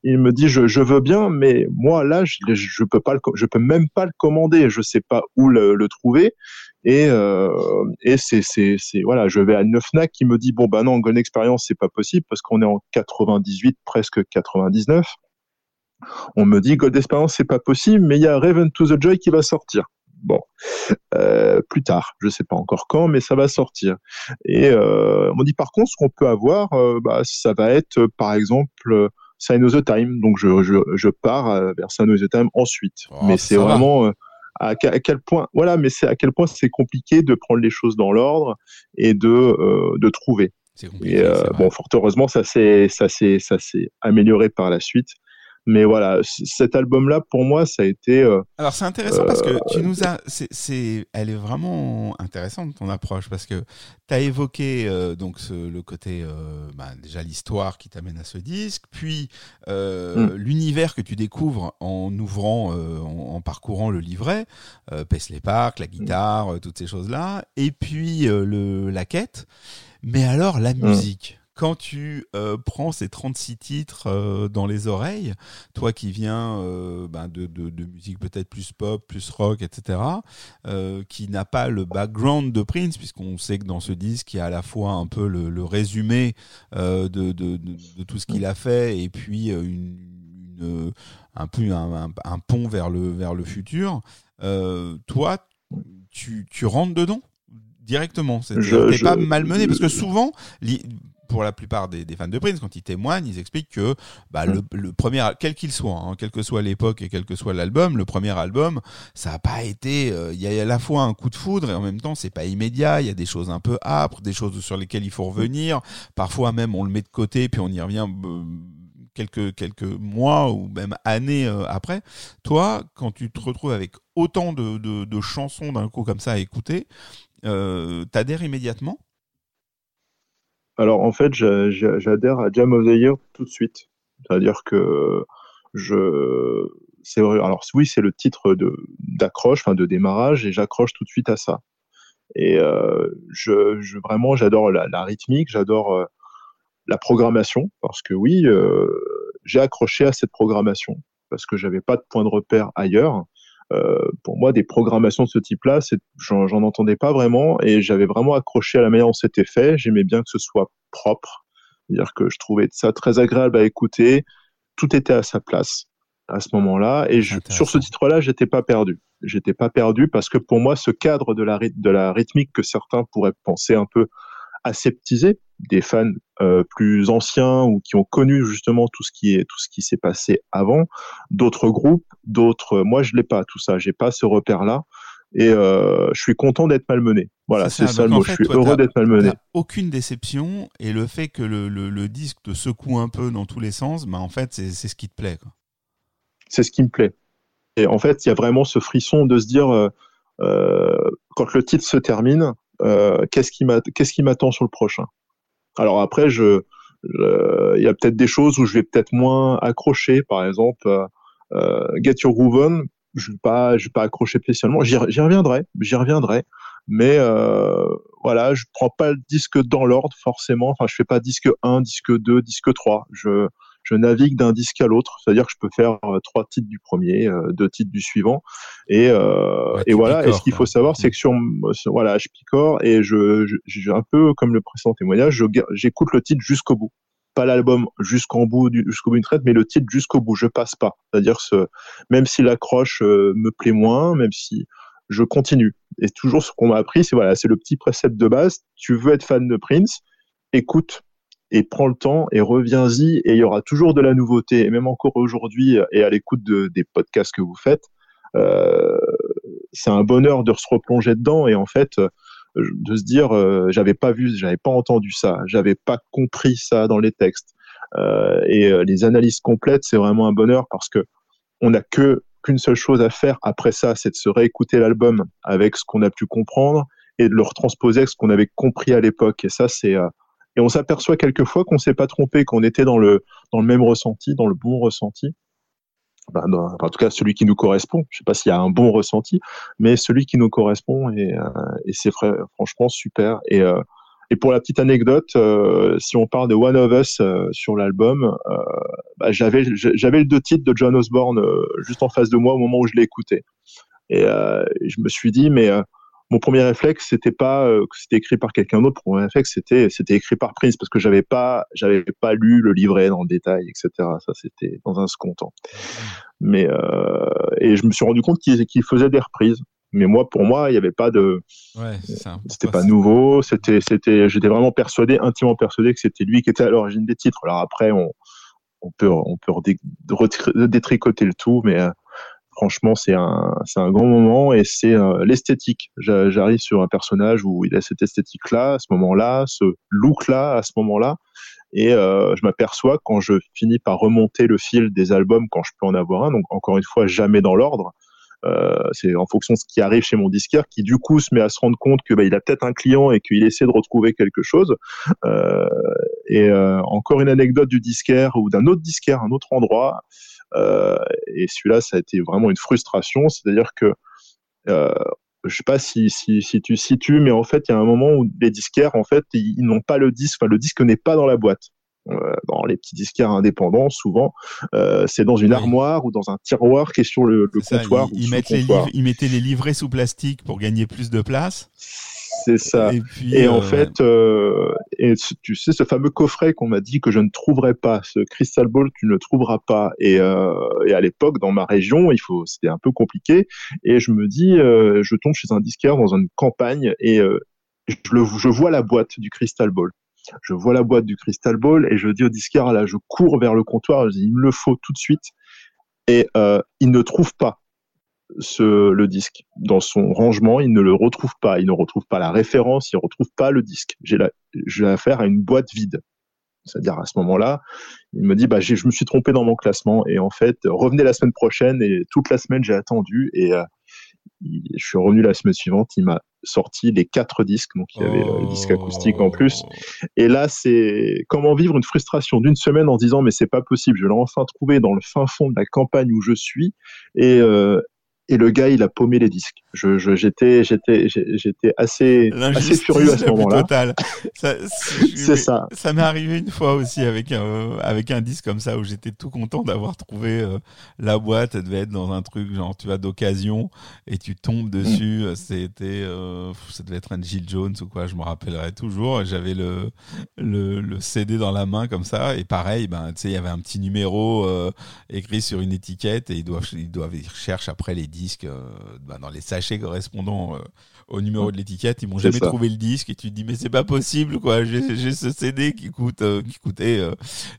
il me dit je, je veux bien mais moi là je, je peux pas le, je peux même pas le commander. Je sais pas où le, le trouver. Et euh, et c'est c'est c'est voilà je vais à une Fnac qui me dit bon bah non Gold Experience c'est pas possible parce qu'on est en 98 presque 99 on me dit Gold Experience c'est pas possible mais il y a Raven to the Joy qui va sortir bon. Euh, plus tard je sais pas encore quand mais ça va sortir. Et euh, on dit par contre ce qu'on peut avoir euh, bah, ça va être euh, par exemple Sign of the Time. Donc je, je, je pars vers Sign of the Time ensuite. Oh, mais ça c'est vraiment à, que- à quel point voilà mais c'est à quel point c'est compliqué de prendre les choses dans l'ordre et de de trouver. Et bon, fort heureusement, ça s'est amélioré par la suite. Mais voilà, cet album-là, pour moi, ça a été. euh, Alors c'est intéressant parce Euh, que tu nous as, c'est, c'est, elle est vraiment intéressante ton approche parce que tu as évoqué euh, donc ce- le côté euh, bah, déjà l'histoire qui t'amène à ce disque, puis euh, Mm. l'univers que tu découvres en ouvrant, euh, en, en parcourant le livret, euh, Paisley Park, la guitare, euh, toutes ces choses là, et puis euh, le la quête. Mais alors la musique. Quand tu euh, prends ces 36 titres euh, dans les oreilles, toi qui viens euh, ben, de, de, de musique peut-être plus pop, plus rock, etc., qui n'a pas le background de Prince, puisqu'on sait que dans ce disque, il y a à la fois un peu le, le résumé de, tout ce qu'il a fait, et puis une, une- un peu un, un- un pont vers le, vers le futur. Toi, tu, tu rentres dedans directement. T'es pas malmené, parce que souvent, pour la plupart des, des fans de Prince, quand ils témoignent, ils expliquent que bah, le, le premier, quel qu'il soit, hein, quelle que soit l'époque et quel que soit l'album, le premier album, ça n'a pas été. euh, Il y a à la fois un coup de foudre et en même temps, c'est pas immédiat. Il y a des choses un peu âpres, des choses sur lesquelles il faut revenir. Parfois même, on le met de côté puis on y revient. euh, quelques quelques mois ou même années euh, après toi quand tu te retrouves avec autant de, de, de chansons d'un coup comme ça à écouter euh, t'adhères immédiatement? Alors en fait, j'a- j'a- j'adhère à Jam of the Year tout de suite. C'est-à-dire que je. Alors oui, c'est le titre d'accroche, enfin de démarrage, et j'accroche tout de suite à ça. Et euh, je, je vraiment, j'adore la, la rythmique, j'adore euh, la programmation, parce que oui, euh, j'ai accroché à cette programmation parce que j'avais pas de point de repère ailleurs. Euh, pour moi, des programmations de ce type-là, j'en entendais pas vraiment et j'avais vraiment accroché à la manière dont c'était fait. J'aimais bien que ce soit propre, c'est-à-dire que je trouvais ça très agréable à écouter. Tout était à sa place à ce moment-là et je- sur ce titre-là, j'étais pas perdu. J'étais pas perdu parce que pour moi, ce cadre de la, ryth- de la rythmique que certains pourraient penser un peu aseptisé, des fans euh, plus anciens ou qui ont connu justement tout ce qui est tout ce qui s'est passé avant, d'autres groupes, d'autres. Moi, je l'ai pas tout ça. J'ai pas ce repère-là et euh, je suis content d'être malmené. Voilà, C'est ça. ça le mot. fait, je suis toi, heureux d'être malmené. Aucune déception et le fait que le, le, le disque te secoue un peu dans tous les sens, bah en fait c'est ce qui te plaît. C'est ce qui me plaît. Et en fait, il y a vraiment ce frisson de se dire, euh, euh, quand le titre se termine, euh, qu'est-ce qui m'a- qu'est-ce qui m'attend sur le prochain? Alors après, il y a peut-être des choses où je vais peut-être moins accrocher. Par exemple, euh, euh, Get Your Groove On, je vais pas, je vais pas accrocher spécialement. J'y reviendrai, j'y reviendrai. Mais euh, voilà, je prends pas le disque dans l'ordre forcément. Enfin, je fais pas disque 1, disque 2, disque 3. Je, je navigue d'un disque à l'autre, c'est-à-dire que je peux faire euh, trois titres du premier, euh, deux titres du suivant, et, euh, Ouais, et voilà. Et ce qu'il faut savoir, c'est que sur, voilà, je picore et je, je, j'ai un peu comme le précédent témoignage, je j'écoute le titre jusqu'au bout, pas l'album jusqu'en bout, du- jusqu'au bout d'une traite, mais le titre jusqu'au bout. Je passe pas, c'est-à-dire ce, même si l'accroche euh, me plaît moins, même si je continue. Et toujours ce qu'on m'a appris, c'est voilà, c'est le petit précepte de base. Tu veux être fan de Prince, écoute et prends le temps et reviens-y et il y aura toujours de la nouveauté et même encore aujourd'hui et à l'écoute de, des podcasts que vous faites euh, c'est un bonheur de se replonger dedans et en fait euh, de se dire euh, j'avais pas vu, j'avais pas entendu ça, j'avais pas compris ça dans les textes. Euh, et euh, les analyses complètes, c'est vraiment un bonheur parce que on n'a que qu'une seule chose à faire après ça, c'est de se réécouter l'album avec ce qu'on a pu comprendre et de le retransposer avec ce qu'on avait compris à l'époque. Et ça, c'est euh, et on s'aperçoit quelquefois qu'on s'est pas trompé, qu'on était dans le dans le même ressenti, dans le bon ressenti. Enfin, en tout cas, celui qui nous correspond. Je sais pas s'il y a un bon ressenti, mais celui qui nous correspond et, euh, et c'est franchement super. Et euh, et pour la petite anecdote, euh, si on parle de One of Us sur l'album, bah, j'avais j'avais le deux titres de John Osborne juste en face de moi au moment où je écouté. Et je me suis dit, mais mon premier réflexe, c'était pas euh, que c'était écrit par quelqu'un d'autre. Mon premier réflexe, c'était c'était écrit par Prince parce que j'avais pas j'avais pas lu le livret dans le détail, etc. Ça, c'était dans un second temps. Mais euh, et je me suis rendu compte qu'il faisait des reprises. Mais moi, pour moi, il n'y avait pas de Ouais, c'est ça. c'était pas nouveau, c'était, c'était, j'étais vraiment persuadé, intimement persuadé que c'était lui qui était à l'origine des titres. Alors après, on, on peut, on peut détricoter le tout, mais euh, franchement, c'est un, c'est un grand moment et c'est euh, l'esthétique. J'a- J'arrive sur un personnage où il a cette esthétique-là, à ce moment-là, ce look-là, à ce moment-là. Et euh, je m'aperçois quand je finis par remonter le fil des albums, quand je peux en avoir un, donc encore une fois, jamais dans l'ordre, euh, c'est en fonction de ce qui arrive chez mon disquaire qui du coup se met à se rendre compte que bah, a peut-être un client et qu'il essaie de retrouver quelque chose. Et encore une anecdote du disquaire ou d'un autre disquaire, un autre endroit. Euh, et celui-là, ça a été vraiment une frustration. C'est-à-dire que euh, je sais pas si, si, si tu situes, mais en fait, il y a un moment où les disquaires, en fait, ils, ils n'ont pas le disque. Enfin, le disque n'est pas dans la boîte. Euh, dans les petits disquaires indépendants, souvent, euh, c'est dans une Oui. armoire ou dans un tiroir qui est sur le, le C'est ça, comptoir. ils, les livres- ils mettaient les livrets sous plastique pour gagner plus de place. C'est ça. Et puis, Et euh, en fait, euh, et tu sais, ce fameux coffret qu'on m'a dit que je ne trouverais pas, ce Crystal Ball, tu ne le trouveras pas. Et, euh, et à l'époque, dans ma région, il faut, c'était un peu compliqué. Et je me dis, je tombe chez un disquaire dans une campagne et je, le, je vois la boîte du Crystal Ball. Je vois la boîte du Crystal Ball et je dis au disquaire, là, je cours vers le comptoir, je dis, il me le faut tout de suite. Et il ne trouve pas ce, le disque. Dans son rangement, il ne le retrouve pas, il ne retrouve pas la référence, il ne retrouve pas le disque. J'ai affaire à une boîte vide. C'est-à-dire à ce moment-là, il me dit bah je me suis trompé dans mon classement. Et en fait revenez la semaine prochaine. Et toute la semaine j'ai attendu. Et euh, je suis revenu la semaine suivante, il m'a sorti les quatre disques. Donc il y avait le disque acoustique en plus. Et là, c'est comment vivre une frustration d'une semaine en se disant mais c'est pas possible, je l'ai enfin trouvé dans le fin fond de la campagne où je suis. Et euh, et le gars, il a paumé les disques. Je, j'étais, j'étais, j'étais assez, assez furieux à ce moment-là. totale. Ça, c'est ça. Ça m'est arrivé une fois aussi avec un, avec un disque comme ça où j'étais tout content d'avoir trouvé euh, la boîte. Elle devait être dans un truc genre tu as d'occasion et tu tombes dessus. C'était, euh, ça devait être un Jill Jones ou quoi. Je me rappellerai toujours. J'avais le, le, le CD dans la main comme ça et pareil, ben tu sais, il y avait un petit numéro euh, écrit sur une étiquette et ils doivent, ils doivent, ils recherchent après les disques euh, ben, dans les sachets correspondant euh, au numéro de l'étiquette. Ils m'ont jamais ça. trouvé le disque et tu te dis mais c'est pas possible quoi. J'ai ce CD qui coûte euh, qui coûtait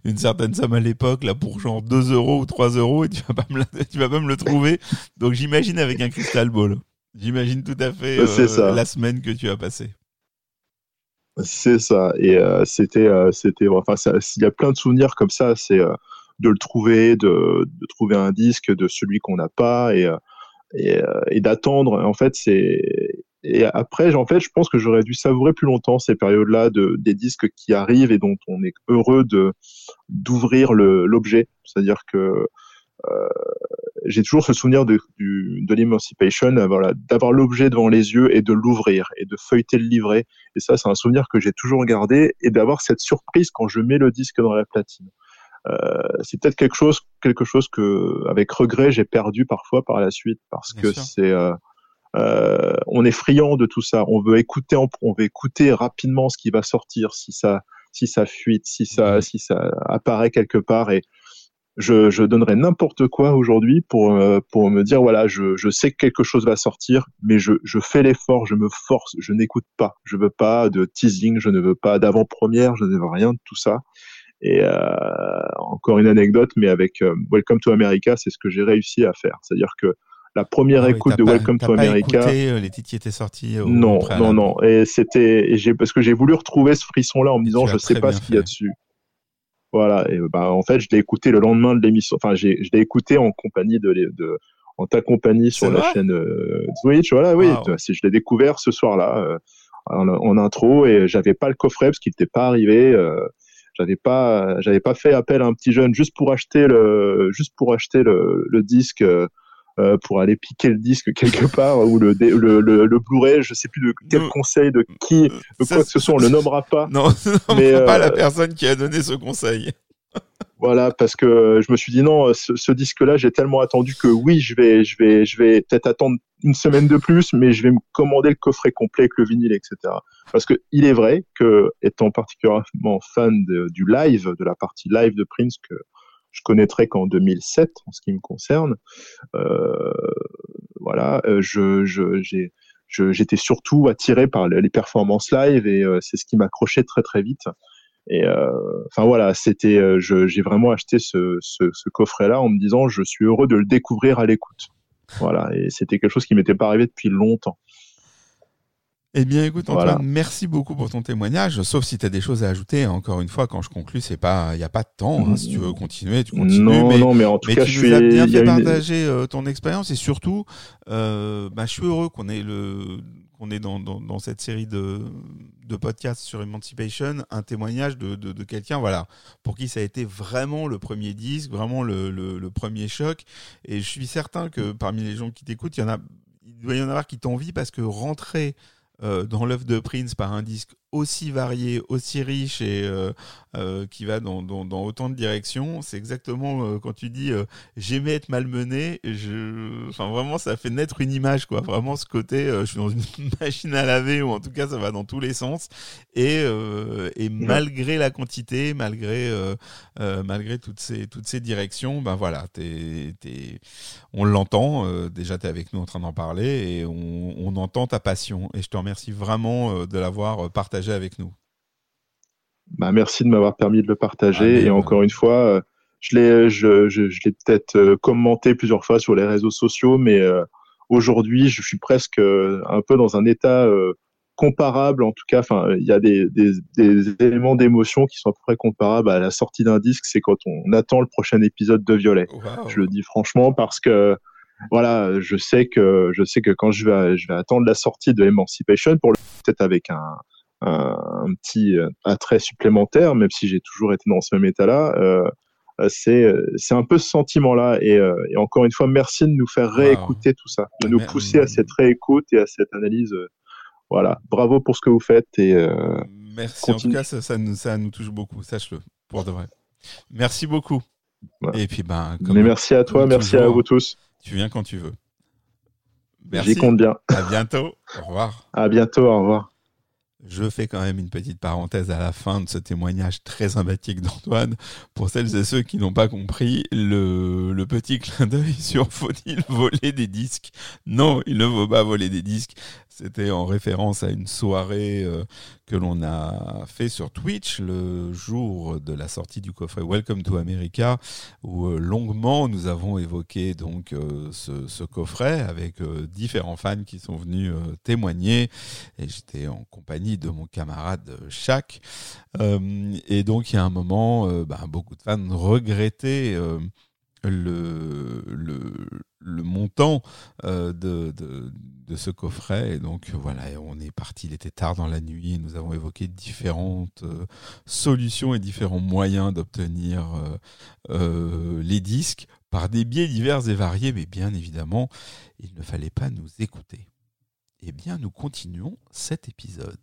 une certaine somme à l'époque là pour genre 2 euros ou 3 euros et tu vas pas me la- tu vas pas me le trouver. Donc j'imagine avec un crystal ball. J'imagine tout à fait euh, la semaine que tu as passée. C'est ça. Et euh, c'était, euh, c'était, enfin, il y a plein de souvenirs comme ça. C'est de le trouver, de, de trouver un disque de celui qu'on n'a pas et et, euh, et d'attendre. En fait, c'est et après, en fait, je pense que j'aurais dû savourer plus longtemps ces périodes-là de des disques qui arrivent et dont on est heureux de d'ouvrir l'objet. C'est-à-dire que euh, j'ai toujours ce souvenir de, du, l'Emancipation, voilà, d'avoir l'objet devant les yeux et de l'ouvrir et de feuilleter le livret. Et ça, c'est un souvenir que j'ai toujours gardé et d'avoir cette surprise quand je mets le disque dans la platine. Euh, c'est peut-être quelque chose, quelque chose que, avec regret, j'ai perdu parfois par la suite parce Bien que c'est, euh, euh, on est friand de tout ça. On veut écouter, on veut écouter rapidement ce qui va sortir, si ça, si ça fuite, si ça, si ça apparaît quelque part et je, je donnerais n'importe quoi aujourd'hui pour, pour me dire voilà, je, je sais que quelque chose va sortir, mais je, je fais l'effort, je me force, je n'écoute pas. Je veux pas de teasing, je ne veux pas d'avant-première, je ne veux rien de tout ça. Et euh, encore une anecdote, mais avec euh, Welcome to America, c'est ce que j'ai réussi à faire. C'est-à-dire que la première Ah oui, écoute de pas- Welcome to pas America. écouté, euh, les titres qui étaient sortis. au Non, non, non. Et c'était, parce que j'ai voulu retrouver ce frisson-là en me disant, je sais très pas ce qu'il y a dessus. Voilà. Et bah, en fait, je l'ai écouté le lendemain de l'émission. Enfin, je l'ai écouté en compagnie de, de, en ta compagnie sur la chaîne euh, Twitch. Voilà, oui. Wow. C'est- Je l'ai découvert ce soir-là, euh, en, en intro, et j'avais pas le coffret parce qu'il n'était pas arrivé. Euh, j'avais pas, j'avais pas fait appel à un petit jeune juste pour acheter le, juste pour acheter le, le disque. euh, euh, pour aller piquer le disque quelque part ou le, le, le, le Blu-ray, je sais plus de quel Non. conseil de qui, de Ça, quoi que ce soit, on le nommera pas. Non, non Mais, pas euh, la personne qui a donné ce conseil. Voilà, parce que je me suis dit non, ce, ce disque-là, j'ai tellement attendu que oui, je vais, je vais, je vais peut-être attendre une semaine de plus, mais je vais me commander le coffret complet avec le vinyle, etc. Parce que il est vrai que, étant particulièrement fan du live, de la partie live de Prince que je connaîtrais qu'en 2007 en ce qui me concerne, euh, voilà, euh, je, je, j'ai, j'étais surtout attiré par les performances live et euh, c'est ce qui m'accrochait très très vite. Et euh, enfin voilà, c'était, euh, j'ai vraiment acheté ce, ce, ce coffret-là en me disant je suis heureux de le découvrir à l'écoute. Voilà, et c'était quelque chose qui m'était pas arrivé depuis longtemps. Eh bien, écoute, Antoine, Voilà. merci beaucoup pour ton témoignage. Sauf si tu as des choses à ajouter. Encore une fois, quand je conclus, c'est pas, il n'y a pas de temps. hein. Si tu veux continuer, tu continues. non, mais non, mais en tout mais cas, tu je nous as suis. bien il y a fait une- partager euh, ton expérience et surtout, euh, bah, je suis heureux qu'on ait le qu'on ait dans, cette série de, podcasts sur Emancipation un témoignage de, quelqu'un voilà pour qui ça a été vraiment le premier disque vraiment le, premier choc. Et je suis certain que parmi les gens qui t'écoutent il il doit y en avoir qui t'envient parce que rentrer euh, dans l'œuvre de Prince par un disque aussi varié, aussi riche et euh, euh, qui va dans, dans, dans autant de directions, c'est exactement euh, quand tu dis j'aimais être malmené, je... enfin vraiment ça fait naître une image quoi, vraiment ce côté je suis dans une machine à laver ou en tout cas ça va dans tous les sens. Et, et malgré la quantité, malgré malgré toutes ces toutes ces directions, ben voilà, t'es, t'es, on l'entend, déjà tu es avec nous en train d'en parler et on, on entend ta passion. Et je te remercie vraiment de l'avoir euh, partagé avec nous. Bah, merci de m'avoir permis de le partager. Ah, et euh, encore une fois, euh, je l'ai, je, je, je l'ai peut-être euh, commenté plusieurs fois sur les réseaux sociaux, mais euh, aujourd'hui, je suis presque euh, un peu dans un état euh, comparable. En tout cas, enfin, il y a des, des, des éléments d'émotion qui sont à peu près comparables à la sortie d'un disque. C'est quand on attend le prochain épisode de Violet. Je le dis franchement parce que voilà, je sais que je sais que quand je vais je vais attendre la sortie de Emancipation pour le peut-être avec un un, un petit euh, attrait supplémentaire, même si j'ai toujours été dans ce même état-là. Euh, euh, c'est c'est un peu ce sentiment-là et, euh, et encore une fois merci de nous faire réécouter tout ça, de nous pousser à cette réécoute et à cette analyse. euh, Voilà, bravo pour ce que vous faites et euh, Merci, en tout cas, ça, ça nous, ça nous touche beaucoup, sache-le, pour de vrai. Merci beaucoup. Et puis, ben, comme mais merci à toi, merci à vous tous. Tu viens quand tu veux. J'y Merci. compte bien. À bientôt. Au revoir. À bientôt, au revoir. Je fais quand même une petite parenthèse à la fin de ce témoignage très sympathique d'Antoine. Pour celles et ceux qui n'ont pas compris, le, petit clin d'œil sur faut-il voler des disques? Non, il ne faut pas voler des disques. C'était en référence à une soirée euh, que l'on a fait sur Twitch le jour de la sortie du coffret Welcome to America, où euh, longuement nous avons évoqué donc euh, ce, coffret avec euh, différents fans qui sont venus témoigner et j'étais en compagnie de mon camarade Shaq. Et donc, il y a un moment, bah, beaucoup de fans regrettaient le, le, montant euh, de, de, ce coffret. Et donc, voilà, on est parti, il était tard dans la nuit et nous avons évoqué différentes euh, solutions et différents moyens d'obtenir euh, les disques par des biais divers et variés, mais bien évidemment, il ne fallait pas nous écouter. Eh bien, nous continuons cet épisode.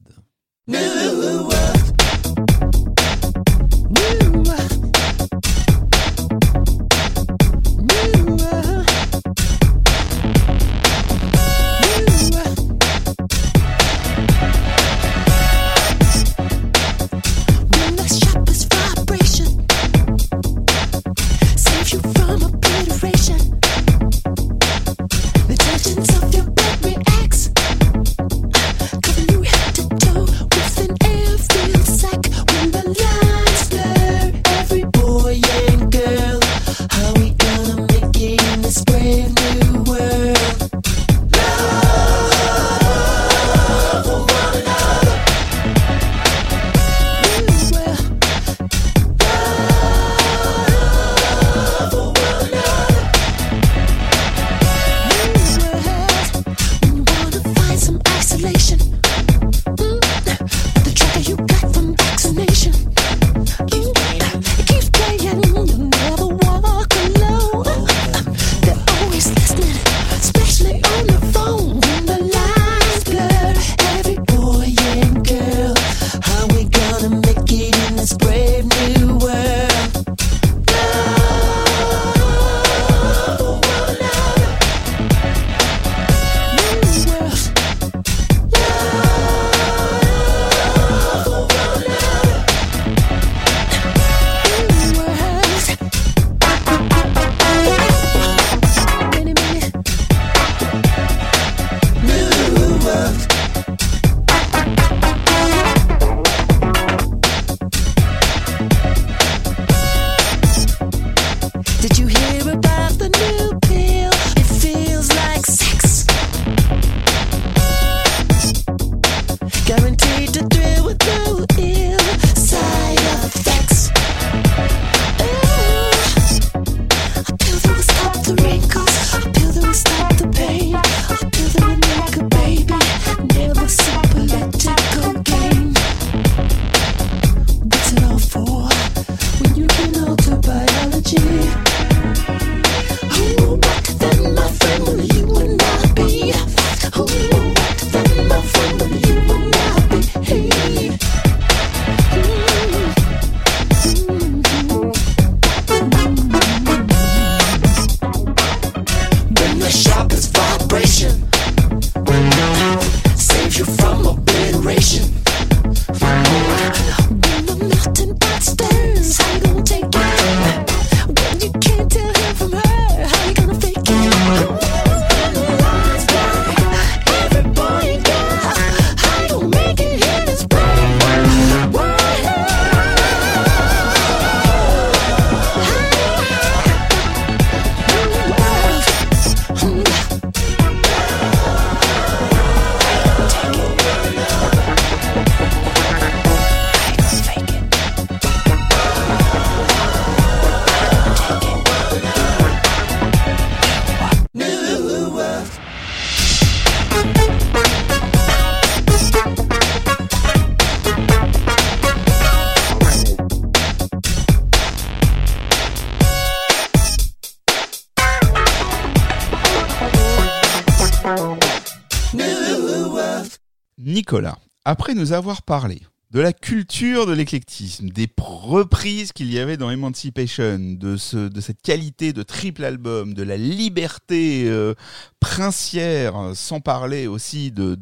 Après nous avoir parlé de la culture de l'éclectisme, des reprises qu'il y avait dans Emancipation, de, ce, de cette qualité de triple album, de la liberté euh, princière, sans parler aussi de,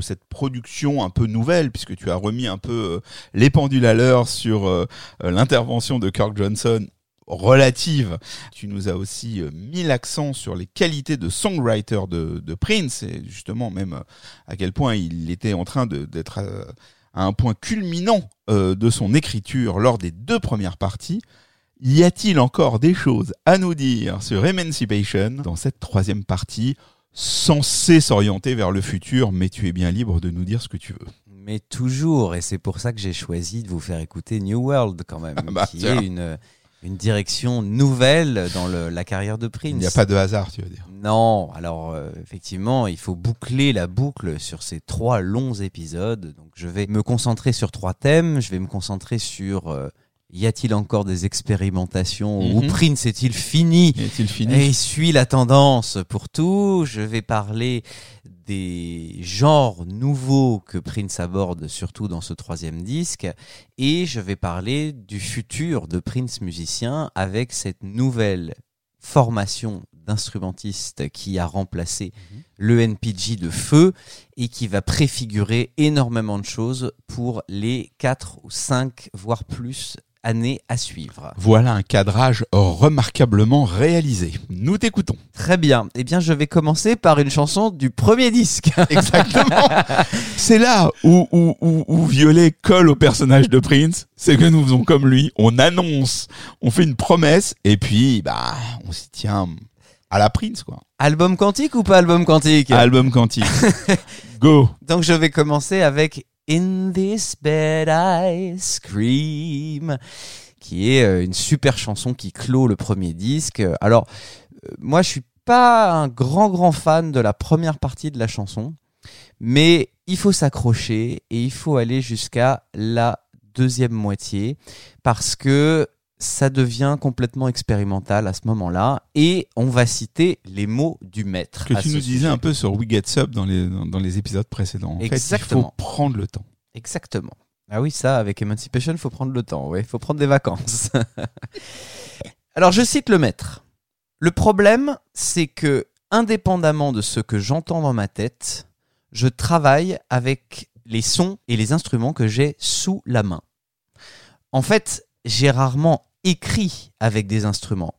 cette production un peu nouvelle, puisque tu as remis un peu euh, les pendules à l'heure sur euh, l'intervention de Kirk Johnson relative. Tu nous as aussi euh, mis l'accent sur les qualités de songwriter de, de Prince et justement même euh, à quel point il était en train d'être euh, à un point culminant euh, de son écriture lors des deux premières parties. Y a-t-il encore des choses à nous dire sur Emancipation dans cette troisième partie censée s'orienter vers le futur, mais tu es bien libre de nous dire ce que tu veux. Mais toujours, et c'est pour ça que j'ai choisi de vous faire écouter New World quand même, bah, qui tiens. est une, une direction nouvelle dans le- la carrière de Prince. Il n'y a pas de hasard, tu veux dire. Non, alors euh, effectivement, il faut boucler la boucle sur ces trois longs épisodes. Donc je vais me concentrer sur trois thèmes. Je vais me concentrer sur euh, y a-t-il encore des expérimentations Où Mhm. Prince est-il fini Est-il fini? Et suit la tendance pour tout. Je vais parler des genres nouveaux que Prince aborde, surtout dans ce troisième disque. Et je vais parler du futur de Prince musicien avec cette nouvelle formation d'instrumentistes qui a remplacé le NPG de feu et qui va préfigurer énormément de choses pour les 4 ou 5, voire plus années à suivre. Voilà un cadrage remarquablement réalisé. Nous t'écoutons. Très bien. Eh bien, je vais commencer par une chanson du premier disque. Exactement. C'est là où, où, où, où Violet colle au personnage de Prince. C'est que nous faisons comme lui. On annonce, on fait une promesse, et puis, bah, on s'y tient à la Prince, quoi. album quantique ou pas album quantique? Album quantique. Go. Donc, je vais commencer avec In This Bed I Scream, qui est euh, une super chanson qui clôt le premier disque. Alors, euh, moi, je suis pas un grand, grand fan de la première partie de la chanson, mais il faut s'accrocher et il faut aller jusqu'à la deuxième moitié parce que ça devient complètement expérimental à ce moment-là et on va citer les mots du maître. Que tu nous disais sujet. un peu sur We Get Sub dans les, dans, dans les épisodes précédents. En fait, il faut Exactement. prendre le temps. Exactement. Ah oui, ça, avec Emancipation, il faut prendre le temps, il faut prendre des vacances. Alors, je cite le maître. Le problème, c'est que, indépendamment de ce que j'entends dans ma tête, je travaille avec les sons et les instruments que j'ai sous la main. En fait, j'ai rarement écrit avec des instruments,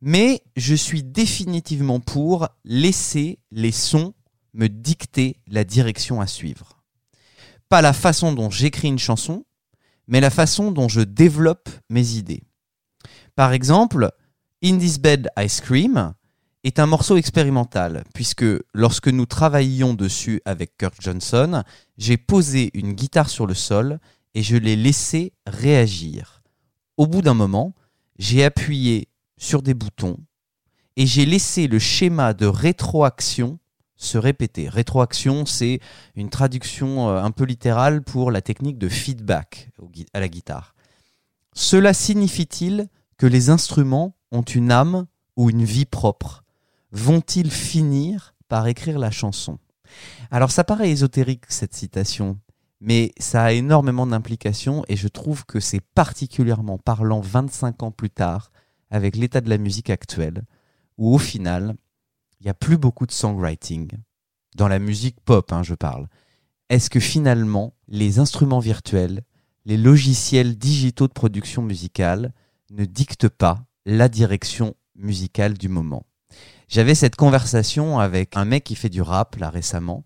mais je suis définitivement pour laisser les sons me dicter la direction à suivre pas la façon dont j'écris une chanson, mais la façon dont je développe mes idées. Par exemple, In This Bed I Scream est un morceau expérimental, puisque lorsque nous travaillions dessus avec Kirk Johnson, j'ai posé une guitare sur le sol et je l'ai laissé réagir. Au bout d'un moment, j'ai appuyé sur des boutons et j'ai laissé le schéma de rétroaction se répéter. Rétroaction, c'est une traduction euh, un peu littérale pour la technique de feedback à la guitare. Cela signifie-t-il que les instruments ont une âme ou une vie propre? Vont-ils finir par écrire la chanson? Alors ça paraît ésotérique cette citation, mais ça a énormément d'implications et je trouve que c'est particulièrement parlant 25 ans plus tard avec l'état de la musique actuelle, où au final, il n'y a plus beaucoup de songwriting. Dans la musique pop, hein, je parle. Est-ce que finalement, les instruments virtuels, les logiciels digitaux de production musicale ne dictent pas la direction musicale du moment? J'avais cette conversation avec un mec qui fait du rap là récemment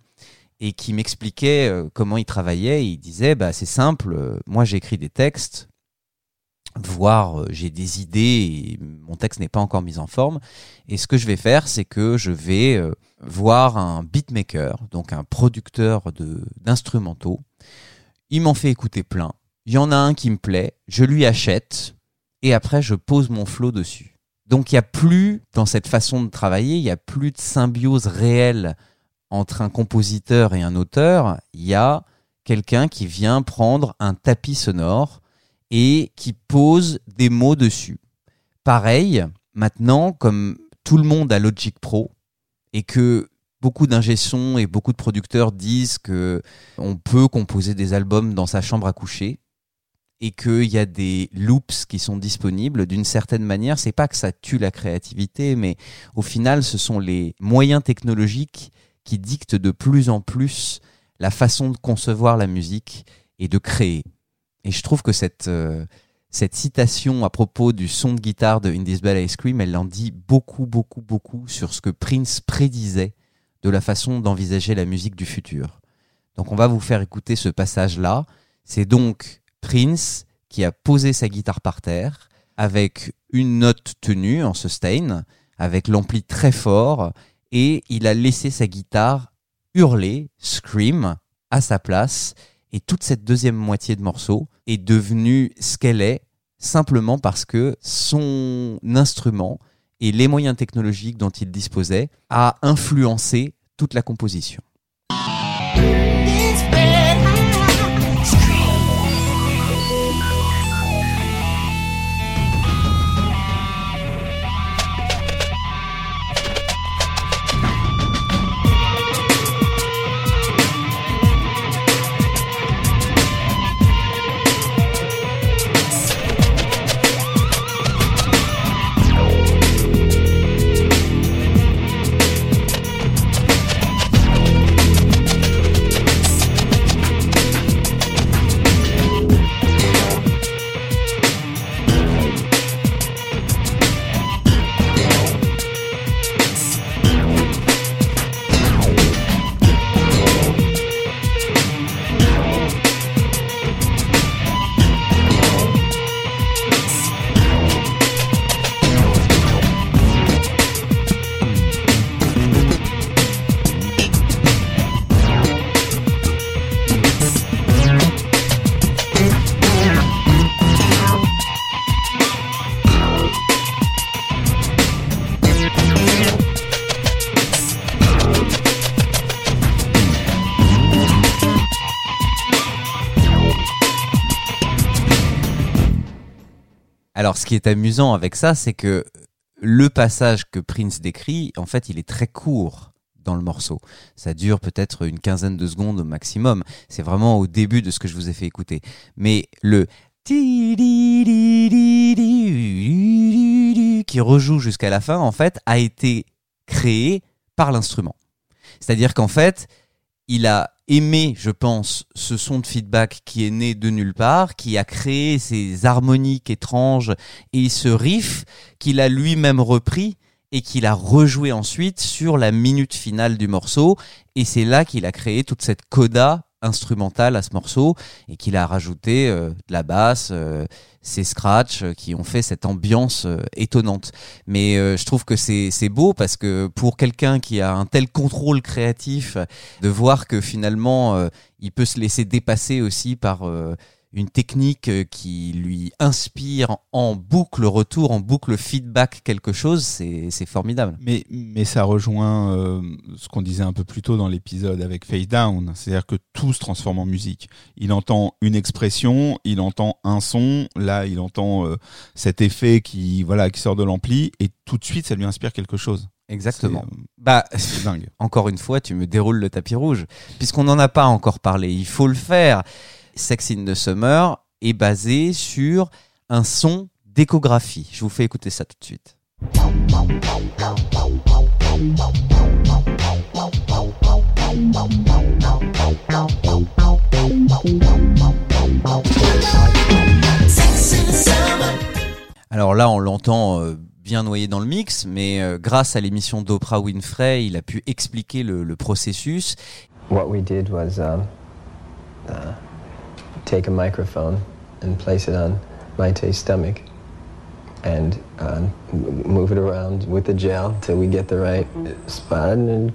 et qui m'expliquait euh, comment il travaillait. Il disait bah c'est simple, euh, moi j'écris des textes, voire euh, j'ai des idées et mon texte n'est pas encore mis en forme. Et ce que je vais faire, c'est que je vais voir un beatmaker, donc un producteur d'instrumentaux. Il m'en fait écouter plein. Il y en a un qui me plaît, je lui achète et après je pose mon flow dessus. Donc il y a plus dans cette façon de travailler, il y a plus de symbiose réelle entre un compositeur et un auteur, il y a quelqu'un qui vient prendre un tapis sonore et qui pose des mots dessus. Pareil, maintenant, comme tout le monde a Logic Pro et que beaucoup d'ingé et beaucoup de producteurs disent que on peut composer des albums dans sa chambre à coucher et qu'il y a des loops qui sont disponibles d'une certaine manière. C'est pas que ça tue la créativité, mais au final, ce sont les moyens technologiques qui dictent de plus en plus la façon de concevoir la musique et de créer. Et je trouve que cette, euh, cette citation à propos du son de guitare de In This Bad Ice Cream, elle en dit beaucoup, beaucoup, beaucoup sur ce que Prince prédisait de la façon d'envisager la musique du futur. Donc on va vous faire écouter ce passage-là. C'est donc Prince qui a posé sa guitare par terre avec une note tenue en sustain, avec l'ampli très fort, et il a laissé sa guitare hurler, scream, à sa place, et toute cette deuxième moitié de morceau est devenue ce qu'elle est simplement parce que son instrument et les moyens technologiques dont il disposait a influencé toute la composition. Alors, ce qui est amusant avec ça, c'est que le passage que Prince décrit, en fait, il est très court dans le morceau. Ça dure peut-être une quinzaine de secondes au maximum. C'est vraiment au début de ce que je vous ai fait écouter. Mais le qui rejoue jusqu'à la fin, en fait, a été créé par l'instrument. C'est-à-dire qu'en fait, il a aimé, je pense, ce son de feedback qui est né de nulle part, qui a créé ces harmoniques étranges et ce riff qu'il a lui-même repris et qu'il a rejoué ensuite sur la minute finale du morceau. Et c'est là qu'il a créé toute cette coda instrumentale à ce morceau et qu'il a rajouté euh, de la basse, euh, ces scratchs euh, qui ont fait cette ambiance euh, étonnante. Mais je trouve que c'est beau parce que pour quelqu'un qui a un tel contrôle créatif, de voir que finalement il peut se laisser dépasser aussi par une technique euh, qui lui inspire en boucle retour, en boucle feedback quelque chose, c'est formidable. Mais, mais ça rejoint euh, ce qu'on disait un peu plus tôt dans l'épisode avec Fade Down, c'est-à-dire que tout se transforme en musique. Il entend une expression, il entend un son, là il entend euh, cet effet qui voilà qui sort de l'ampli et tout de suite ça lui inspire quelque chose. Exactement. Euh, Bah, C'est dingue. encore une fois, tu me déroules le tapis rouge. Puisqu'on n'en a pas encore parlé, il faut le faire. Sex in the Summer est basé sur un son d'échographie. Je vous fais écouter ça tout de suite. Alors là, on l'entend euh, bien noyé dans le mix, mais euh, grâce à l'émission d'Oprah Winfrey, il a pu expliquer le, processus. What we did was um, uh, take a microphone and place it on Maite's stomach and m- move it around with the gel till we get the right spot. And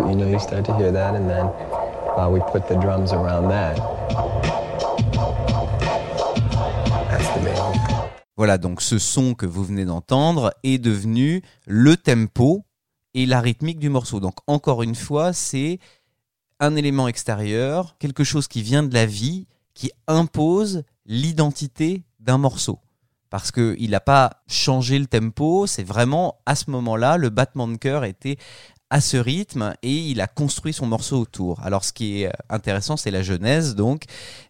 you know, you start to hear that, and then uh, we put the drums around that. That's the main. Voilà, donc ce son que vous venez d'entendre est devenu le tempo et la rythmique du morceau. Donc encore une fois, c'est un élément extérieur, quelque chose qui vient de la vie, qui impose l'identité d'un morceau. parce que il n'a pas changé le tempo. C'est vraiment à ce moment-là, le battement de cœur était à ce rythme et il a construit son morceau autour. Alors ce qui est euh, intéressant, c'est la genèse. Donc,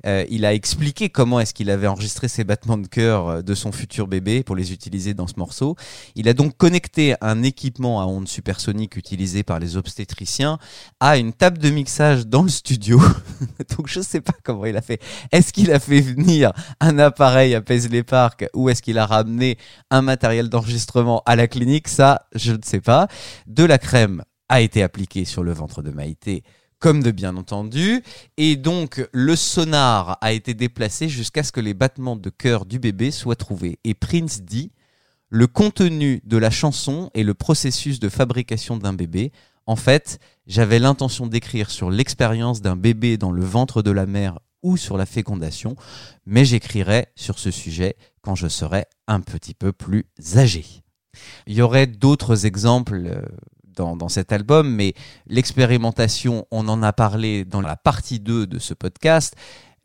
Euh, il a expliqué comment est-ce qu'il avait enregistré ses battements de cœur euh, de son futur bébé pour les utiliser dans ce morceau. Il a donc connecté un équipement à ondes supersoniques utilisé par les obstétriciens à une table de mixage dans le studio. donc je sais pas comment il a fait. Est-ce qu'il a fait venir un appareil à Paisley Park ou est-ce qu'il a ramené un matériel d'enregistrement à la clinique? Ça, je ne sais pas. De la crème a été appliquée sur le ventre de Maïté comme de bien entendu, et donc le sonar a été déplacé jusqu'à ce que les battements de cœur du bébé soient trouvés. Et Prince dit, le contenu de la chanson et le processus de fabrication d'un bébé, en fait, j'avais l'intention d'écrire sur l'expérience d'un bébé dans le ventre de la mère ou sur la fécondation, mais j'écrirai sur ce sujet quand je serai un petit peu plus âgé. Il y aurait d'autres exemples euh, dans, cet album, mais l'expérimentation, on en a parlé dans la partie 2 de ce podcast.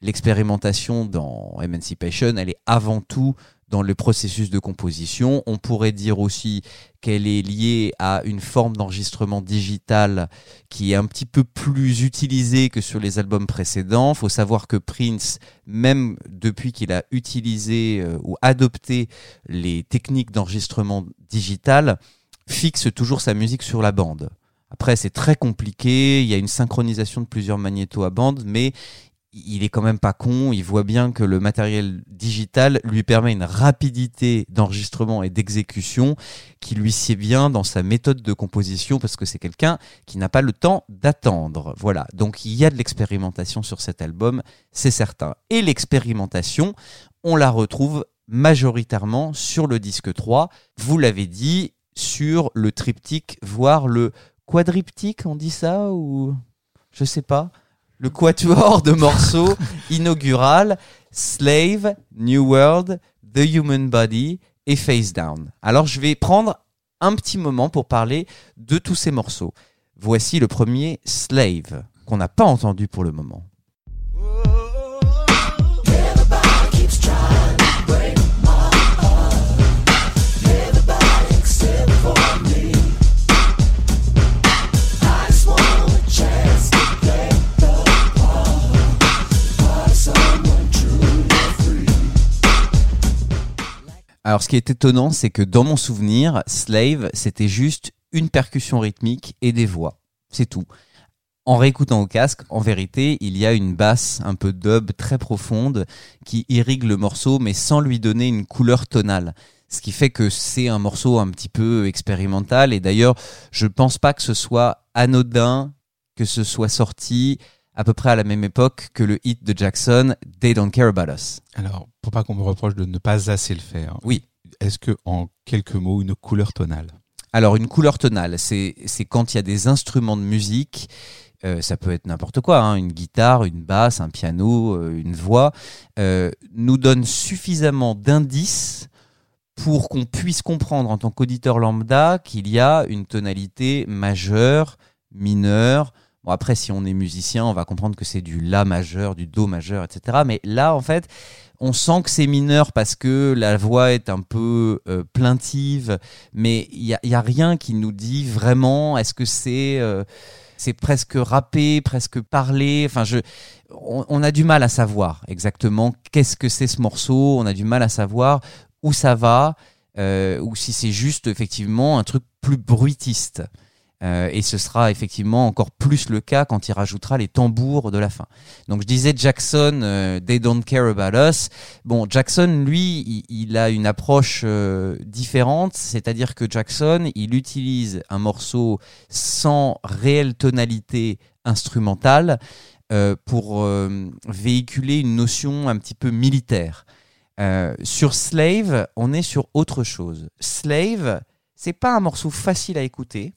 L'expérimentation dans Emancipation, elle est avant tout dans le processus de composition. On pourrait dire aussi qu'elle est liée à une forme d'enregistrement digital qui est un petit peu plus utilisée que sur les albums précédents. faut savoir que Prince, même depuis qu'il a utilisé euh, ou adopté les techniques d'enregistrement digital, fixe toujours sa musique sur la bande. Après, c'est très compliqué, il y a une synchronisation de plusieurs magnétos à bande, mais il est quand même pas con, il voit bien que le matériel digital lui permet une rapidité d'enregistrement et d'exécution qui lui sied bien dans sa méthode de composition parce que c'est quelqu'un qui n'a pas le temps d'attendre. Voilà, donc il y a de l'expérimentation sur cet album, c'est certain. Et l'expérimentation, on la retrouve majoritairement sur le disque 3, vous l'avez dit, sur le triptyque, voire le quadriptyque, on dit ça ou je sais pas le quatuor de morceaux inaugural Slave, New World, The Human Body et Face Down. Alors je vais prendre un petit moment pour parler de tous ces morceaux. Voici le premier Slave qu'on n'a pas entendu pour le moment. Alors, ce qui est étonnant, c'est que dans mon souvenir, Slave, c'était juste une percussion rythmique et des voix. C'est tout. En réécoutant au casque, en vérité, il y a une basse un peu dub très profonde qui irrigue le morceau, mais sans lui donner une couleur tonale. Ce qui fait que c'est un morceau un petit peu expérimental. Et d'ailleurs, je pense pas que ce soit anodin que ce soit sorti à peu près à la même époque que le hit de Jackson, They Don't Care About Us. Alors, pour pas qu'on me reproche de ne pas assez le faire, Oui. est-ce que, en quelques mots, une couleur tonale? Alors une couleur tonale, c'est c'est quand il y a des instruments de musique, euh, ça peut être n'importe quoi, hein, une guitare, une basse, un piano, euh, une voix, euh, nous donne suffisamment d'indices pour qu'on puisse comprendre en tant qu'auditeur lambda qu'il y a une tonalité majeure, mineure. Bon après, si on est musicien, on va comprendre que c'est du la majeur, du do majeur, etc. Mais là, en fait, on sent que c'est mineur parce que la voix est un peu euh, plaintive, mais il y a, rien qui nous dit vraiment est-ce que c'est euh, c'est presque rappé, presque parlé? Enfin, je, on, on a du mal à savoir exactement qu'est-ce que c'est ce morceau. On a du mal à savoir où ça va, euh, ou si c'est juste effectivement un truc plus bruitiste. Euh, et ce sera effectivement encore plus le cas quand il rajoutera les tambours de la fin. Donc je disais Jackson, euh, They Don't Care About Us. Bon, Jackson, lui, il, a une approche euh, différente, c'est-à-dire que Jackson, il utilise un morceau sans réelle tonalité instrumentale pour véhiculer une notion un petit peu militaire. Sur Slave, on est sur autre chose. Slave, c'est pas un morceau facile à écouter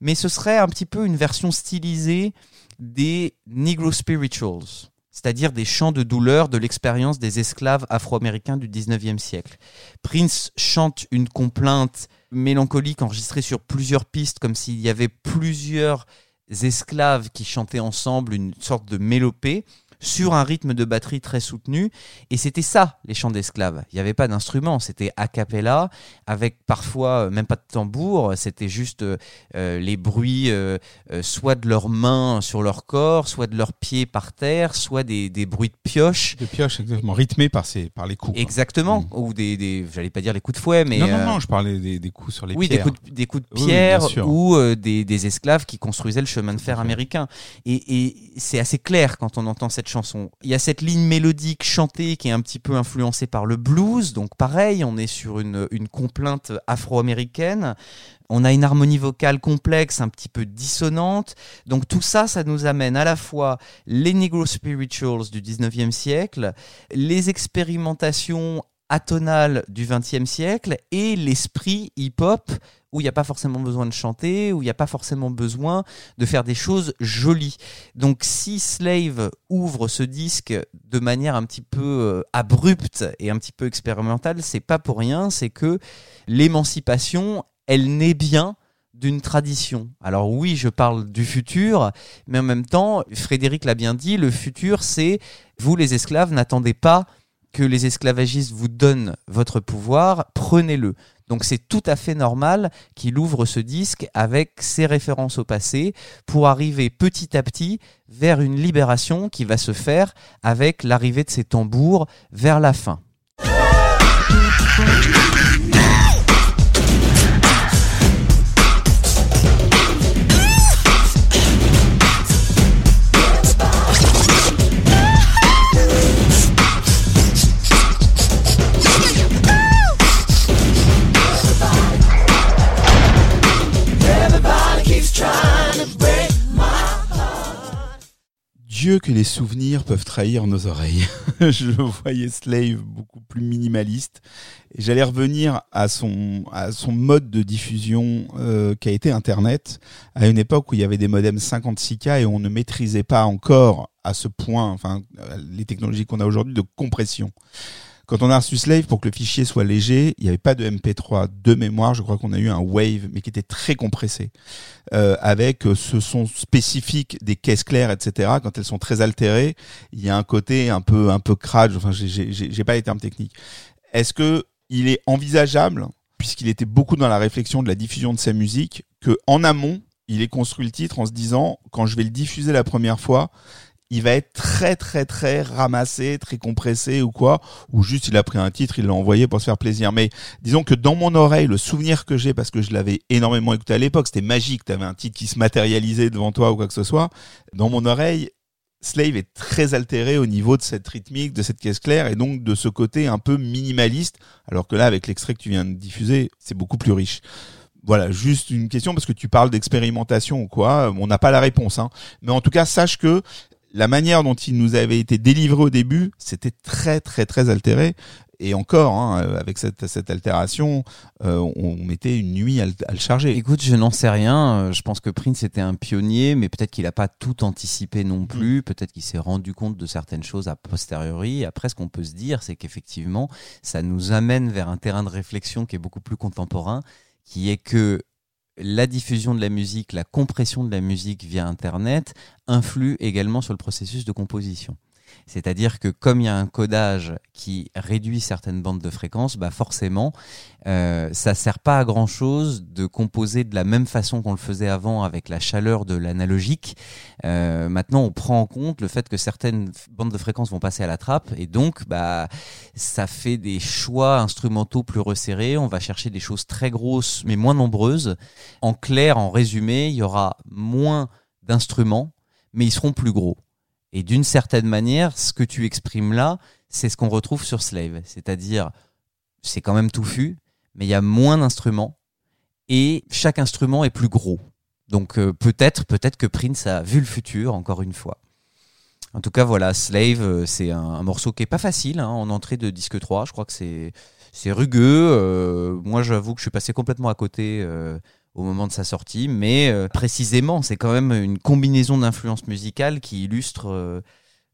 mais ce serait un petit peu une version stylisée des Negro Spirituals, c'est-à-dire des chants de douleur de l'expérience des esclaves afro-américains du 19e siècle. Prince chante une complainte mélancolique enregistrée sur plusieurs pistes, comme s'il y avait plusieurs esclaves qui chantaient ensemble une sorte de mélopée. Sur un rythme de batterie très soutenu. Et c'était ça, les chants d'esclaves. Il n'y avait pas d'instrument, c'était a cappella, avec parfois euh, même pas de tambour, c'était juste euh, euh, les bruits euh, euh, soit de leurs mains sur leur corps, soit de leurs pieds par terre, soit des, des bruits de pioche. De pioche, exactement, rythmé par, ces, par les coups. Exactement, ou des, des j'allais pas dire les coups de fouet, mais non, non, non, je parlais des, des coups sur les oui, des coups, de, des coups de Oui, pierre sûr. ou des, des esclaves qui construisaient le chemin de fer américain. Et, et c'est assez clair quand on entend cette chanson. Il y a cette ligne mélodique chantée qui est un petit peu influencée par le blues. Donc pareil, on est sur une, une complainte afro-américaine. On a une harmonie vocale complexe, un petit peu dissonante. Donc tout ça, ça nous amène à la fois les Negro Spirituals du 19e siècle, les expérimentations atonales du 20e siècle et l'esprit hip-hop où il n'y a pas forcément besoin de chanter, où il n'y a pas forcément besoin de faire des choses jolies. Donc si Slave ouvre ce disque de manière un petit peu euh, abrupte et un petit peu expérimentale, c'est pas pour rien, c'est que l'émancipation, elle naît bien d'une tradition. Alors oui, je parle du futur, mais en même temps, Frédéric l'a bien dit, le futur, c'est vous les esclaves, n'attendez pas que les esclavagistes vous donnent votre pouvoir, prenez-le. Donc c'est tout à fait normal qu'il ouvre ce disque avec ses références au passé pour arriver petit à petit vers une libération qui va se faire avec l'arrivée de ces tambours vers la fin. Dieu que les souvenirs peuvent trahir nos oreilles. je voyais Slave beaucoup plus minimaliste. Et j'allais revenir à son, à son mode de diffusion euh, qui a été Internet, à une époque où il y avait des modems 56K et on ne maîtrisait pas encore à ce point, enfin, les technologies qu'on a aujourd'hui de compression. Quand on a reçu Slave, pour que le fichier soit léger, il n'y avait pas de MP3 de mémoire. Je crois qu'on a eu un Wave, mais qui était très compressé, euh, avec euh, ce son spécifique des caisses claires, etc. Quand elles sont très altérées, il y a un côté un peu un peu crade. Enfin, j'ai- pas les termes techniques. Est-ce que il est envisageable, puisqu'il était beaucoup dans la réflexion de la diffusion de sa musique, que en amont, il ait construit le titre en se disant, quand je vais le diffuser la première fois, il va être très très très ramassé, très compressé ou quoi, ou juste il a pris un titre, il l'a envoyé pour se faire plaisir. Mais disons que dans mon oreille, le souvenir que j'ai, parce que je l'avais énormément écouté à l'époque, c'était magique, tu avais un titre qui se matérialisait devant toi ou quoi que ce soit, dans mon oreille, Slave est très altéré au niveau de cette rythmique, de cette caisse claire, et donc de ce côté un peu minimaliste, alors que là, avec l'extrait que tu viens de diffuser, c'est beaucoup plus riche. Voilà, juste une question, parce que tu parles d'expérimentation ou quoi, on n'a pas la réponse. Hein. Mais en tout cas, sache que la manière dont il nous avait été délivré au début, c'était très très très altéré. Et encore, hein, euh, avec cette, cette altération, euh, on mettait une nuit à le, à le charger. Écoute, je n'en sais rien. Euh, Je pense que Prince était un pionnier, mais peut-être qu'il n'a pas tout anticipé non plus. Peut-être qu'il s'est rendu compte de certaines choses a posteriori. Après, ce qu'on peut se dire, c'est qu'effectivement, ça nous amène vers un terrain de réflexion qui est beaucoup plus contemporain, qui est que la diffusion de la musique, la compression de la musique via Internet influe également sur le processus de composition. C'est-à-dire que comme il y a un codage qui réduit certaines bandes de fréquences, bah forcément, euh, ça sert pas à grand chose de composer de la même façon qu'on le faisait avant avec la chaleur de l'analogique. Euh, maintenant, on prend en compte le fait que certaines bandes de fréquences vont passer à la trappe et donc, bah, ça fait des choix instrumentaux plus resserrés. On va chercher des choses très grosses mais moins nombreuses. En clair, en résumé, il y aura moins d'instruments, mais ils seront plus gros. Et d'une certaine manière, ce que tu exprimes là, c'est ce qu'on retrouve sur Slave. C'est-à-dire, c'est quand même touffu, mais il y a moins d'instruments et chaque instrument est plus gros. Donc euh, peut-être, peut-être que Prince a vu le futur, encore une fois. En tout cas, voilà, Slave, euh, c'est un, morceau qui est pas facile hein, en entrée de disque 3. Je crois que c'est c'est rugueux. Euh, moi, j'avoue que je suis passé complètement à côté au moment de sa sortie, mais euh, précisément, c'est quand même une combinaison d'influences musicales qui illustre euh,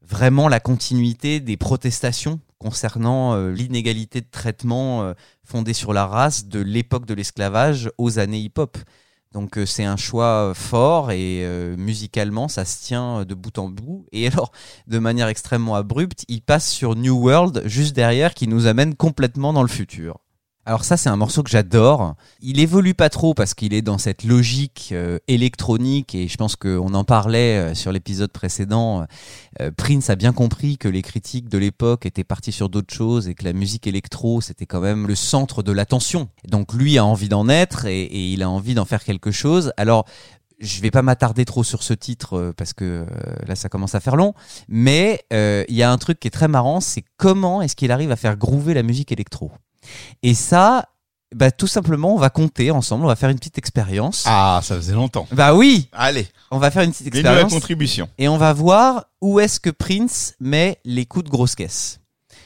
vraiment la continuité des protestations concernant euh, l'inégalité de traitement fondée sur la race de l'époque de l'esclavage aux années hip-hop. Donc c'est un choix fort et musicalement ça se tient de bout en bout. Et alors de manière extrêmement abrupte, il passe sur New World juste derrière qui nous amène complètement dans le futur. Alors ça c'est un morceau que j'adore. Il évolue pas trop parce qu'il est dans cette logique euh, électronique et je pense qu'on en parlait euh, sur l'épisode précédent. Euh, Prince a bien compris que les critiques de l'époque étaient partis sur d'autres choses et que la musique électro c'était quand même le centre de l'attention. Donc lui a envie d'en être et, il a envie d'en faire quelque chose. Alors je vais pas m'attarder trop sur ce titre parce que là ça commence à faire long, mais il y a un truc qui est très marrant, c'est comment est-ce qu'il arrive à faire groover la musique électro? Et ça, bah, tout simplement, on va compter ensemble, on va faire une petite expérience. Ah, ça faisait longtemps. Bah oui, Allez, on va faire une petite la expérience contribution. et on va voir où est-ce que Prince met les coups de grosse caisse.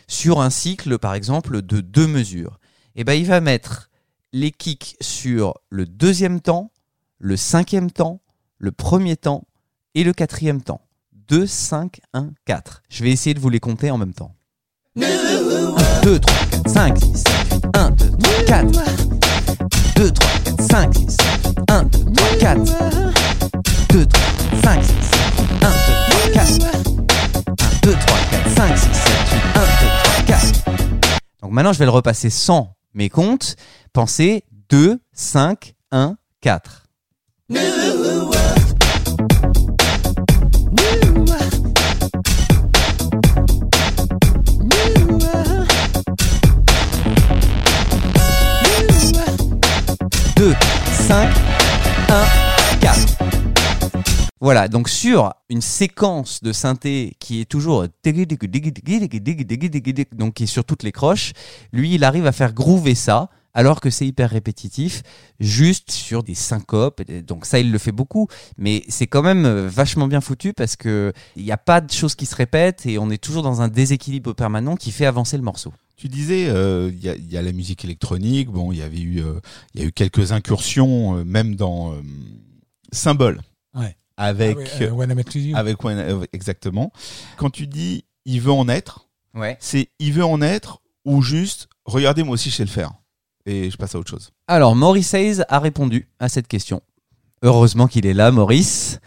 Sur un cycle, par exemple, de deux mesures. Et ben, il va mettre les kicks sur le deuxième temps, le cinquième temps, le premier temps et le quatrième temps. 2, 5, 1, 4. Je vais essayer de vous les compter en même temps. 2, 3, 4, 5, 6, 7, 8, 1, 2, 3, 4. 2, 3, 4, 5, 6, 7, 8, 1, 2, 3, 4. 2, 3, 4, 5, 6, 7, 8, 1, 2, 3, 4. 1, 2, 3, 4, 5, 6, 7, 8, 1, 2, 3, 4. Donc maintenant, je vais le repasser sans mes comptes. Pensez 2, 5, 1, 4. 5, 1, 4. Voilà, donc sur une séquence de synthé qui est toujours donc qui est sur toutes les croches, lui il arrive à faire groover ça alors que c'est hyper répétitif, juste sur des syncopes. Donc ça, il le fait beaucoup, mais c'est quand même vachement bien foutu parce que il n'y a pas de choses qui se répètent et on est toujours dans un déséquilibre permanent qui fait avancer le morceau. Tu disais, euh, il y, a, il y a la musique électronique. Bon, il y avait eu, euh, il y a eu quelques incursions, euh, même dans euh, Symbole, Ouais. avec, Ah euh, When I avec When- euh, exactement. Quand tu dis, il veut en être, Ouais. c'est il veut en être ou juste, regardez, moi aussi, je sais le faire. Et je passe à autre chose. Alors, Maurice Hayes a répondu à cette question. Heureusement qu'il est là, Maurice.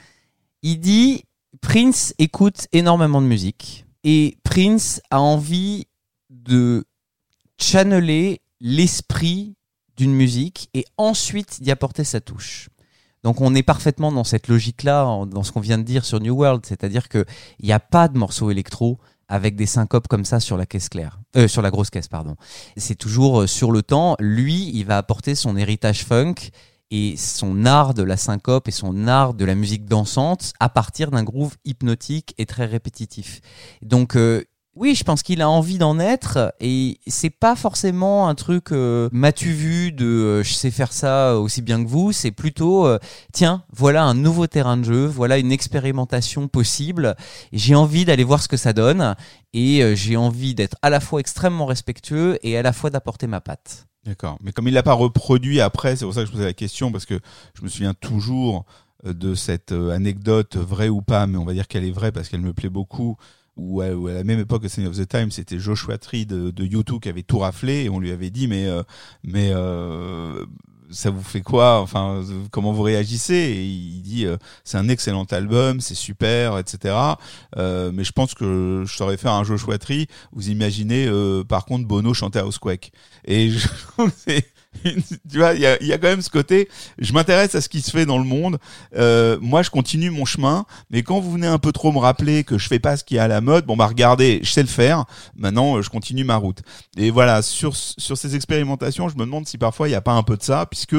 Il dit Prince écoute énormément de musique et Prince a envie de channeler l'esprit d'une musique et ensuite d'y apporter sa touche. Donc on est parfaitement dans cette logique-là, dans ce qu'on vient de dire sur New World, c'est-à-dire qu'il n'y a pas de morceau électro avec des syncopes comme ça sur la caisse claire, euh, sur la grosse caisse, pardon. C'est toujours euh, sur le temps. Lui, il va apporter son héritage funk et son art de la syncope et son art de la musique dansante à partir d'un groove hypnotique et très répétitif. Donc euh, oui, je pense qu'il a envie d'en être et c'est pas forcément un truc euh, m'as-tu vu de euh, je sais faire ça aussi bien que vous, c'est plutôt euh, tiens, voilà un nouveau terrain de jeu, voilà une expérimentation possible, j'ai envie d'aller voir ce que ça donne et j'ai envie d'être à la fois extrêmement respectueux et à la fois d'apporter ma patte. D'accord. Mais comme il l'a pas reproduit après, c'est pour ça que je posais la question parce que je me souviens toujours de cette anecdote vraie ou pas, mais on va dire qu'elle est vraie parce qu'elle me plaît beaucoup. Où à, à la même époque que Sign of the Time, c'était Joshua Tree de, de U2 qui avait tout raflé et on lui avait dit mais euh, mais euh, ça vous fait quoi? Enfin, comment vous réagissez? Et il dit euh, c'est un excellent album, c'est super, etc. Euh, mais je pense que je saurais faire un Joshua Tree. Vous imaginez euh, par contre Bono chanter Housequake et je tu vois, il y y a quand même ce côté. Je m'intéresse à ce qui se fait dans le monde. Euh, moi, je continue mon chemin, mais quand vous venez un peu trop me rappeler que je fais pas ce qui est à la mode, bon bah regardez, je sais le faire. Maintenant, euh, je continue ma route. Et voilà, sur sur ces expérimentations, je me demande si parfois il n'y a pas un peu de ça, puisque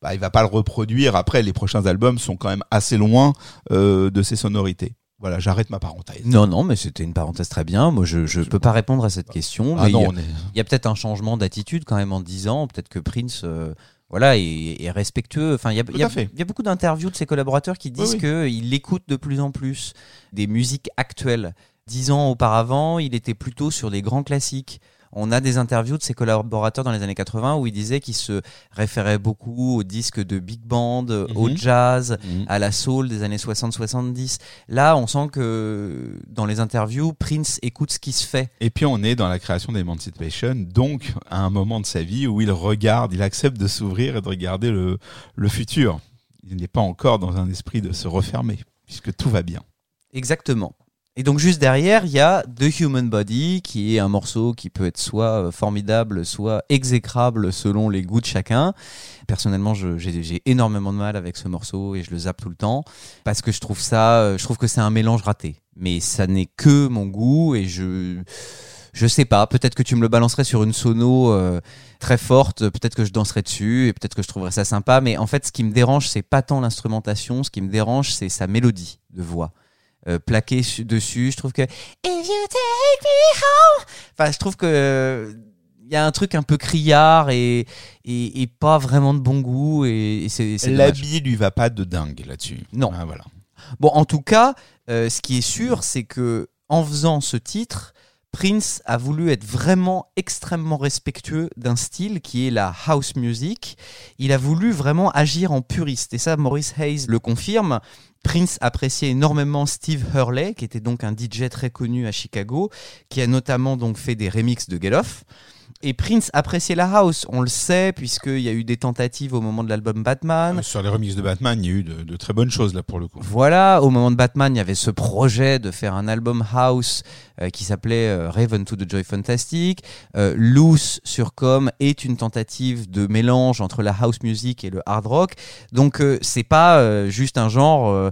bah, il va pas le reproduire. Après, les prochains albums sont quand même assez loin euh, de ses sonorités. Voilà, j'arrête ma parenthèse. Non, non, mais c'était une parenthèse très bien. Moi, je je peux pas répondre à cette question. Ah mais non, il y a- est- peut-être un changement d'attitude quand même en 10 ans. Peut-être que Prince, euh, voilà, est, est respectueux. Enfin, il y a, il y a- à fait. il y a beaucoup d'interviews de ses collaborateurs qui disent oui. qu'il écoute de plus en plus des musiques actuelles. Dix ans auparavant, il était plutôt sur des grands classiques. On a des interviews de ses collaborateurs dans les années 80 où il disait qu'il se référait beaucoup aux disques de big band, au Mhm. jazz, Mhm. à la soul des années 60-70. Là, on sent que dans les interviews, Prince écoute ce qui se fait. Et puis on est dans la création d'Emancipation, donc à un moment de sa vie où il regarde, il accepte de s'ouvrir et de regarder le, le futur. il n'est pas encore dans un esprit de se refermer, puisque tout va bien. Exactement. Et donc juste derrière, il y a The Human Body, qui est un morceau qui peut être soit euh, formidable, soit exécrable selon les goûts de chacun. Personnellement, j'ai énormément de mal avec ce morceau et je le zappe tout le temps parce que je trouve ça, euh, je trouve que c'est un mélange raté. Mais ça n'est que mon goût et je, je sais pas. Peut-être que tu me le balancerais sur une sono euh, très forte, peut-être que je danserais dessus et peut-être que je trouverais ça sympa. Mais en fait, ce qui me dérange, c'est pas tant l'instrumentation. Ce qui me dérange, c'est sa mélodie de voix euh, plaqué su- dessus. Je trouve que If you take me home, enfin, je trouve que il y a un truc un peu criard et, et, et pas vraiment de bon goût et, et c'est. L'habit lui va pas de dingue là-dessus. Non. Ah, voilà. Bon, en tout cas, euh, ce qui est sûr, c'est que en faisant ce titre, Prince a voulu être vraiment extrêmement respectueux d'un style qui est la house music. Il a voulu vraiment agir en puriste. Et ça, Maurice Hayes le confirme. Prince appréciait énormément Steve Hurley, qui était donc un DJ très connu à Chicago, qui a notamment donc fait des remixes de Get Off. Et Prince appréciait la house, on le sait, puisqu'il y a eu des tentatives au moment de l'album Batman. Euh, Sur les remixes de Batman, il y a eu de, de très bonnes choses là pour le coup. Voilà, au moment de Batman, il y avait ce projet de faire un album house euh, qui s'appelait euh, Raven to the Joy Fantastic. Euh, Loose sur Com est une tentative de mélange entre la house music et le hard rock. Donc c'est pas juste un genre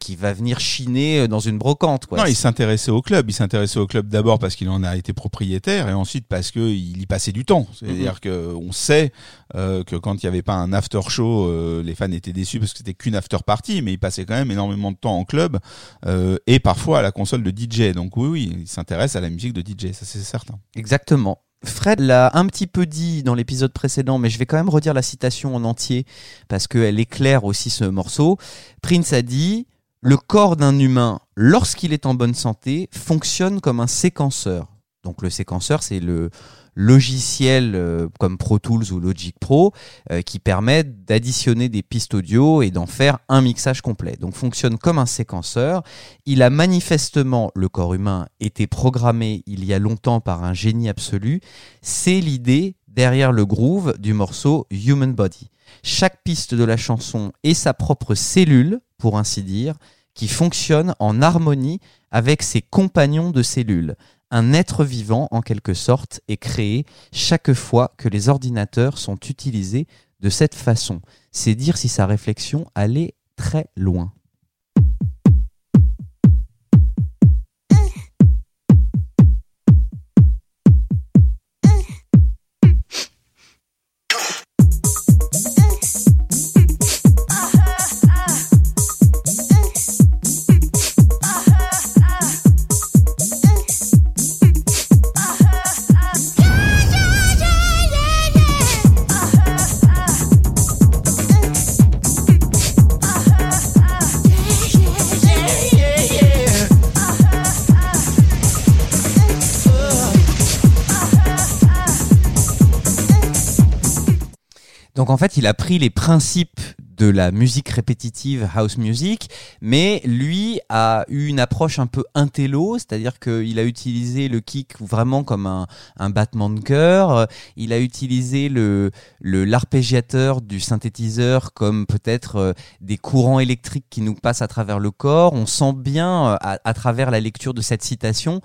qui va venir chiner dans une brocante. Quoi. Non, il s'intéressait au club. Il s'intéressait au club d'abord parce qu'il en a été propriétaire et ensuite parce qu'il y passait du temps. C'est-à-dire Mhm. que on sait euh, que quand il n'y avait pas un after show, euh, les fans étaient déçus parce que c'était qu'une after party, mais il passait quand même énormément de temps en club euh, et parfois à la console de DJ. Donc oui, oui, il s'intéresse à la musique de DJ, ça c'est certain. Exactement. Fred l'a un petit peu dit dans l'épisode précédent, mais je vais quand même redire la citation en entier parce qu'elle éclaire aussi ce morceau. Prince a dit Le corps d'un humain, lorsqu'il est en bonne santé, fonctionne comme un séquenceur. Donc le séquenceur, c'est le logiciel euh, comme Pro Tools ou Logic Pro euh, qui permet d'additionner des pistes audio et d'en faire un mixage complet. Donc fonctionne comme un séquenceur. Il a manifestement, le corps humain, été programmé il y a longtemps par un génie absolu. C'est l'idée derrière le groove du morceau Human Body. Chaque piste de la chanson est sa propre cellule, pour ainsi dire, qui fonctionne en harmonie avec ses compagnons de cellule. Un être vivant, en quelque sorte, est créé chaque fois que les ordinateurs sont utilisés de cette façon. C'est dire si sa réflexion allait très loin. Donc en fait, il a pris les principes de la musique répétitive house music, mais lui a eu une approche un peu intello, c'est-à-dire qu'il a utilisé le kick vraiment comme un, un battement de cœur, il a utilisé le l'arpégiateur du synthétiseur comme peut-être euh, des courants électriques qui nous passent à travers le corps. On sent bien euh, à, travers la lecture de cette citation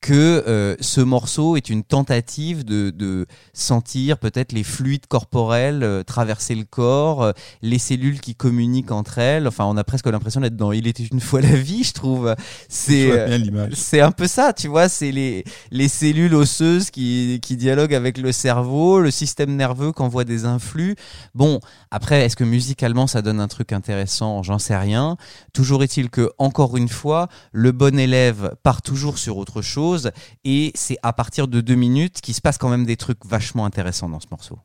que euh, ce morceau est une tentative de, de sentir peut-être les fluides corporels traverser le corps, les cellules qui communiquent entre elles. Enfin, on a presque l'impression d'être dans Il était une fois la vie, je trouve. C'est euh, c'est un peu ça, tu vois, c'est les, les cellules osseuses qui, qui dialoguent avec le cerveau, le système nerveux qui envoie des influx. Bon, après, est-ce que musicalement ça donne un truc intéressant? J'en sais rien. Toujours est-il que, encore une fois, le bon élève part toujours sur autre chose et c'est à partir de deux minutes qu'il se passe quand même des trucs vachement intéressants dans ce morceau.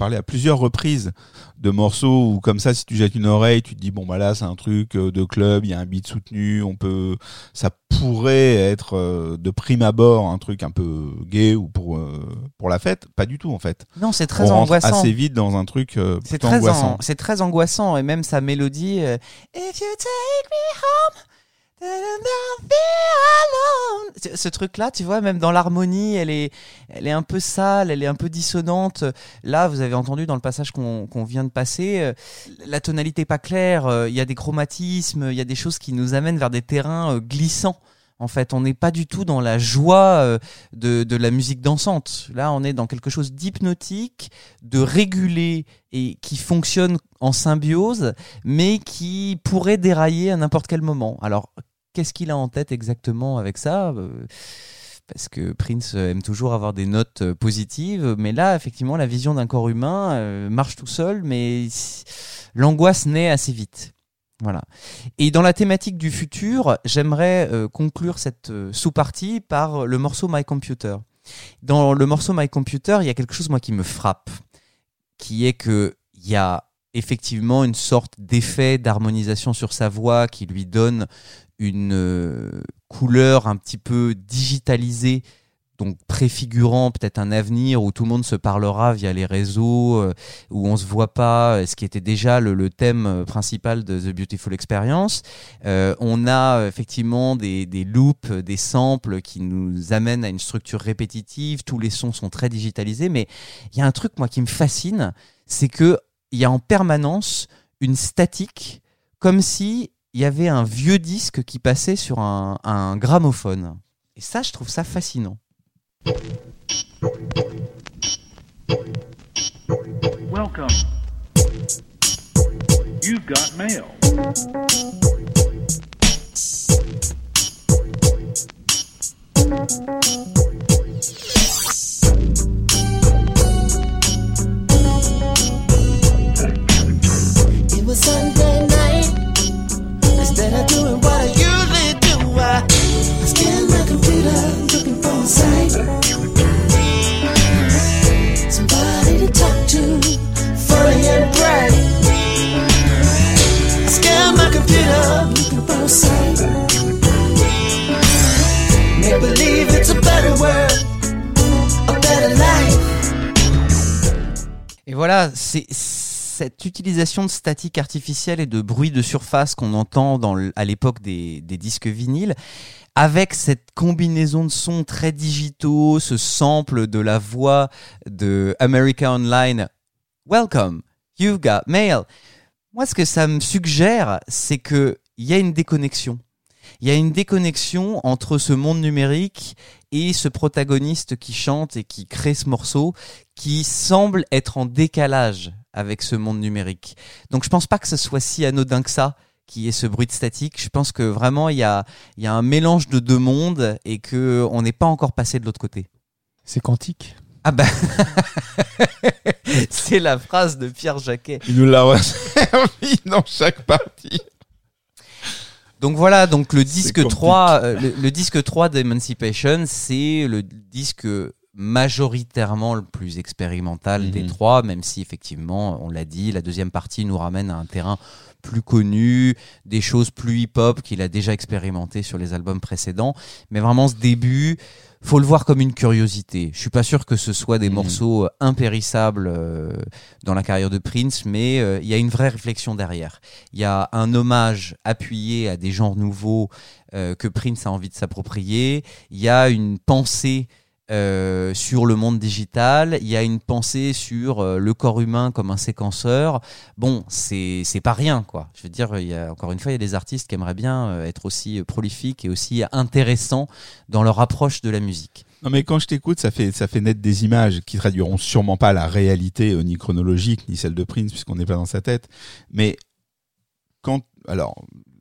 Parlé à plusieurs reprises de morceaux où, comme ça, si tu jettes une oreille, tu te dis bon bah là, c'est un truc euh, de club, il y a un beat soutenu, on peut, ça pourrait être euh, de prime abord un truc un peu gay ou pour euh, pour la fête. Pas du tout en fait. Non, c'est très on angoissant. assez vite dans un truc euh, C'est très, angoissant. an- c'est très angoissant et même sa mélodie. If you take me home, Ce- truc-là, tu vois, même dans l'harmonie, elle est, elle est un peu sale, elle est un peu dissonante. Là, vous avez entendu dans le passage qu'on qu'on vient de passer, euh, la tonalité pas claire. euh, Il y a des chromatismes, il y a des choses qui nous amènent vers des terrains euh, glissants. En fait, on n'est pas du tout dans la joie de, de la musique dansante. Là, on est dans quelque chose d'hypnotique, de régulé et qui fonctionne en symbiose, mais qui pourrait dérailler à n'importe quel moment. Alors, qu'est-ce qu'il a en tête exactement avec ça Euh, parce que Prince aime toujours avoir des notes euh, positives, mais là, effectivement, la vision d'un corps humain euh, marche tout seul, mais l'angoisse naît assez vite. Voilà. Et dans la thématique du futur, j'aimerais conclure cette sous-partie par le morceau My Computer. Dans le morceau My Computer, il y a quelque chose moi qui me frappe, qui est que il y a effectivement une sorte d'effet d'harmonisation sur sa voix qui lui donne une euh, couleur un petit peu digitalisée, donc préfigurant peut-être un avenir où tout le monde se parlera via les réseaux, euh, où on se voit pas, euh, ce qui était déjà le, thème principal de The Beautiful Experience. On a effectivement des, loops, des samples qui nous amènent à une structure répétitive. Tous les sons sont très digitalisés, mais il y a un truc moi qui me fascine, c'est que il y a en permanence une statique, comme si il y avait un vieux disque qui passait sur un, un gramophone. Et ça, je trouve ça fascinant. Welcome. You've got mail. It was Sunday night. Instead of doing what I usually do, I scanned my computer looking for a site. Somebody to talk to, funny and bright. I scanned my computer looking for a site. Make believe it's a better world, a better life. Et voilà, c'est cette utilisation de statique artificielle et de bruit de surface qu'on entend à l'époque des, des disques vinyles, avec cette combinaison de sons très digitaux, ce sample de la voix de America Online, Welcome, you've got mail. Moi, ce que ça me suggère, c'est que il y a une déconnexion. Il y a une déconnexion entre ce monde numérique et ce protagoniste qui chante et qui crée ce morceau qui semble être en décalage avec ce monde numérique. Donc je pense pas que ce soit si anodin que ça qui est ce bruit de statique. Je pense que vraiment il y a, il y a un mélange de deux mondes et que on n'est pas encore passé de l'autre côté. C'est quantique. Ah bah c'est la phrase de Pierre Jacquet. Il nous l'a resservi dans chaque partie. Donc voilà, donc le disque compliqué. 3, euh, le, le disque 3 d'Emancipation, c'est le disque majoritairement le plus expérimental des Mhm. trois, même si effectivement, on l'a dit, la deuxième partie nous ramène à un terrain plus connu, des choses plus hip-hop qu'il a déjà expérimenté sur les albums précédents. Mais vraiment, ce début, faut le voir comme une curiosité. Je suis pas sûr que ce soit des Mhm. morceaux euh, impérissables euh, dans la carrière de Prince, mais euh, il y a une vraie réflexion derrière. Il y a un hommage appuyé à des genres nouveaux euh, que Prince a envie de s'approprier. Il y a une pensée euh, sur le monde digital. Il y a une pensée sur euh, le corps humain comme un séquenceur. Bon, c'est pas rien, quoi. Je veux dire, il y a encore une fois, il y a des artistes qui aimeraient bien euh, être aussi prolifiques et aussi intéressants dans leur approche de la musique. Non mais quand je t'écoute, ça fait ça fait naître des images qui traduiront sûrement pas la réalité ni chronologique ni celle de Prince puisqu'on n'est pas dans sa tête. Mais quand alors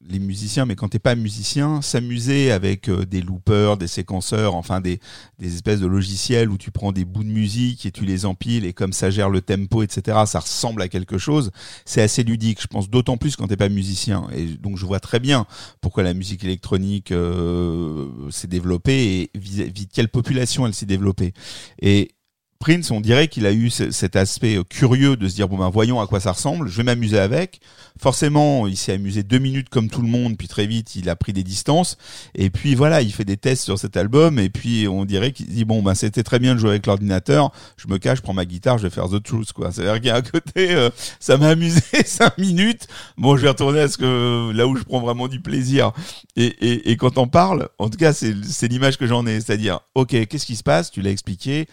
les musiciens, mais quand t'es pas musicien, s'amuser avec euh, des loopers, des séquenceurs, enfin des, des espèces de logiciels où tu prends des bouts de musique et tu les empiles et comme ça gère le tempo, etc. Ça ressemble à quelque chose. C'est assez ludique, je pense, d'autant plus quand t'es pas musicien. Et donc je vois très bien pourquoi la musique électronique euh, s'est développée et vis- vis- quelle population elle s'est développée. Et Prince, on dirait qu'il a eu ce- cet aspect euh, curieux de se dire bon ben voyons à quoi ça ressemble, je vais m'amuser avec. Forcément, il s'est amusé deux minutes comme tout le monde, puis très vite il a pris des distances. Et puis voilà, il fait des tests sur cet album, et puis on dirait qu'il dit bon ben c'était très bien de jouer avec l'ordinateur. Je me cache, je prends ma guitare, je vais faire The Truth quoi. C'est-à-dire qu'il y a un côté, euh, ça m'a amusé cinq minutes. Bon, je vais retourner à ce que là où je prends vraiment du plaisir. Et, et, et quand on parle, en tout cas, c'est l'image que j'en ai, c'est-à-dire ok, qu'est-ce qui se passe? Tu l'as expliqué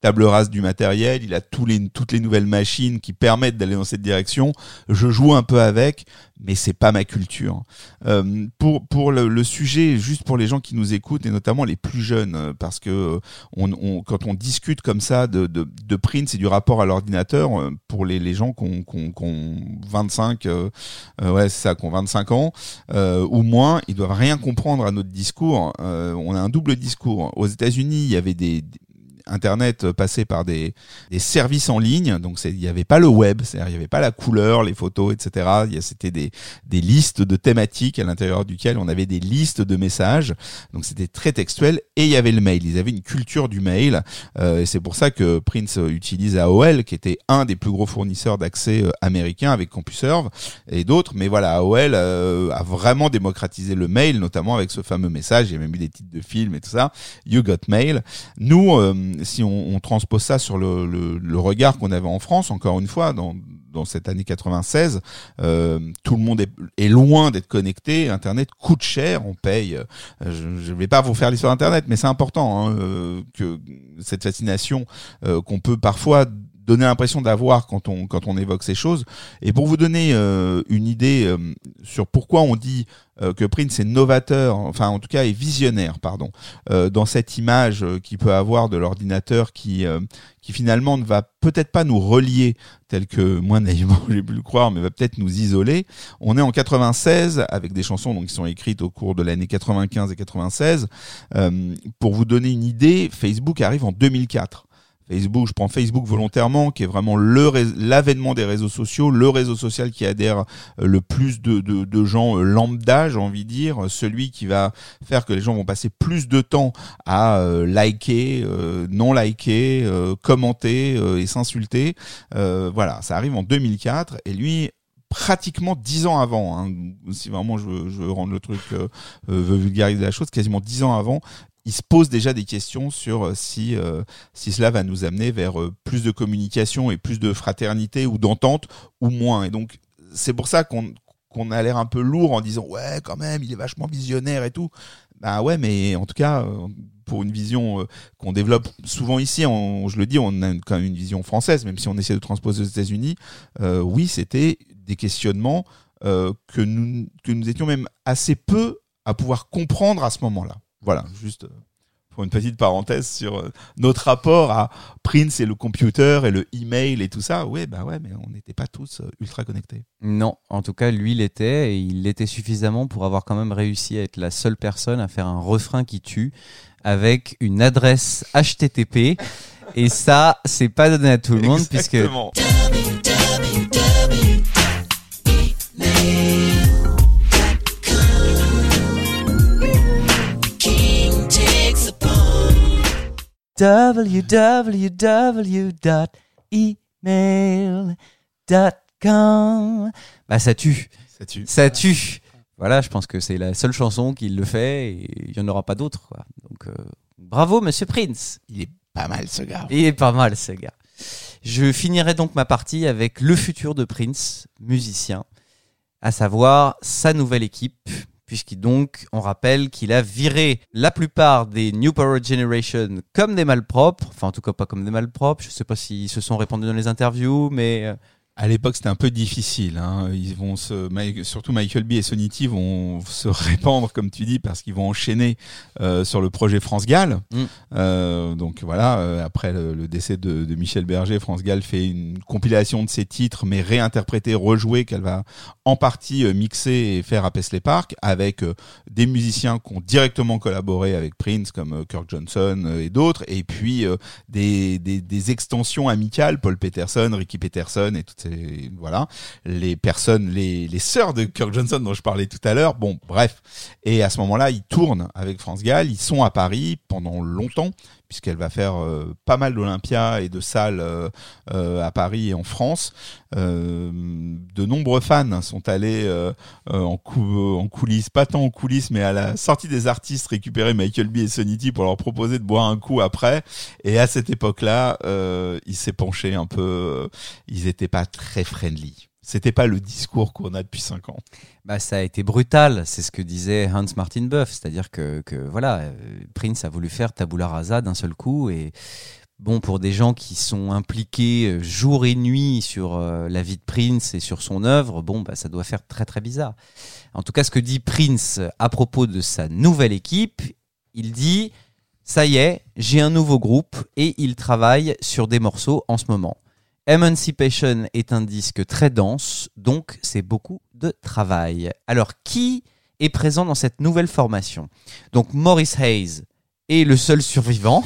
table rase du matériel, il a tous les, toutes les nouvelles machines qui permettent d'aller dans cette direction. Je joue un peu avec, mais c'est pas ma culture. Euh, pour pour le, sujet, juste pour les gens qui nous écoutent et notamment les plus jeunes, euh, parce que euh, quand on discute comme ça de, de, de Prince et du rapport à l'ordinateur, pour les, les gens qui ont, qui ont- qui ont 25, euh, euh, ouais c'est ça, qui ont 25 ans euh, ou moins, ils doivent rien comprendre à notre discours. On a un double discours. Aux États-Unis, il y avait des Internet euh, passait par des, des services en ligne, donc il n'y avait pas le web, c'est-à-dire il n'y avait pas la couleur, les photos, etc. C'était des, des listes de thématiques à l'intérieur duquel on avait des listes de messages, donc c'était très textuel, et il y avait le mail. Ils avaient une culture du mail, euh, et c'est pour ça que Prince utilise AOL, qui était un des plus gros fournisseurs d'accès euh, américains avec CompuServe et d'autres, mais voilà, AOL euh, a vraiment démocratisé le mail, notamment avec ce fameux message, il y a même eu des titres de films et tout ça, You Got Mail. Nous, euh, si on, transpose ça sur le regard qu'on avait en France, encore une fois, dans, dans cette année 96, euh, tout le monde est, est loin d'être connecté. Internet coûte cher, on paye. euh, Je ne vais pas vous faire l'histoire d'Internet, mais c'est important hein, euh, que cette fascination euh, qu'on peut parfois donner l'impression d'avoir quand on quand on évoque ces choses. Et pour vous donner euh, une idée euh, sur pourquoi on dit euh, que Prince est novateur, enfin en tout cas est visionnaire, pardon, dans cette image qu'il peut avoir de l'ordinateur qui qui finalement ne va peut-être pas nous relier tel que moi naïvement j'ai pu le croire, mais va peut-être nous isoler. On est en 96 avec des chansons donc qui sont écrites au cours de l'année 95 et 96. Euh, pour vous donner une idée, Facebook arrive en 2004. Facebook, je prends Facebook volontairement, qui est vraiment l'avènement des réseaux sociaux, le réseau social qui adhère euh, le plus de, gens euh, lambda, j'ai envie de dire, celui qui va faire que les gens vont passer plus de temps à euh, liker, non liker, commenter et s'insulter. Voilà, ça arrive en 2004 et lui pratiquement dix ans avant, hein, si vraiment je veux, rendre le truc, euh, veux vulgariser la chose, quasiment dix ans avant, il se pose déjà des questions sur euh, si euh, si cela va nous amener vers euh, plus de communication et plus de fraternité ou d'entente ou moins. Et donc c'est pour ça qu'on qu'on a l'air un peu lourd en disant ouais quand même il est vachement visionnaire et tout. Bah ouais mais en tout cas pour une vision qu'on développe souvent ici, je le dis, on a quand même une vision française, même si on essaie de transposer aux États-Unis. oui, c'était des questionnements que nous que nous étions même assez peu à pouvoir comprendre à ce moment-là. Voilà, juste euh, pour une petite parenthèse sur euh, notre rapport à Prince et le computer et le email et tout ça. Ouais, bah ouais, mais on n'était pas tous euh, ultra connectés. Non, en tout cas, lui l'était, et il l'était suffisamment pour avoir quand même réussi à être la seule personne à faire un refrain qui tue avec une adresse HTTP. Et ça, c'est pas donné à tout le monde, puisque www.email.com. Bah, ça tue. Ça tue. Ça tue. Voilà, je pense que c'est la seule chanson qui le fait et il n'y en aura pas d'autres. quoi. Donc, euh, bravo, monsieur Prince. Il est pas mal ce gars. Il est pas mal, ce gars. Je finirai donc ma partie avec le futur de Prince, musicien, à savoir sa nouvelle équipe, puisqu'il donc, on rappelle qu'il a viré la plupart des New Power Generation comme des malpropres, enfin en tout cas pas comme des malpropres, je sais pas s'ils se sont répandus dans les interviews, mais euh, À l'époque, c'était un peu difficile. Hein. Ils vont se, surtout Michael B et Sonny T vont se répandre, comme tu dis, parce qu'ils vont enchaîner euh, sur le projet France Gall. Mm. Euh, donc voilà, euh, après le, le décès de, de Michel Berger, France Gall fait une compilation de ses titres, mais réinterprétés, rejoués, qu'elle va en partie mixer et faire à Paisley Park, avec des musiciens qui ont directement collaboré avec Prince, comme Kirk Johnson et d'autres, et puis des, des, des extensions amicales, Paul Peterson, Ricky Peterson et toutes ces voilà les personnes, les, les sœurs de Kirk Johnson dont je parlais tout à l'heure. Bon, bref. Et à ce moment-là, ils tournent avec France Gall, ils sont à Paris pendant longtemps, puisqu'elle va faire euh, pas mal d'Olympia et de salles euh, euh, à Paris et en France. De nombreux fans sont allés en, cou- en coulisses, pas tant en coulisses, mais à la sortie des artistes récupérer Michael B et Sonny T pour leur proposer de boire un coup après. Et à cette époque-là, il s'est penché un peu. ils étaient pas très friendly. C'était pas le discours qu'on a depuis cinq ans. Bah, ça a été brutal, c'est ce que disait Hans Martin Buff, c'est-à-dire que, que voilà, euh, Prince a voulu faire tabula rasa d'un seul coup et bon pour des gens qui sont impliqués euh, jour et nuit sur euh, la vie de Prince et sur son œuvre, bon bah ça doit faire très très bizarre. En tout cas, ce que dit Prince à propos de sa nouvelle équipe, il dit ça y est, j'ai un nouveau groupe et il travaille sur des morceaux en ce moment. Emancipation est un disque très dense, donc c'est beaucoup de travail. Alors, qui est présent dans cette nouvelle formation? Donc, Maurice Hayes est le seul survivant,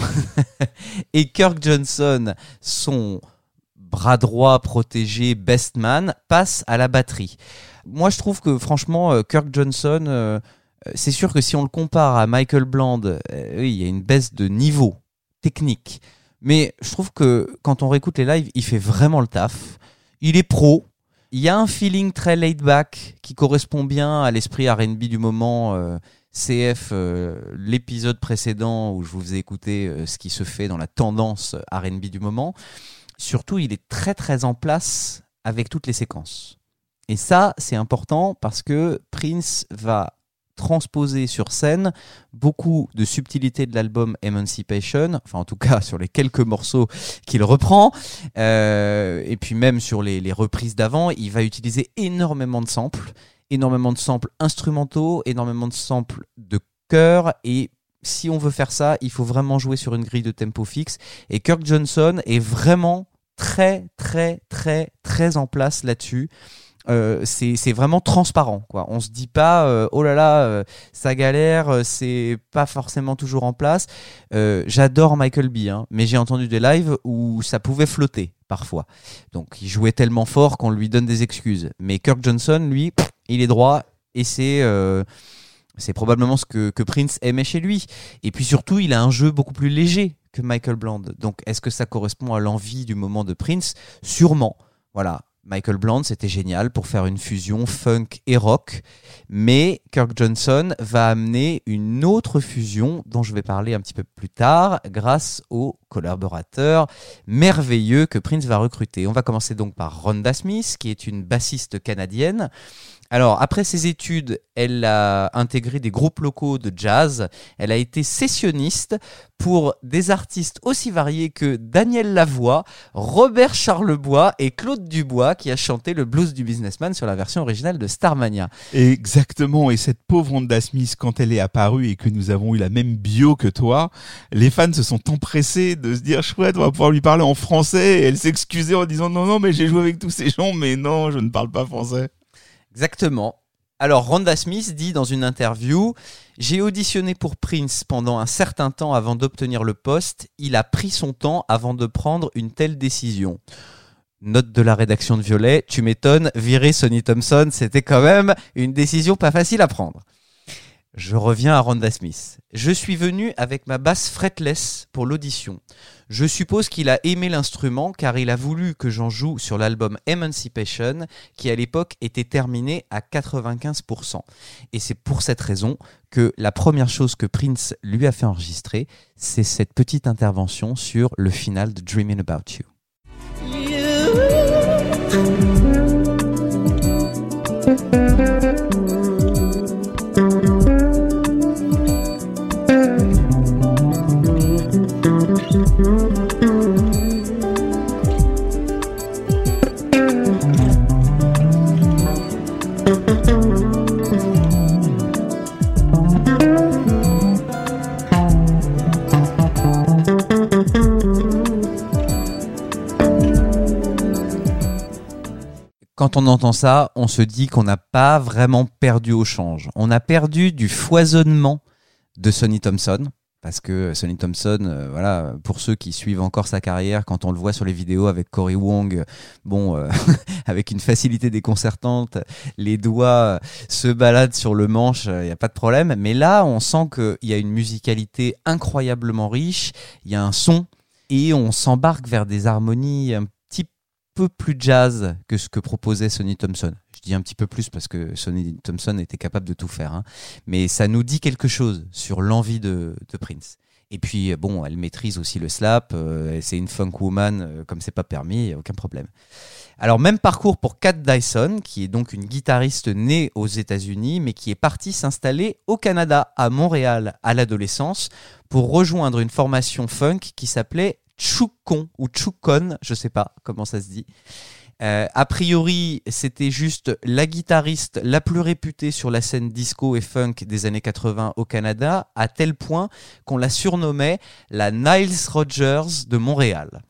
et Kirk Johnson, son bras droit protégé best man, passe à la batterie. Moi, je trouve que franchement, euh, Kirk Johnson, euh, euh, c'est sûr que si on le compare à Michael Bland, il y a une baisse de niveau technique. Mais je trouve que quand on réécoute les lives, il fait vraiment le taf. Il est pro. Il y a un feeling très laid back qui correspond bien à l'esprit R&B du moment. euh, CF, euh, l'épisode précédent où je vous ai écouté euh, ce qui se fait dans la tendance R&B du moment. Surtout, il est très très en place avec toutes les séquences. Et ça, c'est important parce que Prince va transposer sur scène. Beaucoup de subtilités de l'album Emancipation, enfin en tout cas sur les quelques morceaux qu'il reprend, euh, et puis même sur les, les reprises d'avant, il va utiliser énormément de samples, énormément de samples instrumentaux, énormément de samples de chœur, et si on veut faire ça, il faut vraiment jouer sur une grille de tempo fixe, et Kirk Johnson est vraiment très très très très en place là-dessus. Euh, c'est vraiment transparent quoi. On se dit pas euh, oh là là euh, ça galère euh, c'est pas forcément toujours en place. J'adore Michael B hein, mais j'ai entendu des lives où ça pouvait flotter parfois. Donc il jouait tellement fort qu'on lui donne des excuses. Mais Kirk Johnson lui il est droit et c'est c'est probablement ce que, que Prince aimait chez lui. Et puis surtout il a un jeu beaucoup plus léger que Michael Bland. Donc est-ce que ça correspond à l'envie du moment de Prince? Sûrement. Voilà Michael Bland, c'était génial pour faire une fusion funk et rock, mais Kirk Johnson va amener une autre fusion dont je vais parler un petit peu plus tard grâce au collaborateur merveilleux que Prince va recruter. On va commencer donc par Rhonda Smith, qui est une bassiste canadienne. Alors, après ses études, elle a intégré des groupes locaux de jazz. Elle a été sessionniste pour des artistes aussi variés que Daniel Lavoie, Robert Charlebois et Claude Dubois, qui a chanté le blues du businessman sur la version originale de Starmania. Exactement, et cette pauvre Honda Smith, quand elle est apparue et que nous avons eu la même bio que toi, les fans se sont empressés de se dire chouette, on va pouvoir lui parler en français, et elle s'excusait en disant non, non, mais j'ai joué avec tous ces gens, mais non, je ne parle pas français. Exactement. Alors, Rhonda Smith dit dans une interview J'ai auditionné pour Prince pendant un certain temps avant d'obtenir le poste. Il a pris son temps avant de prendre une telle décision. Note de la rédaction de Violet Tu m'étonnes, virer Sonny Thompson, c'était quand même une décision pas facile à prendre. Je reviens à Rhonda Smith. Je suis venu avec ma basse fretless pour l'audition. Je suppose qu'il a aimé l'instrument car il a voulu que j'en joue sur l'album Emancipation qui à l'époque était terminé à 95%. Et c'est pour cette raison que la première chose que Prince lui a fait enregistrer, c'est cette petite intervention sur le final de Dreaming About You. Quand on entend ça, on se dit qu'on n'a pas vraiment perdu au change. On a perdu du foisonnement de Sonny Thompson. Parce que Sonny Thompson, euh, voilà, pour ceux qui suivent encore sa carrière, quand on le voit sur les vidéos avec Cory Wong, euh, bon, euh, avec une facilité déconcertante, les doigts se baladent sur le manche, il n'y a pas de problème. Mais là, on sent qu'il y a une musicalité incroyablement riche, il y a un son, et on s'embarque vers des harmonies peu plus jazz que ce que proposait Sonny Thompson. Je dis un petit peu plus parce que Sonny Thompson était capable de tout faire, hein. mais ça nous dit quelque chose sur l'envie de, Prince. Et puis bon, elle maîtrise aussi le slap, euh, c'est une funk woman euh, comme c'est pas permis, aucun problème. Alors même parcours pour Kat Dyson, qui est donc une guitariste née aux États-Unis, mais qui est partie s'installer au Canada, à Montréal, à l'adolescence, pour rejoindre une formation funk qui s'appelait Chukon ou Chukon, je sais pas comment ça se dit. Euh, a priori, c'était juste la guitariste la plus réputée sur la scène disco et funk des années 80 au Canada, à tel point qu'on la surnommait la Niles Rogers de Montréal.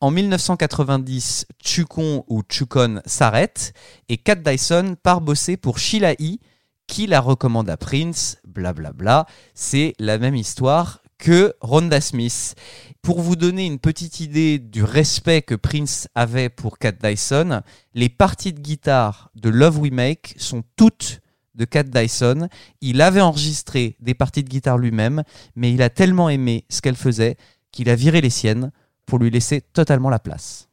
En 1990, Chukon ou Chukon s'arrête et Kat Dyson part bosser pour Sheila E, qui la recommande à Prince, blablabla. C'est la même histoire que Rhonda Smith. Pour vous donner une petite idée du respect que Prince avait pour Cat Dyson, les parties de guitare de Love We Make sont toutes de Cat Dyson. Il avait enregistré des parties de guitare lui-même, mais il a tellement aimé ce qu'elle faisait qu'il a viré les siennes pour lui laisser totalement la place.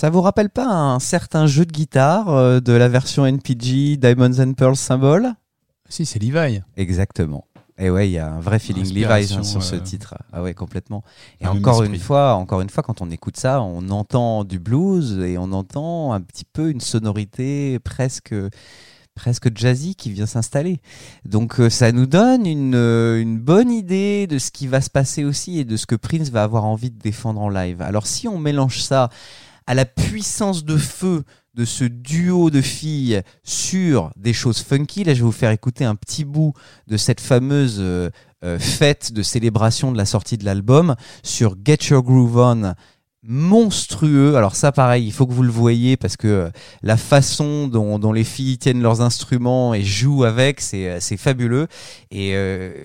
Ça vous rappelle pas un certain jeu de guitare euh, de la version NPG Diamonds and Pearls Symbol? Si, c'est Levi. Exactement. Et ouais, il y a un vrai feeling Levi's hein, sur ce euh, titre. Ah ouais, complètement. Et un encore une fois, encore une fois, quand on écoute ça, on entend du blues et on entend un petit peu une sonorité presque presque jazzy qui vient s'installer. Donc euh, ça nous donne une, euh, une bonne idée de ce qui va se passer aussi et de ce que Prince va avoir envie de défendre en live. Alors si on mélange ça à la puissance de feu de ce duo de filles sur des choses funky. Là, je vais vous faire écouter un petit bout de cette fameuse euh, euh, fête de célébration de la sortie de l'album sur Get Your Groove On. Monstrueux. Alors ça, pareil, il faut que vous le voyez parce que euh, la façon dont, les filles tiennent leurs instruments et jouent avec, c'est fabuleux. Et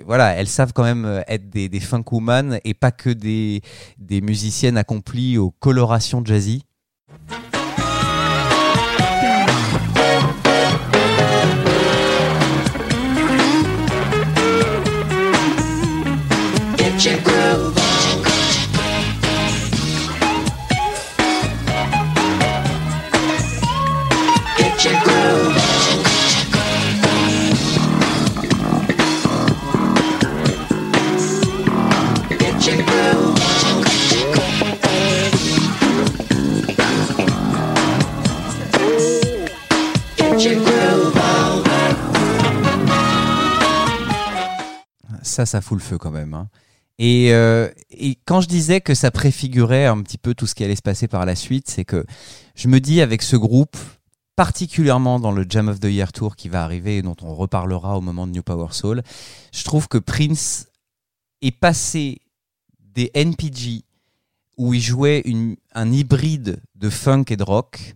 voilà, elles savent quand même être des, funk woman et pas que des, des musiciennes accomplies aux colorations jazzy. Ça, ça fout le feu quand même. hein. Et, euh, et quand je disais que ça préfigurait un petit peu tout ce qui allait se passer par la suite, c'est que je me dis avec ce groupe, particulièrement dans le Jam of the Year Tour qui va arriver et dont on reparlera au moment de New Power Soul, je trouve que Prince est passé des NPG où il jouait un hybride de funk et de rock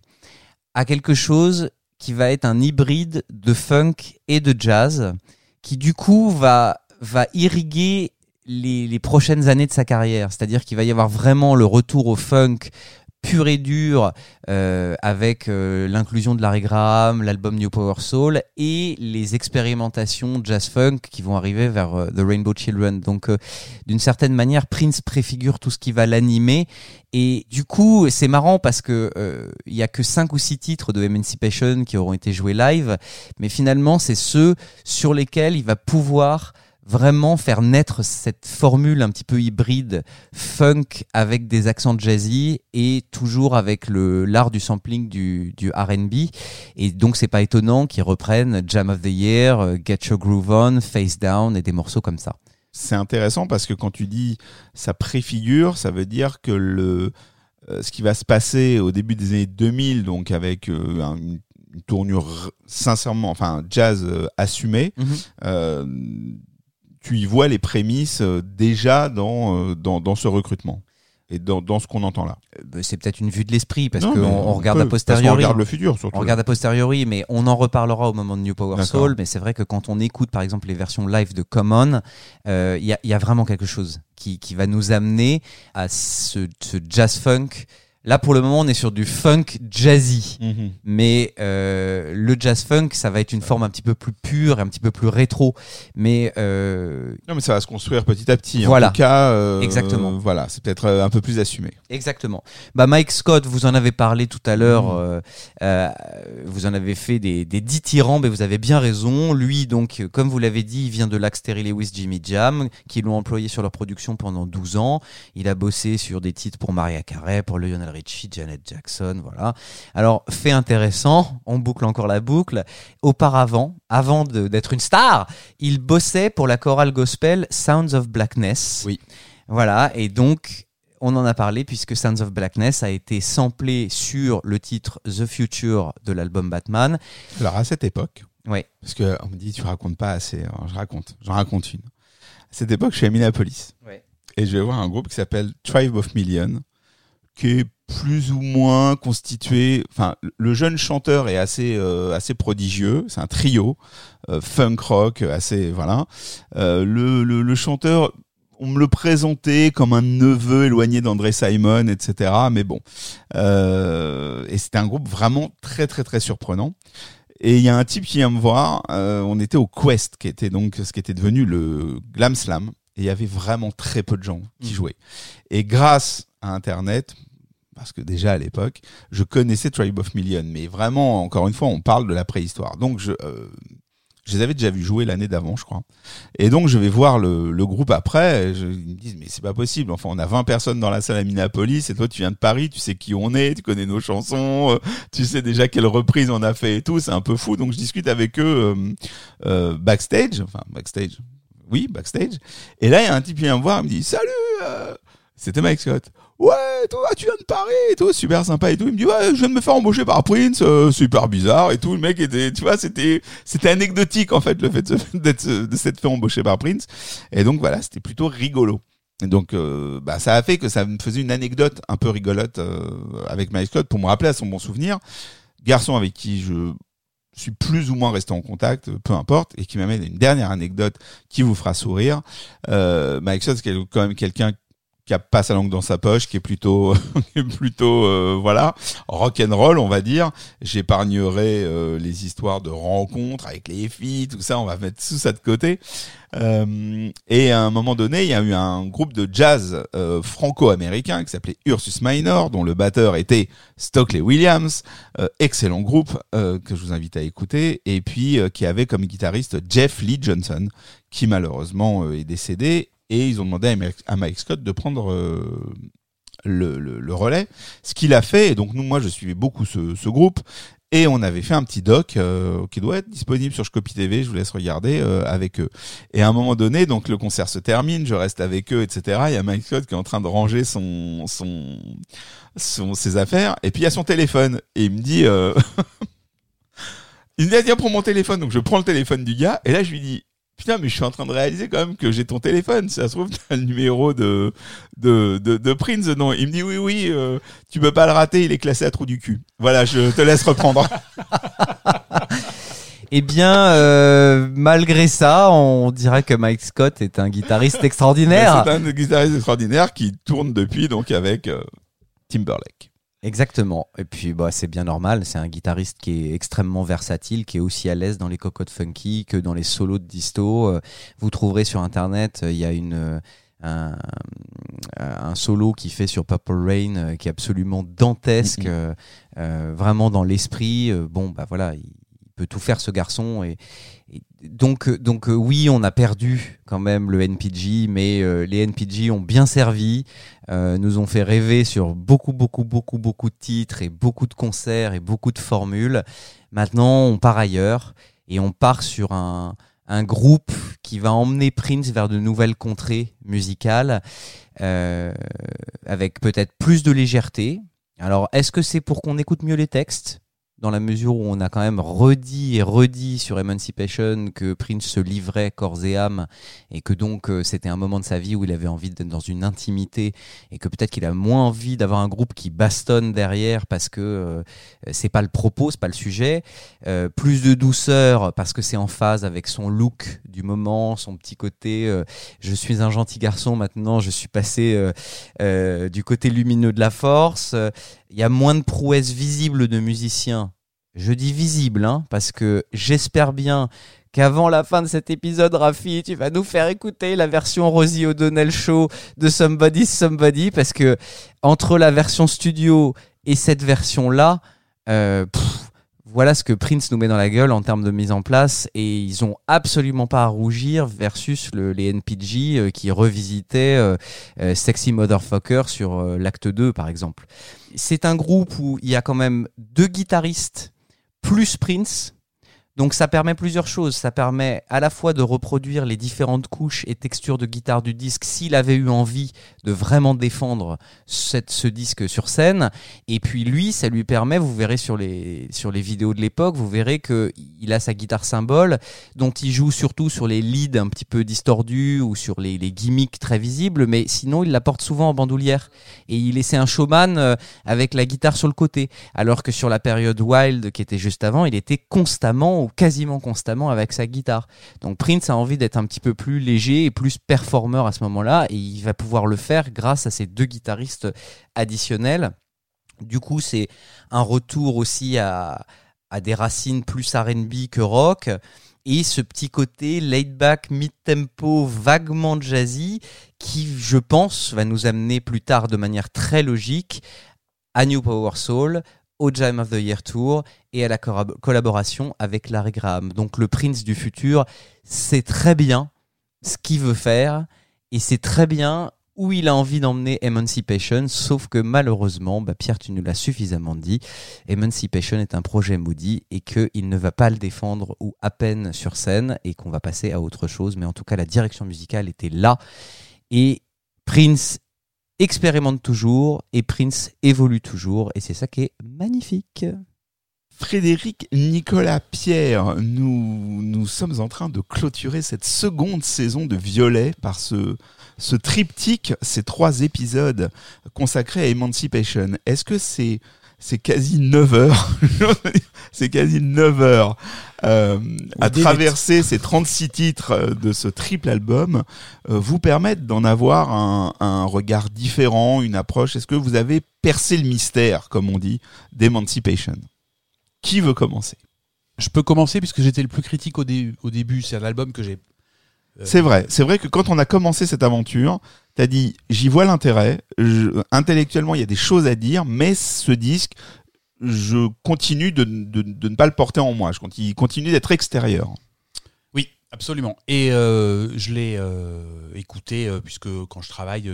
à quelque chose qui va être un hybride de funk et de jazz qui du coup va, va irriguer les, les prochaines années de sa carrière. C'est-à-dire qu'il va y avoir vraiment le retour au funk pur et dur euh, avec euh, l'inclusion de Larry Graham, l'album New Power Soul et les expérimentations jazz funk qui vont arriver vers euh, The Rainbow Children. Donc euh, d'une certaine manière, Prince préfigure tout ce qui va l'animer et du coup, c'est marrant parce que euh, il y a que cinq ou six titres de Emancipation qui auront été joués live, mais finalement, c'est ceux sur lesquels il va pouvoir vraiment faire naître cette formule un petit peu hybride funk avec des accents jazzy et toujours avec le l'art du sampling du, du R&B et donc c'est pas étonnant qu'ils reprennent Jam of the Year, euh, Get Your Groove On, Face Down et des morceaux comme ça. C'est intéressant parce que quand tu dis ça préfigure, ça veut dire que le euh, ce qui va se passer au début des années 2000, donc avec euh, un- une, tournure sincèrement, enfin jazz assumé, euh, tu y vois les prémices euh, déjà dans, euh, dans, dans ce recrutement et dans, dans ce qu'on entend là. Euh, C'est peut-être une vue de l'esprit parce qu'on on regarde a posteriori. regarde le futur surtout. On regarde a posteriori, mais on en reparlera au moment de New Power. Soul. Mais c'est vrai que quand on écoute, par exemple, les versions live de Common, euh, il y, a, il y a vraiment quelque chose qui, qui va nous amener à ce, ce jazz funk. Là, pour le moment, on est sur du funk jazzy. Mhm. Mais euh, le jazz funk, ça va être une forme un petit peu plus pure, un petit peu plus rétro. Mais euh, Non, mais ça va se construire petit à petit. Voilà. En tout cas, euh, Exactement. Voilà, c'est peut-être euh, un peu plus assumé. Exactement. Bah Mike Scott, vous en avez parlé tout à l'heure. euh, vous en avez fait des, des dithyrambies, mais vous avez bien raison. Lui, donc, comme vous l'avez dit, il vient de l'Axe Terry Lewis Jimmy Jam, qui l'ont employé sur leur production pendant 12 ans. Il a bossé sur des titres pour Maria Carey, pour Lionel Richie, Janet Jackson, voilà. Alors, fait intéressant, on boucle encore la boucle. Auparavant, avant d'être une star, il bossait pour la chorale gospel Sounds of Blackness. Oui. Voilà, et donc on en a parlé puisque Sounds of Blackness a été samplé sur le titre The Future de l'album Batman. Alors à cette époque, Ouais. parce que on me dit tu racontes pas assez, alors je raconte, j'en raconte une. À cette époque, je suis à Minneapolis Ouais. et je vais voir un groupe qui s'appelle Tribe of Million, qui est plus ou moins constitué. Enfin, le jeune chanteur est assez euh, assez prodigieux. C'est un trio euh, funk rock, assez voilà. Euh, le, le le chanteur on me le présentait comme un neveu éloigné d'André Simon, etc. Mais bon, euh, et c'était un groupe vraiment très très très surprenant. Et il y a un type qui vient me voir. euh, on était au Quest, qui était donc ce qui était devenu le Glam Slam, et il y avait vraiment très peu de gens qui jouaient. Et grâce à Internet, parce que déjà à l'époque, je connaissais Tribe of Million, mais vraiment, encore une fois, on parle de la préhistoire. Donc je euh, je les avais déjà vus jouer l'année d'avant, je crois. Et donc, je vais voir le, le groupe après. Je, ils me disent, mais c'est pas possible. Enfin, on a 20 personnes dans la salle à Minneapolis et toi, tu viens de Paris, tu sais qui on est, tu connais nos chansons, euh, tu sais déjà quelle reprise on a fait et tout. C'est un peu fou. Donc, je discute avec eux euh, euh, backstage. Enfin, backstage. Oui, backstage. Et là, il y a un type qui vient me voir, il me dit, salut, euh, c'était Mike Scott. Ouais, toi, tu viens de Paris et tout, super sympa et tout. Il me dit, ouais, je viens de me faire embaucher par Prince, euh, super bizarre et tout. Le mec était, tu vois, c'était, c'était anecdotique, en fait, le fait d'être, de s'être fait embaucher par Prince. Et donc, voilà, c'était plutôt rigolo. Et donc, euh, bah, ça a fait que ça me faisait une anecdote un peu rigolote euh, avec Mike Scott pour me rappeler à son bon souvenir. Garçon avec qui je suis plus ou moins resté en contact, euh, peu importe, et qui m'amène à une dernière anecdote qui vous fera sourire. Euh, Mike Scott, c'est quand même quelqu'un qui a pas sa langue dans sa poche, qui est plutôt, plutôt, euh, voilà, rock and roll, on va dire. J'épargnerai euh, les histoires de rencontres avec les filles, tout ça, on va mettre tout ça de côté. Euh, et à un moment donné, il y a eu un groupe de jazz franco-américain qui s'appelait Ursus Minor, dont le batteur était Stockley Williams, excellent groupe que je vous invite à écouter, et puis qui avait comme guitariste Jeff Lee Johnson, qui malheureusement est décédé, et ils ont demandé à Mike- Scott de prendre euh, le, le- relais, ce qu'il a fait, et donc nous, moi je suivais beaucoup ce, ce groupe, et on avait fait un petit doc euh, qui doit être disponible sur Scopy TV, je vous laisse regarder euh, avec eux. Et à un moment donné, donc le concert se termine, je reste avec eux, etc. Il y a Mike Scott qui est en train de ranger son, son, son ses affaires, et puis il y a son téléphone, et il me dit, il me dit, Ah, tiens, prends mon téléphone. Donc je prends le téléphone du gars, et là je lui dis, putain, mais je suis en train de réaliser quand même que j'ai ton téléphone. Si ça se trouve, t'as le numéro de, de, de, de Prince dedans. Il me dit, oui, oui, euh, tu peux pas le rater, il est classé à trou du cul. Voilà, je te laisse reprendre. Eh bien, euh, malgré ça, on dirait que Mike Scott est un guitariste extraordinaire. C'est un guitariste extraordinaire qui tourne depuis donc avec euh, Timberlake. Exactement. Et puis, bah, c'est bien normal. C'est un guitariste qui est extrêmement versatile, qui est aussi à l'aise dans les cocottes funky que dans les solos de disto. Euh, Vous trouverez sur Internet, euh, il y a une, euh, un, un solo qui fait sur Purple Rain euh, qui est absolument dantesque, Mhm. euh, euh, vraiment dans l'esprit. Bon, bah voilà, il, peut tout faire ce garçon. Et donc, euh, donc euh, oui, on a perdu quand même le NPG, mais euh, les NPG ont bien servi nous ont fait rêver sur beaucoup, beaucoup, beaucoup, beaucoup de titres et beaucoup de concerts et beaucoup de formules. Maintenant, on part ailleurs et on part sur un, un groupe qui va emmener Prince vers de nouvelles contrées musicales avec peut-être plus de légèreté. Alors, est-ce que c'est pour qu'on écoute mieux les textes? Dans la mesure où on a quand même redit et redit sur Emancipation que Prince se livrait corps et âme et que donc euh, c'était un moment de sa vie où il avait envie d'être dans une intimité et que peut-être qu'il a moins envie d'avoir un groupe qui bastonne derrière parce que euh, c'est pas le propos, c'est pas le sujet. Euh, plus de douceur parce que c'est en phase avec son look du moment, son petit côté. je suis un gentil garçon maintenant, je suis passé du côté lumineux de la force. Il y a moins de prouesses visibles de musiciens. Je dis visible, hein, parce que j'espère bien qu'avant la fin de cet épisode, Rafi, tu vas nous faire écouter la version Rosie O'Donnell Show de Somebody's Somebody, parce que entre la version studio et cette version-là, euh, voilà ce que Prince nous met dans la gueule en termes de mise en place, et ils ont absolument pas à rougir versus le- les NPG euh, qui revisitaient euh, Sexy Motherfucker sur l'acte 2, par exemple. C'est un groupe où il y a quand même deux guitaristes plus Prince. Donc ça permet plusieurs choses. Ça permet à la fois de reproduire les différentes couches et textures de guitare du disque s'il avait eu envie de vraiment défendre ce disque sur scène. Et puis lui, ça lui permet, vous verrez sur les, sur les vidéos de l'époque, vous verrez qu'il a sa guitare symbole dont il joue surtout sur les leads un petit peu distordus ou sur les, gimmicks très visibles, mais sinon il la porte souvent en bandoulière. Et il laissait un showman euh, avec la guitare sur le côté. Alors que sur la période Wild qui était juste avant, il était constamment quasiment constamment avec sa guitare. Donc Prince a envie d'être un petit peu plus léger et plus performeur à ce moment-là et il va pouvoir le faire grâce à ces deux guitaristes additionnels. Du coup, c'est un retour aussi à, à des racines plus R&B que rock et ce petit côté laid back, mid-tempo, vaguement jazzy qui, je pense, va nous amener plus tard de manière très logique à New Power Soul, au Jam of the Year Tour et à la collaboration avec Larry Graham. Donc le Prince du futur sait très bien ce qu'il veut faire et c'est très bien où il a envie d'emmener Emancipation, sauf que malheureusement, bah Pierre, tu nous l'as suffisamment dit, Emancipation est un projet Moody et qu'il ne va pas le défendre ou à peine sur scène et qu'on va passer à autre chose. Mais en tout cas, la direction musicale était là et Prince expérimente toujours et Prince évolue toujours et c'est ça qui est magnifique. Frédéric Nicolas Pierre, nous, nous sommes en train de clôturer cette seconde saison de Violet par ce, ce triptyque, ces trois épisodes consacrés à Emancipation. Est-ce que c'est c'est quasi 9 heures, c'est quasi 9 heures. Euh, à traverser ces 36 titres euh, de ce triple album euh, vous permettent d'en avoir un, un regard différent, une approche. Est-ce que vous avez percé le mystère, comme on dit, d'Emancipation Qui veut commencer? Je peux commencer puisque j'étais le plus critique au, dé- au début. C'est un album que j'ai. Euh, C'est vrai, c'est vrai que quand on a commencé cette aventure, t'as dit j'y vois l'intérêt, intellectuellement il y a des choses à dire, mais ce disque, je continue de, de- ne pas le porter en moi, je continue, d'être extérieur. Oui, absolument. Et euh, je l'ai euh, écouté puisque quand je travaille,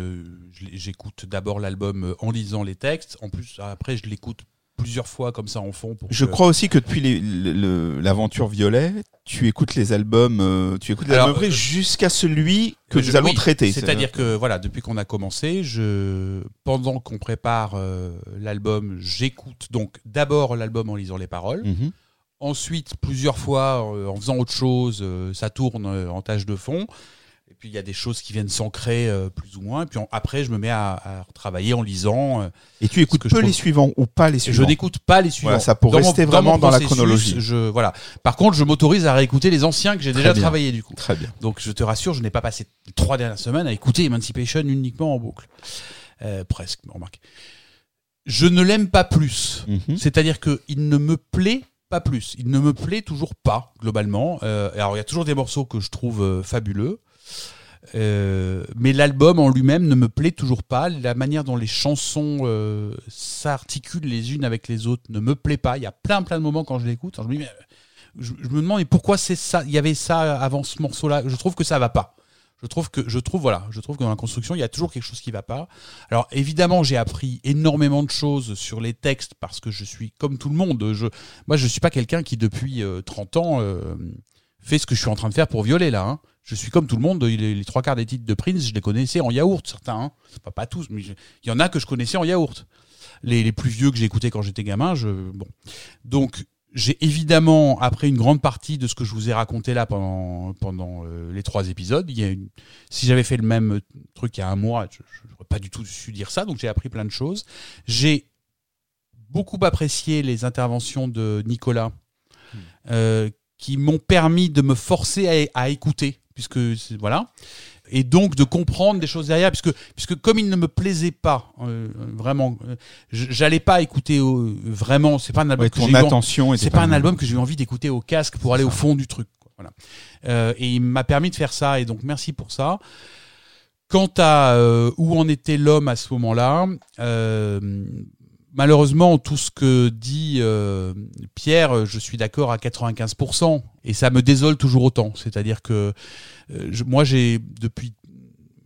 j'écoute d'abord l'album en lisant les textes. En plus, après, je l'écoute plusieurs fois comme ça en fond. Pour Je que- crois aussi que depuis l'aventure Violet, tu écoutes les albums, euh, tu écoutes les Alors, albums euh, jusqu'à celui que Je- nous allons oui, traiter. C'est-à-dire que voilà, depuis qu'on a commencé, je pendant qu'on prépare euh, l'album, j'écoute donc d'abord l'album en lisant les paroles. Mhm. Ensuite, plusieurs fois, euh, en faisant autre chose, ça tourne en tâche de fond. Et puis il y a des choses qui viennent s'ancrer euh, plus ou moins. Et puis en- après, je me mets à, à travailler en lisant. euh, Et tu écoutes que peu je les suivants ou pas les et je suivants. n'écoute pas les suivants. Voilà, ça pour Dans rester mon vraiment dans la chronologie. Je, voilà. Par contre, je m'autorise à réécouter les anciens que j'ai déjà bien. travaillé du coup. Très bien. Donc je te rassure, je n'ai pas passé trois dernières semaines à écouter Emancipation uniquement en boucle. Euh, presque, remarque. je ne l'aime pas plus. Mhm. C'est-à-dire que il ne me plaît pas plus. Il ne me plaît toujours pas globalement. Euh, alors il y a toujours des morceaux que je trouve euh, fabuleux. Euh, mais l'album en lui-même ne me plaît toujours pas. La manière dont les chansons euh, s'articulent les unes avec les autres ne me plaît pas. Il y a plein plein de moments quand je l'écoute, je me dis, mais, je, me demande pourquoi c'est ça? Il y avait ça avant ce morceau-là? Je trouve que ça va pas. Je trouve que je trouve voilà, je trouve dans la construction il y a toujours quelque chose qui va pas. Alors évidemment j'ai appris énormément de choses sur les textes parce que je suis comme tout le monde. Moi je suis pas quelqu'un qui depuis euh, 30 ans euh, fait ce que je suis en train de faire pour violer là. hein. Je suis comme tout le monde. Les, les trois quarts des titres de Prince je les connaissais en yaourt certains. Hein. Pas pas tous, mais il y en a que je connaissais en yaourt. Les, les plus vieux que j'ai écoutés quand j'étais gamin, je bon. Donc j'ai évidemment appris une grande partie de ce que je vous ai raconté là pendant pendant euh, les trois épisodes. Il y a une, si j'avais fait le même truc il y a un mois, je n'aurais pas du tout su dire ça. Donc j'ai appris plein de choses. J'ai beaucoup apprécié les interventions de Nicolas, euh, qui m'ont permis de me forcer à, à écouter, puisque voilà, et donc de comprendre des choses derrière, puisque puisque comme il ne me plaisait pas euh, vraiment, euh, j'allais pas écouter au- vraiment. C'est pas un album Ouais, que ton attention C'est pas pas un album que j'ai eu envie d'écouter au casque pour aller au fond du truc. quoi. Voilà. Euh, et il m'a permis de faire ça, et donc merci pour ça. Quant à euh, où en était l'homme à ce moment-là, euh, malheureusement, tout ce que dit euh, Pierre, je suis d'accord à 95%, et ça me désole toujours autant. C'est-à-dire que euh, moi, j'ai depuis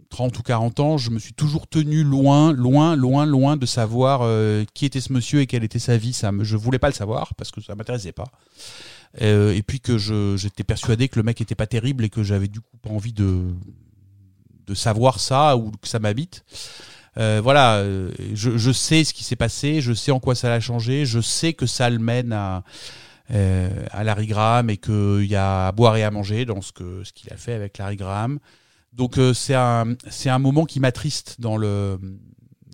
30 ou 40 ans, je me suis toujours tenu loin, loin, loin, loin de savoir euh, qui était ce monsieur et quelle était sa vie. Ça me, je voulais pas le savoir parce que ça m'intéressait pas. Et puis que j'étais persuadé que le mec était pas terrible et que j'avais du coup pas envie de, de savoir ça ou que ça m'habite. Euh, voilà, euh, je, je sais ce qui s'est passé, je sais en quoi ça l'a changé, je sais que ça le mène à, euh, à Larry Graham et qu'il y a à boire et à manger dans ce que ce qu'il a fait avec Larry Graham. Donc euh, c'est un un moment qui m'attriste dans le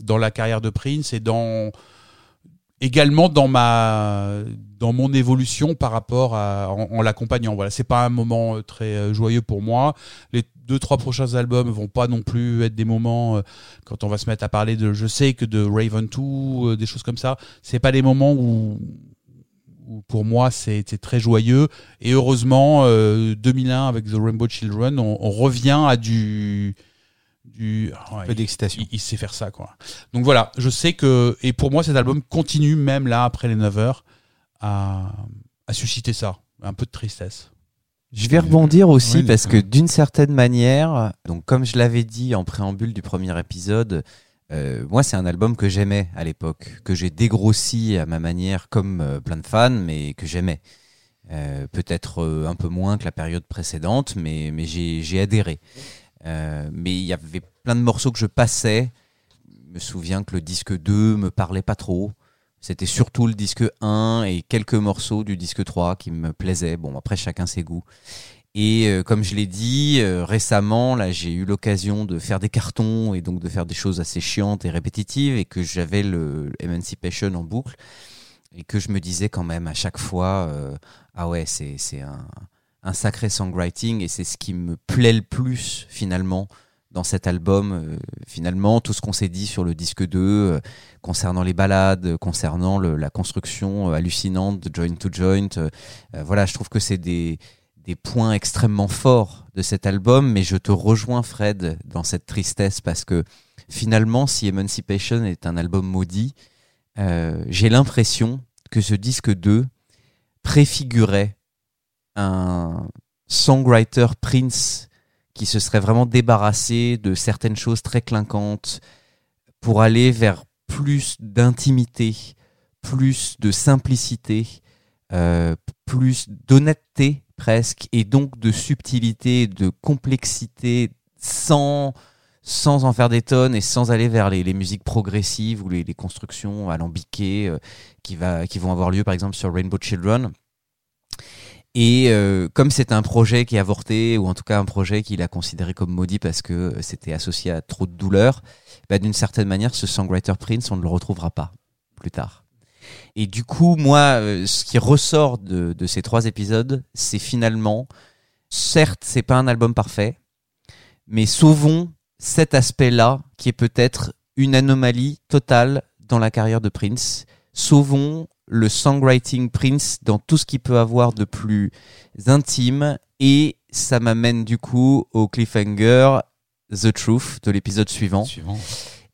dans la carrière de Prince et dans également dans ma dans mon évolution par rapport à en, l'accompagnant. Voilà, c'est pas un moment euh, très euh, joyeux pour moi. Les deux trois prochains albums vont pas non plus être des moments euh, quand on va se mettre à parler de je sais que de Raven 2 euh, des choses comme ça, c'est pas des moments où où pour moi c'était très joyeux et heureusement euh, 2001 avec The Rainbow Children on revient à du du ouais, peu d'excitation. il, il sait faire ça quoi donc voilà je sais que et pour moi cet album continue même là après les 9 heures à, à susciter ça un peu de tristesse Je vais rebondir aussi Oui, parce que d'une certaine manière, donc comme je l'avais dit en préambule du premier épisode, euh, moi c'est un album que j'aimais à l'époque, que j'ai dégrossi à ma manière comme euh, plein de fans, mais que j'aimais. Euh, Peut-être un peu moins que la période précédente, mais, mais j'ai j'ai adhéré. Euh, mais il y avait plein de morceaux que je passais. Je me souviens que le disque 2 me parlait pas trop. C'était surtout le disque 1 et quelques morceaux du disque 3 qui me plaisaient. Bon, après, chacun ses goûts. Et euh, comme je l'ai dit euh, récemment, là, j'ai eu l'occasion de faire des cartons et donc de faire des choses assez chiantes et répétitives et que j'avais le Emancipation en boucle et que je me disais quand même à chaque fois, ah ouais, c'est un, un sacré songwriting et c'est ce qui me plaît le plus finalement dans cet album. euh, finalement, tout ce qu'on s'est dit sur le disque 2 euh, concernant les balades, euh, concernant la construction hallucinante de Joint to Joint. voilà, je trouve que c'est des, des points extrêmement forts de cet album, mais je te rejoins Fred dans cette tristesse parce que finalement, si Emancipation est un album maudit, j'ai l'impression que ce disque 2 préfigurait un songwriter Prince qui se serait vraiment débarrassé de certaines choses très clinquantes pour aller vers plus d'intimité, plus de simplicité, euh, plus d'honnêteté presque, et donc de subtilité, de complexité, sans, sans en faire des tonnes et sans aller vers les, musiques progressives ou les, les constructions alambiquées euh, qui, va, qui vont avoir lieu par exemple sur Rainbow Children. Et euh, comme c'est un projet qui a avorté, ou en tout cas un projet qu'il a considéré comme maudit parce que euh, c'était associé à trop de douleur, bah, d'une certaine manière, ce songwriter Prince, on ne le retrouvera pas plus tard. Et du coup, moi, euh, ce qui ressort de, de ces trois épisodes, c'est finalement, certes, c'est pas un album parfait, mais sauvons cet aspect-là qui est peut-être une anomalie totale dans la carrière de Prince. Sauvons le songwriting Prince dans tout ce qu'il peut avoir de plus intime et ça m'amène du coup au cliffhanger The Truth de l'épisode suivant. Suivant.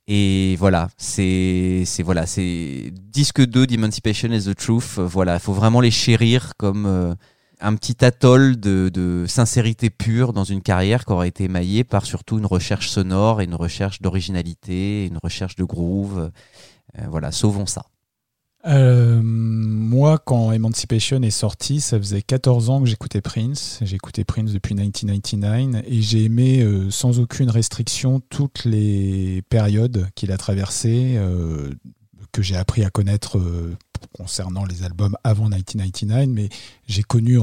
Et voilà, c'est voilà, c'est disque 2 d'Emancipation et The Truth. Voilà, il faut vraiment les chérir comme euh, un petit atoll de, de sincérité pure dans une carrière qui aurait été émaillée par surtout une recherche sonore et une recherche d'originalité, une recherche de groove. Euh, voilà, sauvons ça. Euh, moi, quand Emancipation est sorti, ça faisait 14 ans que j'écoutais Prince. J'écoutais Prince depuis 1999 et j'ai aimé euh, sans aucune restriction toutes les périodes qu'il a traversées, euh, que j'ai appris à connaître concernant les albums avant 1999, mais j'ai connu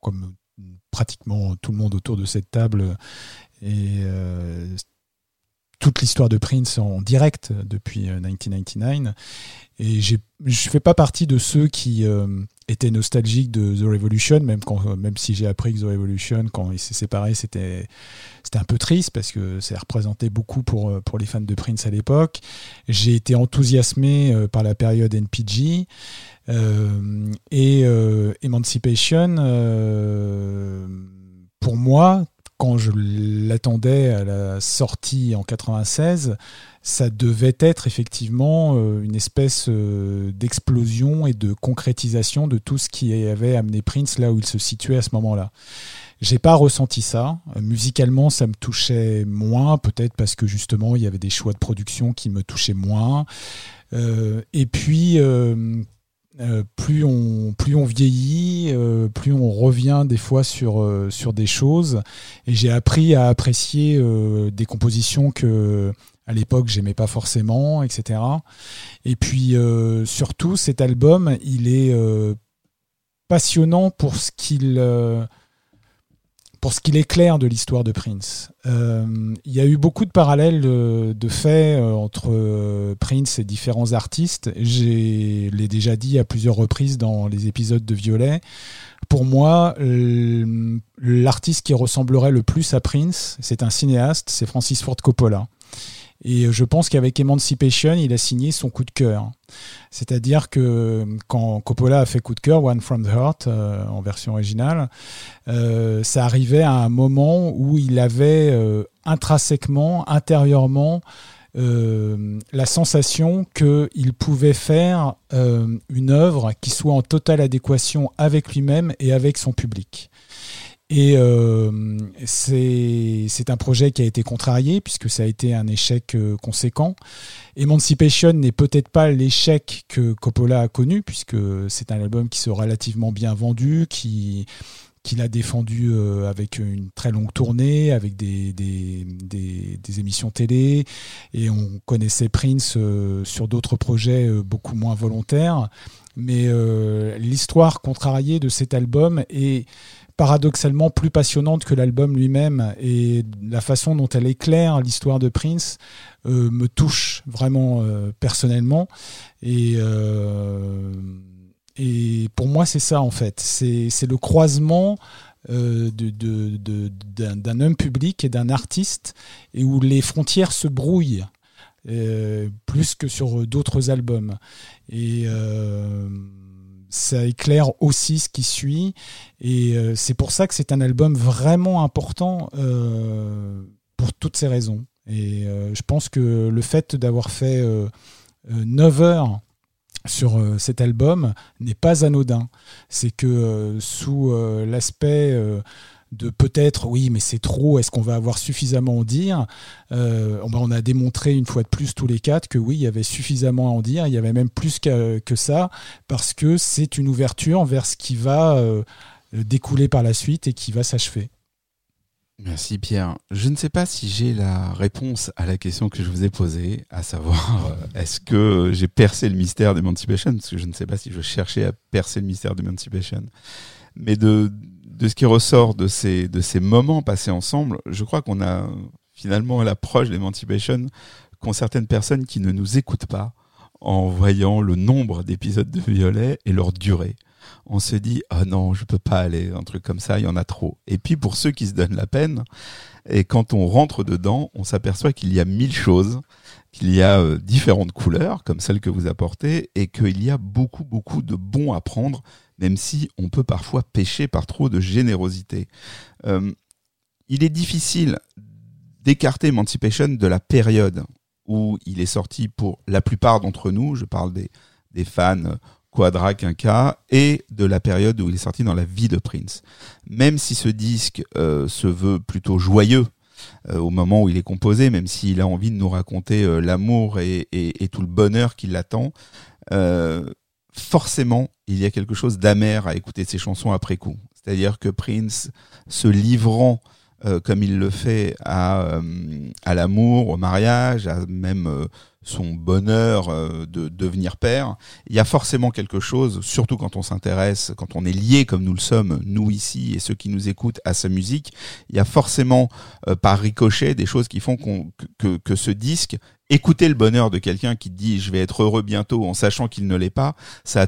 comme pratiquement tout le monde autour de cette table et toute l'histoire de Prince en direct depuis euh, 1999. Et j'ai- je fais pas partie de ceux qui euh, étaient nostalgiques de The Revolution, même, euh, si j'ai appris que The Revolution, quand il s'est séparé, c'était un peu triste parce que ça représentait beaucoup pour, euh, les fans de Prince à l'époque. J'ai été enthousiasmé euh, par la période NPG. euh, et euh, Emancipation, euh, pour moi, quand je l'attendais à la sortie en 96, ça devait être effectivement euh, une espèce euh, d'explosion et de concrétisation de tout ce qui avait amené Prince là où il se situait à ce moment-là. J'ai pas ressenti ça. Musicalement, ça me touchait moins, peut-être parce que justement il y avait des choix de production qui me touchaient moins. Euh, et puis euh, plus on plus on vieillit, euh, plus on revient des fois sur euh, sur des choses. Et j'ai appris à apprécier des compositions que à l'époque j'aimais pas forcément, etc. Et puis surtout cet album, il est passionnant pour ce qu'il pour ce qu'il éclaire de l'histoire de Prince. Euh, il y a eu beaucoup de parallèles de, faits euh, entre euh, Prince et différents artistes. Je l'ai déjà dit à plusieurs reprises dans les épisodes de Violet. Pour moi, l'artiste qui ressemblerait le plus à Prince, c'est un cinéaste, c'est Francis Ford Coppola. Et je pense qu'avec Emancipation, il a signé son coup de cœur. C'est-à-dire que quand Coppola a fait coup de cœur, One from the Heart, euh, en version originale, euh, ça arrivait à un moment où il avait euh, intrinsèquement, intérieurement, euh, la sensation qu'il pouvait faire euh, une œuvre qui soit en totale adéquation avec lui-même et avec son public. Et euh, c'est un projet qui a été contrarié puisque ça a été un échec euh, conséquent. Emancipation n'est peut-être pas l'échec que Coppola a connu puisque c'est un album qui s'est relativement bien vendu, qui qu'il a défendu euh, avec une très longue tournée, avec des, des, des, émissions télé, et on connaissait Prince euh, sur d'autres projets beaucoup moins volontaires. Mais l'histoire contrariée de cet album est paradoxalement plus passionnante que l'album lui-même. Et la façon dont elle éclaire l'histoire de Prince euh, me touche vraiment euh, personnellement. Et euh, et pour moi c'est ça en fait. C'est le croisement d'un homme public et d'un artiste et où les frontières se brouillent plus que sur d'autres albums ça éclaire aussi ce qui suit et euh, c'est pour ça que c'est un album vraiment important euh, pour toutes ces raisons. Et euh, je pense que le fait d'avoir fait euh, euh, 9 heures sur cet album n'est pas anodin. C'est que sous l'aspect de peut-être oui mais c'est trop est-ce qu'on va avoir suffisamment à en dire? Euh, on a démontré une fois de plus tous les quatre que oui il y avait suffisamment à en dire il y avait même plus que, que ça parce que c'est une ouverture vers ce qui va euh, découler par la suite et qui va s'achever Merci Pierre. Je ne sais pas si j'ai la réponse à la question que je vous ai posée, à savoir euh, est-ce que j'ai percé le mystère d'Emancipation? Parce que je ne sais pas si je cherchais à percer le mystère d'Emancipation. Mais de, de ce qui ressort de ces, de ces moments passés ensemble, je crois qu'on a finalement à l'approche d'Emancipation qu'ont certaines personnes qui ne nous écoutent pas en voyant le nombre d'épisodes de Violet et leur durée. On se dit ah non je peux pas aller un truc comme ça il y en a trop et puis pour ceux qui se donnent la peine Et quand on rentre dedans, on s'aperçoit qu'il y a mille choses, qu'il y a euh, différentes couleurs, comme celle que vous apportez, et qu'il y a beaucoup, beaucoup de bons à prendre, même si on peut parfois pécher par trop de générosité. Euh, il est difficile d'écarter Emancipation de la période où il est sorti pour la plupart d'entre nous, je parle des, fans Quadra, Quinca, et de la période où il est sorti dans la vie de Prince. Même si ce disque euh, se veut plutôt joyeux euh, au moment où il est composé, même s'il a envie de nous raconter l'amour et, tout le bonheur qui l'attend, forcément, il y a quelque chose d'amer à écouter ces chansons après coup. C'est-à-dire que Prince, se livrant euh, comme il le fait à, euh, à l'amour, au mariage, à même euh, son bonheur euh, de devenir père, il y a forcément quelque chose, surtout quand on s'intéresse, quand on est lié comme nous le sommes, nous ici et ceux qui nous écoutent à sa musique, il y a forcément euh, par ricochet des choses qui font que, que ce disque, écouter le bonheur de quelqu'un qui dit je vais être heureux bientôt en sachant qu'il ne l'est pas, ça,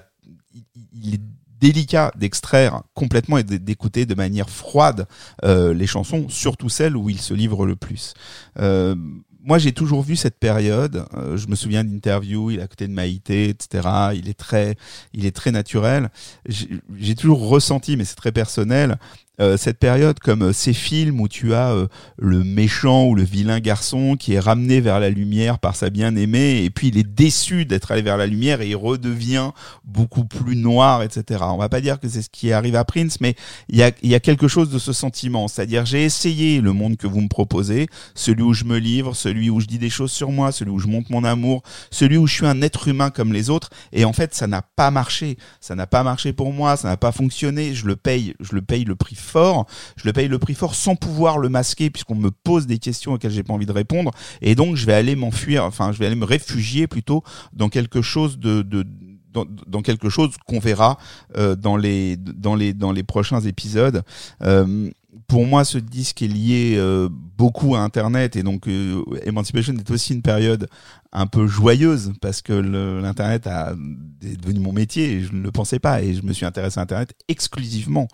il- est délicat d'extraire complètement et d'écouter de manière froide euh, les chansons, surtout celles où il se livre le plus. Euh, moi, j'ai toujours vu cette période. euh, je me souviens d'interviews, il est à côté de Maïté, etc. Il est très, il est très naturel. J'ai toujours ressenti, mais c'est très personnel, euh, cette période comme euh, ces films où tu as euh, le méchant ou le vilain garçon qui est ramené vers la lumière par sa bien-aimée et puis il est déçu d'être allé vers la lumière et il redevient beaucoup plus noir, etc. On va pas dire que c'est ce qui est arrivé à Prince, mais il y a, y a quelque chose de ce sentiment. C'est-à-dire, j'ai essayé le monde que vous me proposez, celui où je me livre, celui où je dis des choses sur moi, celui où je montre mon amour, celui où je suis un être humain comme les autres, et en fait, ça n'a pas marché. Ça n'a pas marché pour moi, ça n'a pas fonctionné. Je le paye, je le paye le prix fort. Je le paye le prix fort sans pouvoir le masquer puisqu'on me pose des questions auxquelles j'ai pas envie de répondre. Et donc, je vais aller m'enfuir, enfin, je vais aller me réfugier plutôt dans quelque chose de, dans, quelque chose qu'on verra euh, dans les dans les dans les prochains épisodes. Euh, pour moi, ce disque est lié euh, beaucoup à Internet et donc Emancipation est aussi une période un peu joyeuse parce que l'internet est devenu mon métier et je ne le pensais pas et je me suis intéressé à internet exclusivement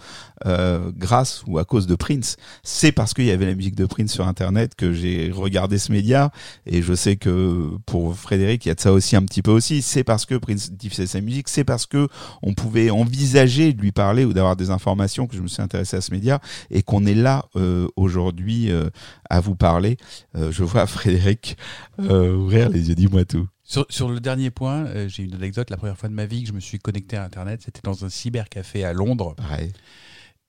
euh, grâce ou à cause de Prince. C'est parce qu'il y avait la musique de Prince sur internet que j'ai regardé ce média et je sais que pour Frédéric il y a de ça aussi un petit peu aussi. C'est parce que Prince diffusait sa musique, c'est parce que on pouvait envisager de lui parler ou d'avoir des informations que je me suis intéressé à ce média et qu'on est là euh, aujourd'hui euh, à vous parler. Euh, je vois Frédéric euh, ouvrir les yeux. Dis-moi tout. Sur, sur le dernier point, euh, j'ai une anecdote. La première fois de ma vie que je me suis connecté à Internet, c'était dans un cybercafé à Londres. Pareil.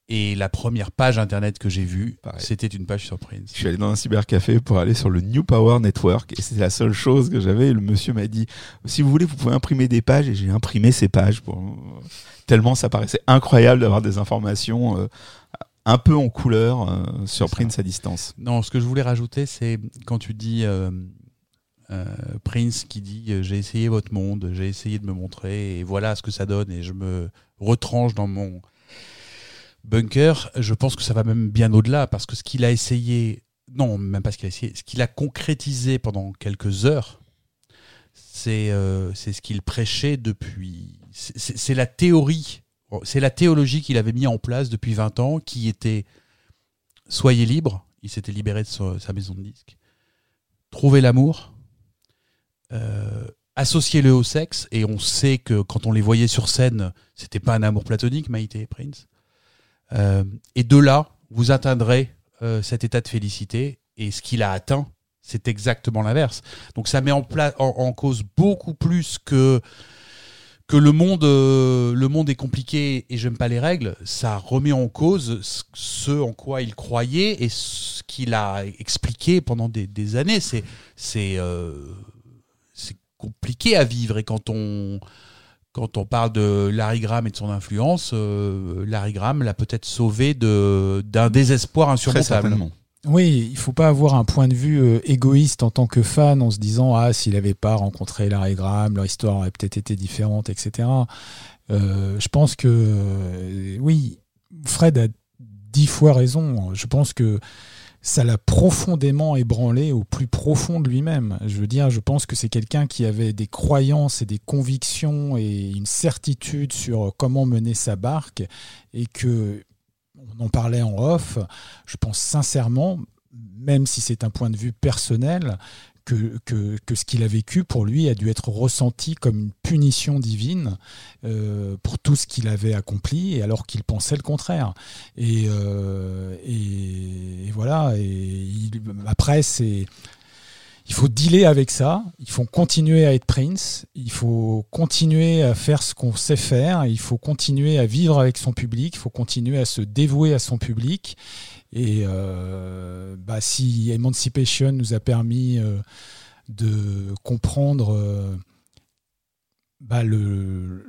Et la première page Internet que j'ai vue, c'était une page sur Prince. Je suis allé dans un cybercafé pour aller sur le New Power Network et c'est la seule chose que j'avais. Et le monsieur m'a dit si vous voulez, vous pouvez imprimer des pages et j'ai imprimé ces pages pour tellement ça paraissait incroyable d'avoir des informations euh, un peu en couleur euh, sur. Prince à distance. Non, ce que je voulais rajouter, c'est quand tu dis euh, euh, Prince qui dit j'ai essayé votre monde, j'ai essayé de me montrer et voilà ce que ça donne et je me retranche dans mon bunker. Je pense que ça va même bien au-delà parce que ce qu'il a essayé, non, même pas ce qu'il a essayé, ce qu'il a concrétisé pendant quelques heures, c'est c'est ce qu'il prêchait depuis. c'est la théorie, c'est la théologie qu'il avait mis en place depuis 20 ans qui était soyez libre. Il s'était libéré de sa, maison de disques. Trouvez l'amour. Euh, associez-le au sexe. Et on sait que quand on les voyait sur scène, c'était pas un amour platonique, Maïté et Prince. Euh, et de là, vous atteindrez euh, cet état de félicité. Et ce qu'il a atteint, c'est exactement l'inverse. Donc ça met en cause beaucoup plus que que le monde, euh, le monde est compliqué et j'aime pas les règles, ça remet en cause ce, en quoi il croyait et ce qu'il a expliqué pendant des, des années. C'est c'est euh, c'est compliqué à vivre et quand on quand on parle de Larry Graham et de son influence, euh, Larry Graham l'a peut-être sauvé d'un désespoir Très insurmontable. certainement. Oui, il faut pas avoir un point de vue euh, égoïste en tant que fan en se disant ah s'il n'avait pas rencontré Larry Graham, leur histoire aurait peut-être été différente, etc. Euh, je pense que euh, oui, Fred a dix fois raison. Je pense que ça l'a profondément ébranlé au plus profond de lui-même. Je veux dire, je pense que c'est quelqu'un qui avait des croyances et des convictions et une certitude sur comment mener sa barque et que on en parlait en off. Je pense sincèrement, même si c'est un point de vue personnel, que, ce qu'il a vécu pour lui a dû être ressenti comme une punition divine euh, pour tout ce qu'il avait accompli, alors qu'il pensait le contraire. Et, euh, voilà. Et après, c'est il faut dealer avec ça, il faut continuer à être Prince, il faut continuer à faire ce qu'on sait faire, il faut continuer à vivre avec son public, il faut continuer à se dévouer à son public. Et euh, bah, si Emancipation nous a permis euh, de comprendre euh, bah, le,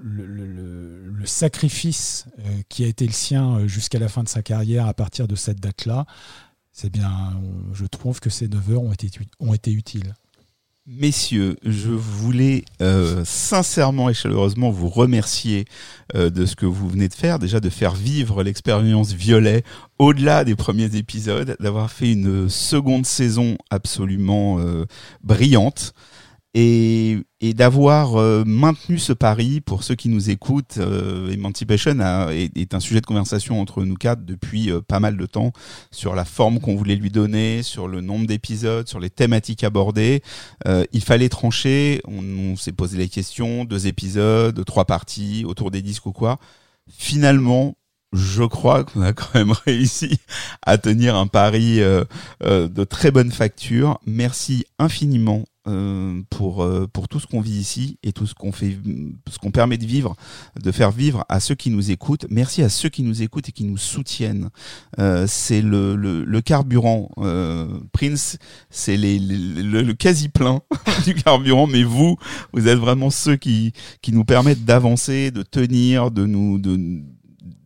sacrifice qui a été le sien jusqu'à la fin de sa carrière à partir de cette date-là, c'est bien, je trouve que ces 9 heures ont été, ont été utiles. Messieurs, je voulais euh, sincèrement et chaleureusement vous remercier euh, de ce que vous venez de faire, déjà de faire vivre l'expérience Violet au-delà des premiers épisodes, d'avoir fait une seconde saison absolument euh, brillante et, et d'avoir euh, maintenu ce pari pour ceux qui nous écoutent. euh, Emancipation a- est, un sujet de conversation entre nous quatre depuis euh, pas mal de temps sur la forme qu'on voulait lui donner, sur le nombre d'épisodes, sur les thématiques abordées. Euh, il fallait trancher. On, on s'est posé les questions, deux épisodes, trois parties autour des disques ou quoi. Finalement, je crois qu'on a quand même réussi à tenir un pari euh, euh, de très bonne facture. Merci infiniment euh, pour euh, pour tout ce qu'on vit ici et tout ce qu'on fait, ce qu'on permet de vivre, de faire vivre à ceux qui nous écoutent. Merci à ceux qui nous écoutent et qui nous soutiennent. Euh, c'est le, le, le carburant. Euh, Prince, c'est les, le, le quasi plein du carburant, mais vous, vous êtes vraiment ceux qui qui nous permettent d'avancer, de tenir, de nous de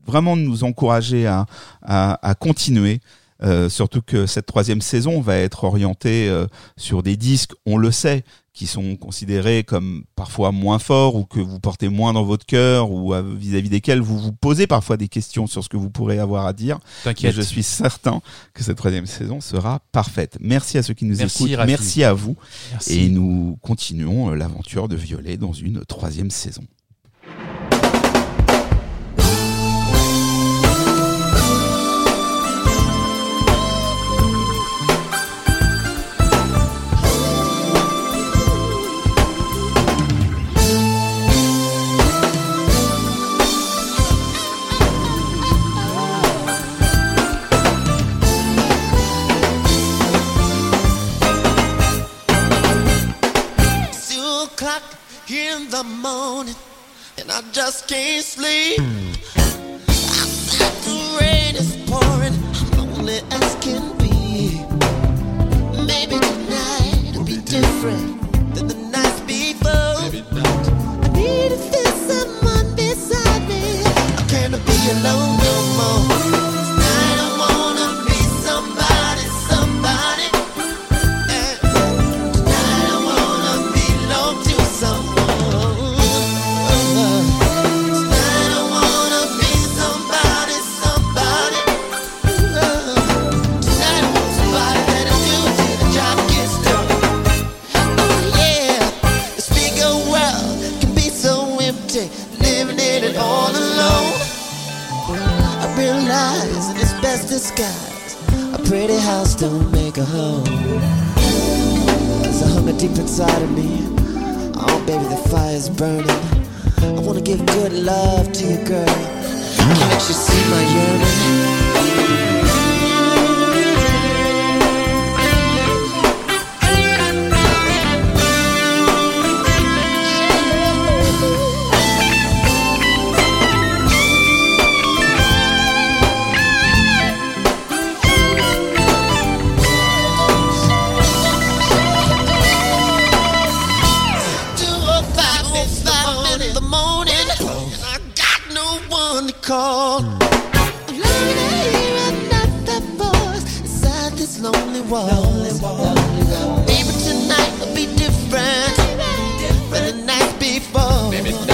vraiment de nous encourager à à, à continuer. Euh, surtout que cette troisième saison va être orientée euh, sur des disques, on le sait, qui sont considérés comme parfois moins forts ou que vous portez moins dans votre cœur ou vis-à-vis desquels vous vous posez parfois des questions sur ce que vous pourrez avoir à dire. T'inquiète. Je suis certain que cette troisième saison sera parfaite. Merci à ceux qui nous Merci, écoutent. Merci à vous. Merci. Et nous continuons euh, l'aventure de Violet dans une troisième saison. The morning, and I just can't sleep. Outside the rain is pouring, I'm lonely as can be. Maybe tonight will be different than the nights before. Maybe not. I need to feel someone beside me. I can't be alone disguise, a pretty house don't make a home. There's a hunger deep inside of me. Oh, baby, the fire's burning. I wanna give good love to you, girl. Can't you see my yearning? One to call. I'm learning to hear another voice inside this lonely walls. Maybe tonight will be different than the night before. I